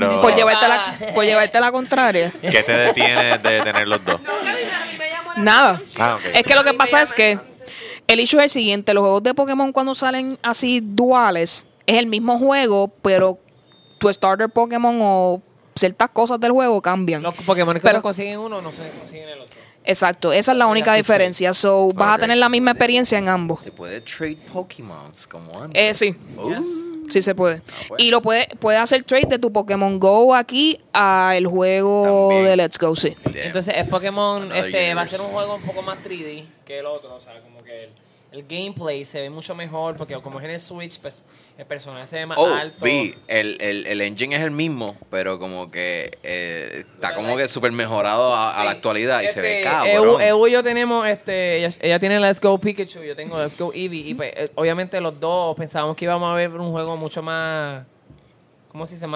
Pero, por llevarte la, por llevarte la contraria. ¿qué te detiene de tener los dos? Nada. Ah. Es que lo que pasa es que el issue es el siguiente, los juegos de Pokémon cuando salen así duales, es el mismo juego, pero tu starter Pokémon o ciertas cosas del juego cambian. Los Pokémon que Pero- no consiguen uno no se consiguen el otro. Exacto, esa es la única diferencia. So, vas a tener la misma experiencia en ambos. Se puede trade Pokémon como antes. Eh, sí, Oh. Sí se puede. pues. Y lo puedes puede hacer trade de tu Pokémon Go aquí a el juego También. de Let's Go, sí. Damn. Entonces, es Pokémon Another este va a universe. ser un juego un poco más 3D que el otro. O sea, como el, gameplay se ve mucho mejor porque como es en el Switch, pues el personaje se ve más Oh, alto. vi, el, el, el engine es el mismo, pero como que eh, está Pero como like- que súper mejorado a, a la actualidad y se ve Este, cabrón. Evo, y yo tenemos, este, ella, ella tiene Let's Go Pikachu, yo tengo Let's Go Eevee. Y pues, eh, obviamente los dos pensábamos que íbamos a ver un juego mucho más. ¿Cómo se dice?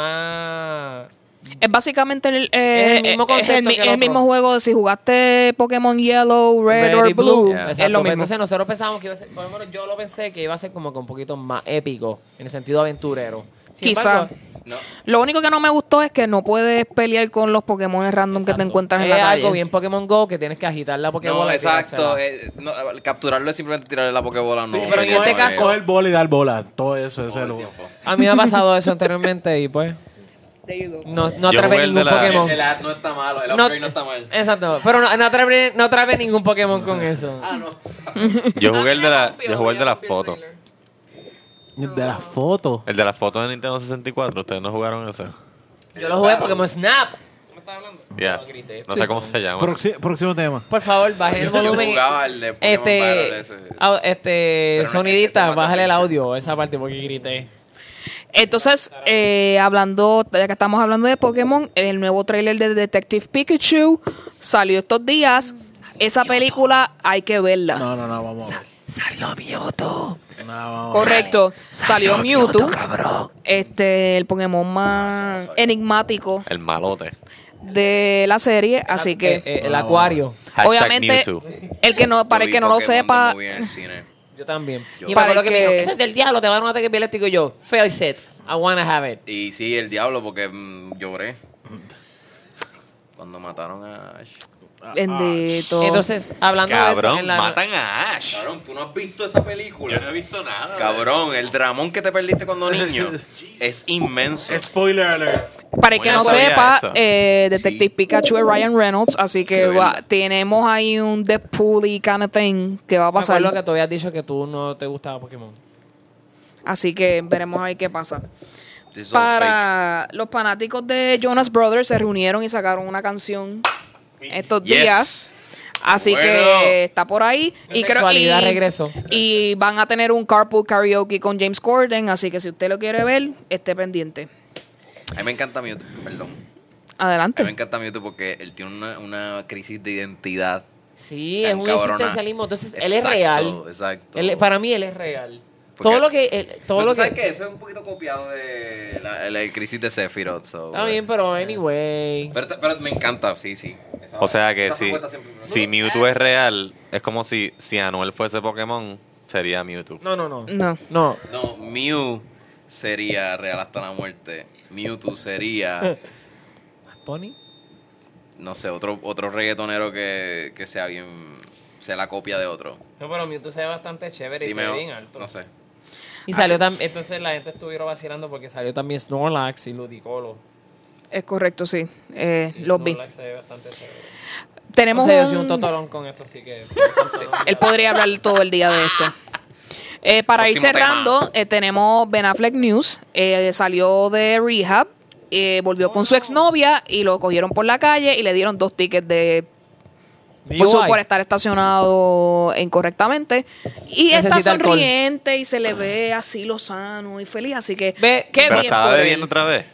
Es básicamente el, eh, Es el mismo es el, concepto que el mismo juego. de Si jugaste Pokémon Yellow, Red, or y Blue, Yeah. es Exacto, lo pues mismo. Entonces nosotros pensábamos que iba a ser, por lo menos yo lo pensé que iba a ser como que un poquito más épico, en el sentido aventurero. Sin Quizá. embargo, No. Lo único que no me gustó es que no puedes pelear con los Pokémon random que te exacto, encuentras en es la calle. algo bien Pokémon Go que tienes que agitar la Pokébola. No, exacto. eh, no, capturarlo es simplemente tirarle la Pokébola. No, Sí, pero en no, este no, caso- eh, Coger bola y dar bola. Todo eso es el. A mí me ha pasado eso anteriormente y pues There you go. no, no Yo atrapé jugué el ningún la- Pokémon. El ad no está malo, el No- upgrade no está mal. Exacto, pero no, no, atrapé, no atrapé ningún Pokémon con eso. Ah, no. <laughs> Yo jugué el de la, yo jugué el de ya la rompió el foto. trailer. De las fotos. El de la foto de Nintendo 64. ¿Ustedes no jugaron ese? Yo lo jugué Pokémon Snap. ¿Qué me estás hablando? Ya. No, grité. No sé cómo se llama. Proxi- próximo tema. Por favor, bajen el Yo volumen. jugaba el de Pokémon Este, Battle ese. au- este no es que sonidista, te mata bájale el mucho. audio, esa parte porque grité. Entonces, eh, hablando, ya que estamos hablando de Pokémon, el nuevo tráiler de Detective Pikachu salió estos días. Esa película hay que verla. No, no, no, vamos a ver. Salió Mewtwo. No, vamos a ver. Correcto. Salió Mewtwo, este, el Pokémon más enigmático El malote. de la serie, así Eh, que eh, el acuario. Hashtag obviamente Mewtwo. el que no para el que no lo sepa, Yo también. Yo- y me Para acuerdo que me que- dijo, eso es del diablo, te va a dar un ataque epiléptico y yo, face it, I wanna have it. Y sí, el diablo, porque mm, lloré. <laughs> Cuando mataron a Ash. Bendito. Entonces, hablando de eso, Cabrón, en la- matan a Ash. Cabrón, ¿tú no has visto esa película? Yo no he visto nada. Cabrón, el dramón que te perdiste cuando niño <laughs> es inmenso. Spoiler alert. Para el que no sabía sepa, esto. eh, Detective Pikachu es Ryan Reynolds, así que Qué va- verla. tenemos ahí un Deadpool y kind of thing que va a me pasar. acuerdo que tú habías dicho que tú no te gustaba Pokémon. Así que veremos ahí qué pasa. This is all fake. Para los fanáticos de Jonas Brothers se reunieron y sacaron una canción estos Yes. días. Así Bueno. que está por ahí. Y creo y, regresó. y van a tener un carpool karaoke con James Corden. Así que si usted lo quiere ver, esté pendiente. A mí me encanta Mewtwo, perdón. A Adelante. mí me encanta Mewtwo porque él tiene una, una crisis de identidad. Sí, es un cabrona. existencialismo. Entonces, él es real. Exacto. Él- para mí, él es real. Porque- todo lo que... él- todo lo tú sabes que que eso es un poquito copiado de la, la crisis de Sephiroth. so, Está bien, pero anyway. Pero, pero me encanta, sí, sí. Esa- O sea que esa si, si Mewtwo es real, es como si, si Anuel fuese Pokémon, sería Mewtwo. No, no, no. No. No. No, Mew sería real hasta la muerte. Mewtwo sería, <laughs> ¿Pony? no sé, otro, otro reggaetonero que, que sea bien. sea la copia de otro. No, pero Mewtwo se ve bastante chévere y se ve bien alto. no sé. Y salió también... Entonces, la gente estuvieron vacilando porque salió también Snorlax y Ludicolo. Es correcto, sí. Eh, Y los vi. Snorlax se ve bastante chévere. Tenemos yo soy un totorón con esto, así que... <laughs> Él podría hablar todo el día de esto. Eh, para ir cerrando, eh, tenemos Ben Affleck News. Eh, salió de rehab, eh, volvió con su exnovia y lo cogieron por la calle y le dieron dos tickets de por, su- por estar estacionado incorrectamente. Y está alcohol. sonriente y se le ve así lozano y feliz. Así que, Ve, qué Pero bien estaba bebiendo otra vez.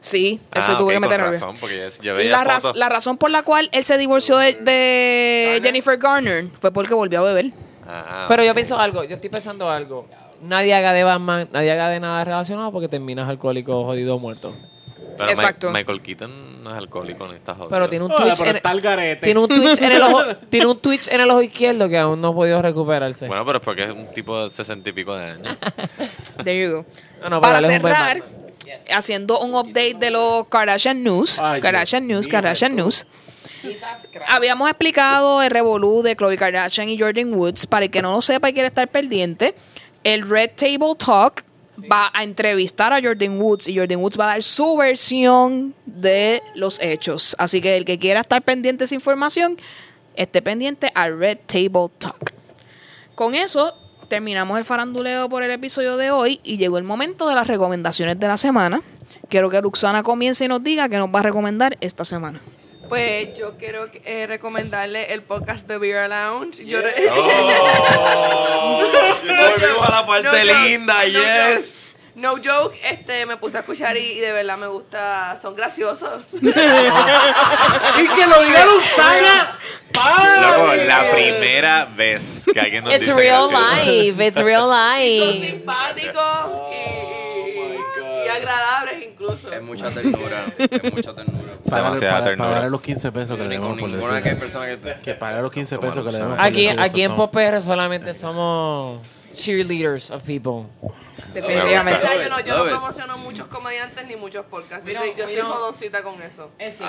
Sí, él se Ah, tuvo ok, que meter razón, porque yo, yo veía La, raz- la razón por la cual él se divorció de, de Jennifer Garner fue porque volvió a beber. Ah, Pero yo pienso algo, yo estoy pensando algo. Nadie haga de Batman, nadie haga de nada relacionado porque terminas alcohólico, jodido, muerto. Pero exacto. Michael Keaton no es alcohólico ni está jodido. Pero tiene un Hola, Twitch, pero en, tiene un Twitch en el ojo, <laughs> tiene un Twitch en el ojo izquierdo que aún no ha podido recuperarse. Bueno, pero es porque es un tipo de sesenta y pico de años. <laughs> There you go. No, no, pero Para cerrar, haciendo un update de los Kardashian News. Ay, Kardashian Dios News, Kardashian esto. News. Habíamos explicado el revolú de Khloe Kardashian y Jordan Woods. Para el que no lo sepa y quiere estar pendiente, el Red Table Talk va a entrevistar a Jordan Woods y Jordan Woods va a dar su versión de los hechos. Así que el que quiera estar pendiente de esa información, esté pendiente al Red Table Talk. Con eso terminamos el faranduleo por el episodio de hoy y llegó el momento de las recomendaciones de la semana. Quiero que Luxana comience y nos diga qué nos va a recomendar esta semana. Pues yo quiero eh, recomendarle el podcast de Beer Lounge. Yo re- Oh, <laughs> volvimos a la parte No joke, linda, no yes. joke. No joke, este, me puse a escuchar y, y de verdad me gusta, son graciosos. <laughs> Y que lo diga Luzana. Loco, la primera vez que alguien nos It's dice real gracioso. life. It's real son life. simpáticos y, y- y agradables incluso. Es mucha ternura, es mucha ternura. Demasiada ternura. pagarle los 15 pesos que le con por decir que persona que te... Que pague los 15 pesos que le demos Toma, por Aquí, decir aquí en eso, Pop PR solamente somos cheerleaders of people. Definitivamente. Ya, yo no, yo no promociono muchos comediantes ni muchos podcasts. Yo soy, yo soy jodoncita con eso. Es it.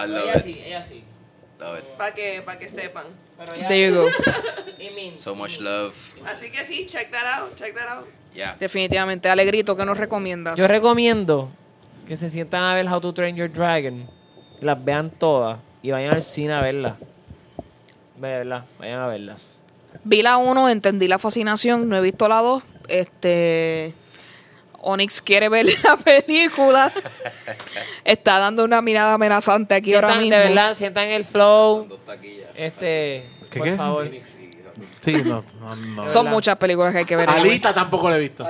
ella sí. Love it. Para que, para que sepan. Pero There you go. <laughs> It means- So much love. Así que sí, check that out, check that out. Yeah. Definitivamente. Alegrito, ¿qué nos recomiendas? Yo recomiendo que se sientan a ver How to Train Your Dragon, las vean todas y vayan al cine a verlas. De verdad, vayan a verlas. Vi la 1, entendí la fascinación, no he visto la 2. Este. Onyx quiere ver <laughs> la película. <laughs> Está dando una mirada amenazante aquí ahora Sientan, mismo. de verdad, sientan el flow. Este, ¿Qué, por qué? favor. Sí, no, no, no. Son verdad. muchas películas que hay que ver. Alita tampoco la he visto.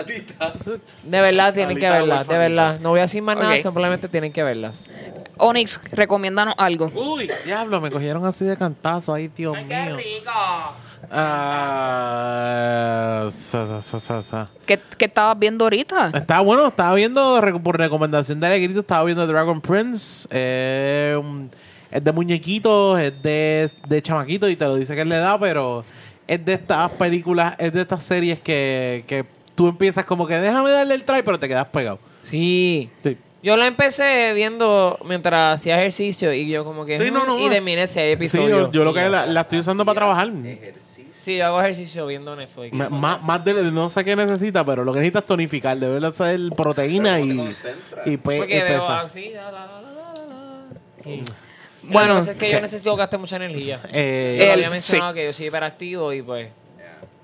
De verdad tienen que Alita verlas, de verdad. No voy a decir más nada, simplemente tienen que verlas. Onyx, recomiéndanos algo. Uy, diablo, me cogieron así de cantazo. Ay, Dios mío. rico! Ah, sa, sa, sa, sa, sa. ¿Qué, qué estabas viendo ahorita? Estaba bueno, estaba viendo por recomendación de Alegrito, estaba viendo Dragon Prince. eh, un- es de muñequitos, es de, de chamaquitos y te lo dice que es la edad, pero es de estas películas, es de estas series que, que tú empiezas como que déjame darle el try, pero te quedas pegado. Sí. Sí. Yo la empecé viendo mientras hacía ejercicio y yo como que... Sí, no, mm, no, y terminé ese Sí, episodio. yo, yo lo que la, la estoy usando para trabajar. Sí, yo hago ejercicio viendo Netflix. M- Más, más de, no sé qué necesita, pero lo que necesita es tonificar. Debe hacer proteína y, y, pe- y veo pesa. así... la, la, la, la, la, la. Y- Bueno, Lo que pasa es que yo necesito gastar mucha energía. Eh, Yo El- había mencionado que yo soy hiperactivo y pues...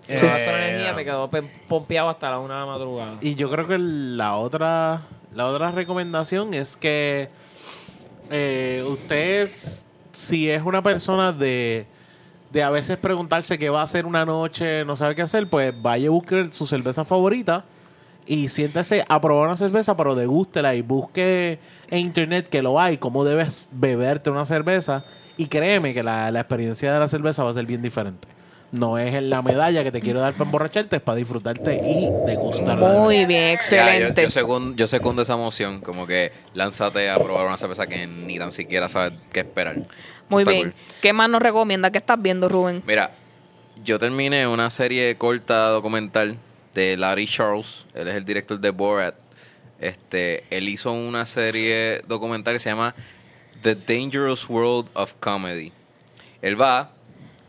Si Sí. no gasto energía me quedo pe- pompeado hasta la una de la madrugada. Y yo creo que la otra, la otra recomendación es que eh, ustedes, si es una persona de, de a veces preguntarse qué va a hacer una noche, no sabe qué hacer, pues vaya y busque su cerveza favorita y siéntese a probar una cerveza, pero degústela y busque en internet que lo hay, cómo debes beberte una cerveza. Y créeme que la, la experiencia de la cerveza va a ser bien diferente. No es en la medalla que te quiero dar para emborracharte, es para disfrutarte y degustarla. Muy bien, Ya, yo, excelente. yo, segun- yo secundo esa emoción, como que lánzate a probar una cerveza que ni tan siquiera sabes qué esperar. Muy Está bien. cool. ¿Qué más nos recomienda? ¿Qué estás viendo, Rubén? Mira, yo terminé una serie corta documental de Larry Charles. Él es el director de Borat. Este, él hizo una serie documental que se llama The Dangerous World of Comedy. Él va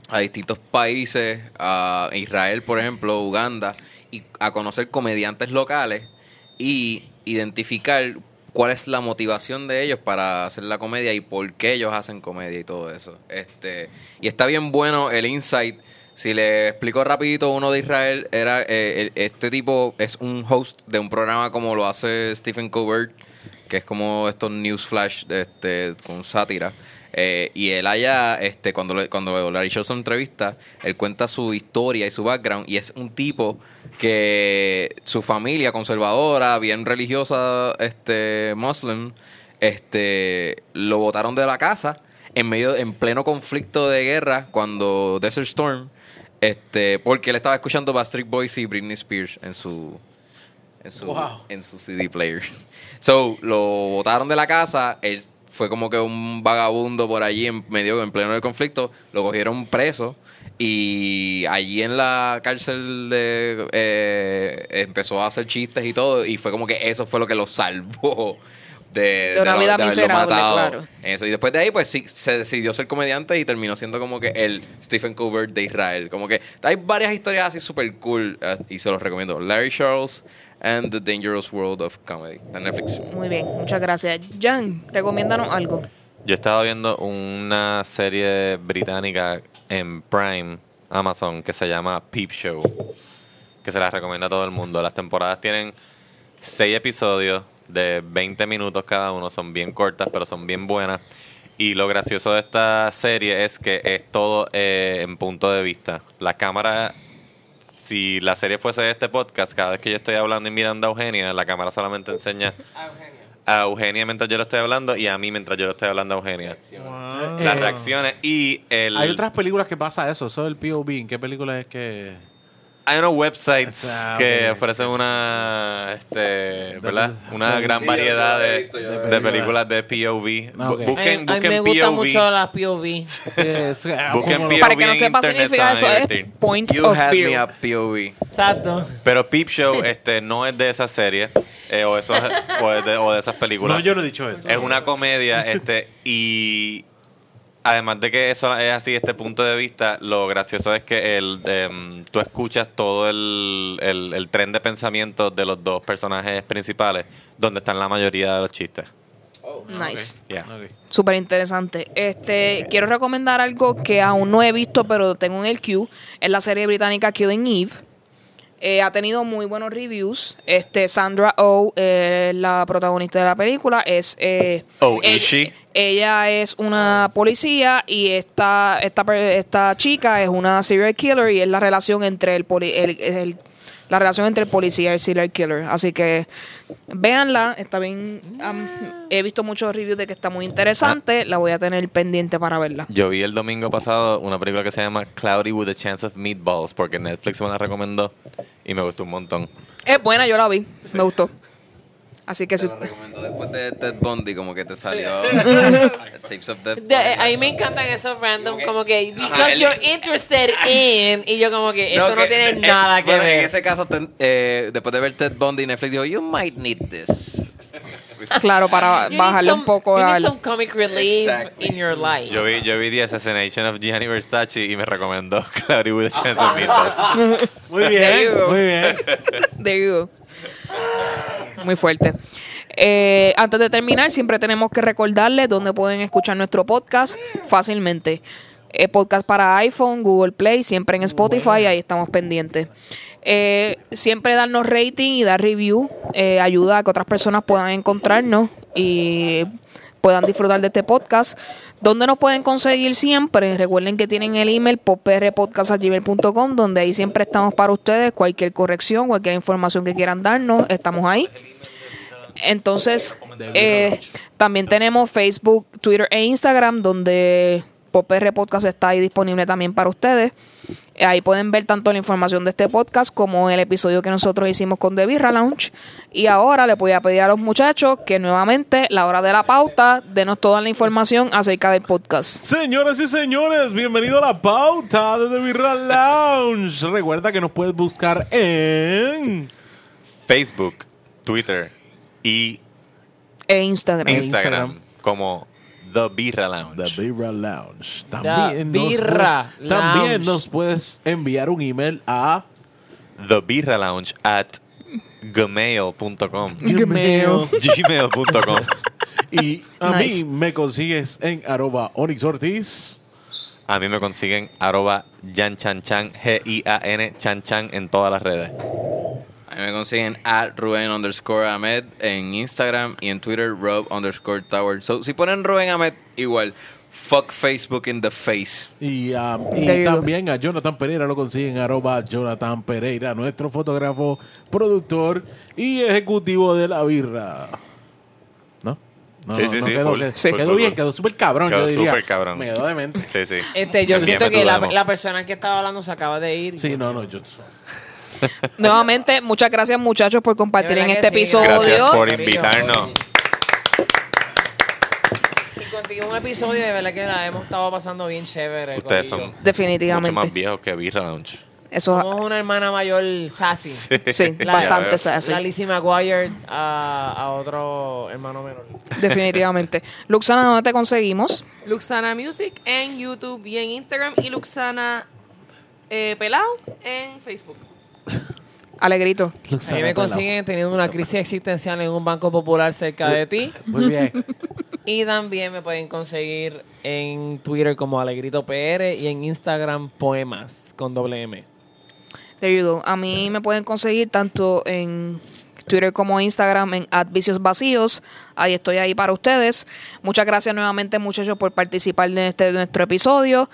a distintos países, a Israel, por ejemplo, Uganda, y a conocer comediantes locales y identificar cuál es la motivación de ellos para hacer la comedia y por qué ellos hacen comedia y todo eso. Este, y está bien bueno el insight. Si le explico rapidito, uno de Israel era eh, este tipo es un host de un programa como lo hace Stephen Colbert, que es como estos news flash este, con sátira. Eh, y él allá, este, cuando, le- cuando Larry Show entrevista, él cuenta su historia y su background. Y es un tipo que su familia conservadora, bien religiosa, este, muslim, este, lo botaron de la casa en medio, en pleno conflicto de guerra, cuando Desert Storm, este, porque él estaba escuchando Backstreet Boys y Britney Spears en su, en su, Wow. en su CD player. <laughs> So, lo botaron de la casa, él fue como que un vagabundo por allí en medio, en pleno del conflicto, lo cogieron preso y allí en la cárcel de, eh, empezó a hacer chistes y todo y fue como que eso fue lo que lo salvó de, De una vida miserable, matado. claro. Eso. Y después de ahí, pues sí, se decidió ser comediante y terminó siendo como que el Stephen Colbert de Israel. Como que hay varias historias así súper cool eh, y se los recomiendo. Larry Charles and the Dangerous World of Comedy. Está en Netflix. Muy bien, muchas gracias. Jan, recomiéndanos algo. Yo estaba viendo una serie británica en Prime, Amazon, que se llama Peep Show, que se la recomienda a todo el mundo. Las temporadas tienen seis episodios de 20 minutos cada uno, son bien cortas, pero son bien buenas. Y lo gracioso de esta serie es que es todo eh, en punto de vista. La cámara, si la serie fuese de este podcast, cada vez que yo estoy hablando y mirando a Eugenia, la cámara solamente enseña a Eugenia mientras yo lo estoy hablando y a mí mientras yo lo estoy hablando a Eugenia. Wow. Las reacciones y el... Hay otras películas que pasa eso, eso del POV. ¿En qué película es que...? Hay unos websites que ofrecen una, este, ¿verdad? Una gran variedad de, visto, películas de POV. Ah, ok. Bu- A mí- Busquen, a mí busquen me gustan POV. mucho las POV. Sí, es- ah, Busquen POV. Para que no en sepa internet significa eso, es point You of had view. me a POV. Exacto. Pero Peep Show este, no es de esa serie eh, o, esos- o, de, o de esas películas. No, yo no he dicho eso. Es una comedia este y además de que eso es así este punto de vista, lo gracioso es que el, em, tú escuchas todo el, el, el tren de pensamiento de los dos personajes principales donde están la mayoría de los chistes. Nice. Yeah. Ok. Súper interesante. Este, quiero recomendar algo que aún no he visto, pero tengo en el queue. Es la serie británica Killing Eve. Eh, ha tenido muy buenos reviews. Este, Sandra Oh, eh, la protagonista de la película, es. eh, Oh, ella, is she? ella es una policía y esta, esta, esta chica es una serial killer y es la relación entre el, poli- el- el- la relación entre el policía y el serial killer. Así que véanla, está bien. am, he visto muchos reviews de que está muy interesante. La voy a tener pendiente para verla. Yo vi el domingo pasado una película que se llama Cloudy with a Chance of Meatballs porque Netflix me la recomendó y me gustó un montón. Es buena, yo la vi. Me gustó. Así que Te si, lo recomiendo después de Ted Bundy, como que te salió <laughs> Tapes of Ted De- Bundy. a mí me encantan esos random, como que, Ajá, because el- you're interested in, y yo como que, esto no, que- tiene eh, nada que bueno, ver. En ese caso, ten- eh, después de ver Ted Bundy, Netflix dijo, you might need this. claro, para You need bajarle some- un poco you need al... some comic relief Exactly. in your life. Yo vi, yo vi The Assassination of Gianni Versace y me recomendó Cloudy with a Chance of Meatballs. Muy There you bien, go. muy bien. There you go. Muy fuerte. Eh, antes de terminar, siempre tenemos que recordarles dónde pueden escuchar nuestro podcast fácilmente. Eh, podcast para iPhone, Google Play, siempre en Spotify, ahí estamos pendientes. Eh, siempre darnos rating y dar review eh, ayuda a que otras personas puedan encontrarnos y puedan disfrutar de este podcast. ¿Dónde nos pueden conseguir siempre? Recuerden que tienen el email poprpodcast.gmail.com donde ahí siempre estamos para ustedes. Cualquier corrección, cualquier información que quieran darnos, estamos ahí. Entonces, eh, también tenemos Facebook, Twitter e Instagram, donde PopR Podcast está ahí disponible también para ustedes. Ahí pueden ver tanto la información de este podcast como el episodio que nosotros hicimos con The Birra Lounge. Y ahora les voy a pedir a los muchachos que nuevamente, la hora de la pauta, denos toda la información acerca del podcast. Señoras y señores, bienvenido a la pauta de The Birra Lounge. Recuerda que nos puedes buscar en Facebook, Twitter y E Instagram. Instagram, Instagram. como The Birra Lounge. The Birra Lounge. También, nos, Birra puedes- también Lounge. nos puedes enviar un email a The Birra Lounge at gmail.com. Gmail. gmail.com. <laughs> y a Nice. mí me consigues en arroba Onyx Ortiz. A mí me consiguen arroba Jan Chan Chan, G-I-A-N Chan Chan en todas las redes. A mí me consiguen at Rubén underscore Ahmed en Instagram y en Twitter Rob underscore Tower. So, si ponen Rubén Ahmed, igual. Fuck Facebook in the face. Y, go. también a Jonathan Pereira lo consiguen arroba Jonathan Pereira, nuestro fotógrafo, productor y ejecutivo de la birra. ¿No? No, Sí, no, sí, no sí, quedó, full. quedó Full, bien, quedó súper cabrón, Quedó yo diría. súper cabrón. Me quedó demente. Sí, sí. Este, yo siento que la, la persona que estaba hablando se acaba de ir. Sí, no, no, yo... <laughs> Nuevamente, muchas gracias muchachos por compartir en este sí, episodio. Gracias por invitarnos. Si contigo un episodio, de verdad que la hemos estado pasando bien chévere. Ustedes son mucho Definitivamente. más viejos que Birra Lounge. Eso, Somos una hermana mayor sassy. sí, La- <laughs> bastante sassy. La Lizzie McGuire a, a otro hermano menor. Definitivamente. Luxana, ¿dónde te conseguimos? Luxana Music en YouTube y en Instagram y Luxana eh, Pelao en Facebook. Alegrito. A mí me consiguen teniendo una crisis existencial en un banco popular cerca de ti. <laughs> Muy bien. Y también me pueden conseguir en Twitter como Alegrito PR y en Instagram Poemas con doble M. There you go. A mí me pueden conseguir tanto en Twitter como Instagram en Vicios Vacíos. Ahí estoy ahí para ustedes. Muchas gracias nuevamente, muchachos, por participar en este nuestro episodio.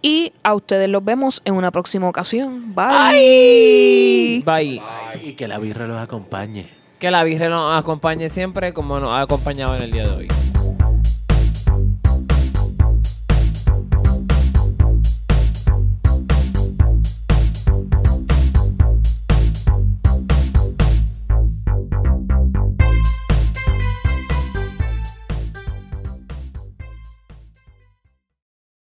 Y a ustedes los vemos en una próxima ocasión. Bye. Bye. Y que la birra los acompañe. Que la Virgen nos acompañe siempre como nos ha acompañado en el día de hoy.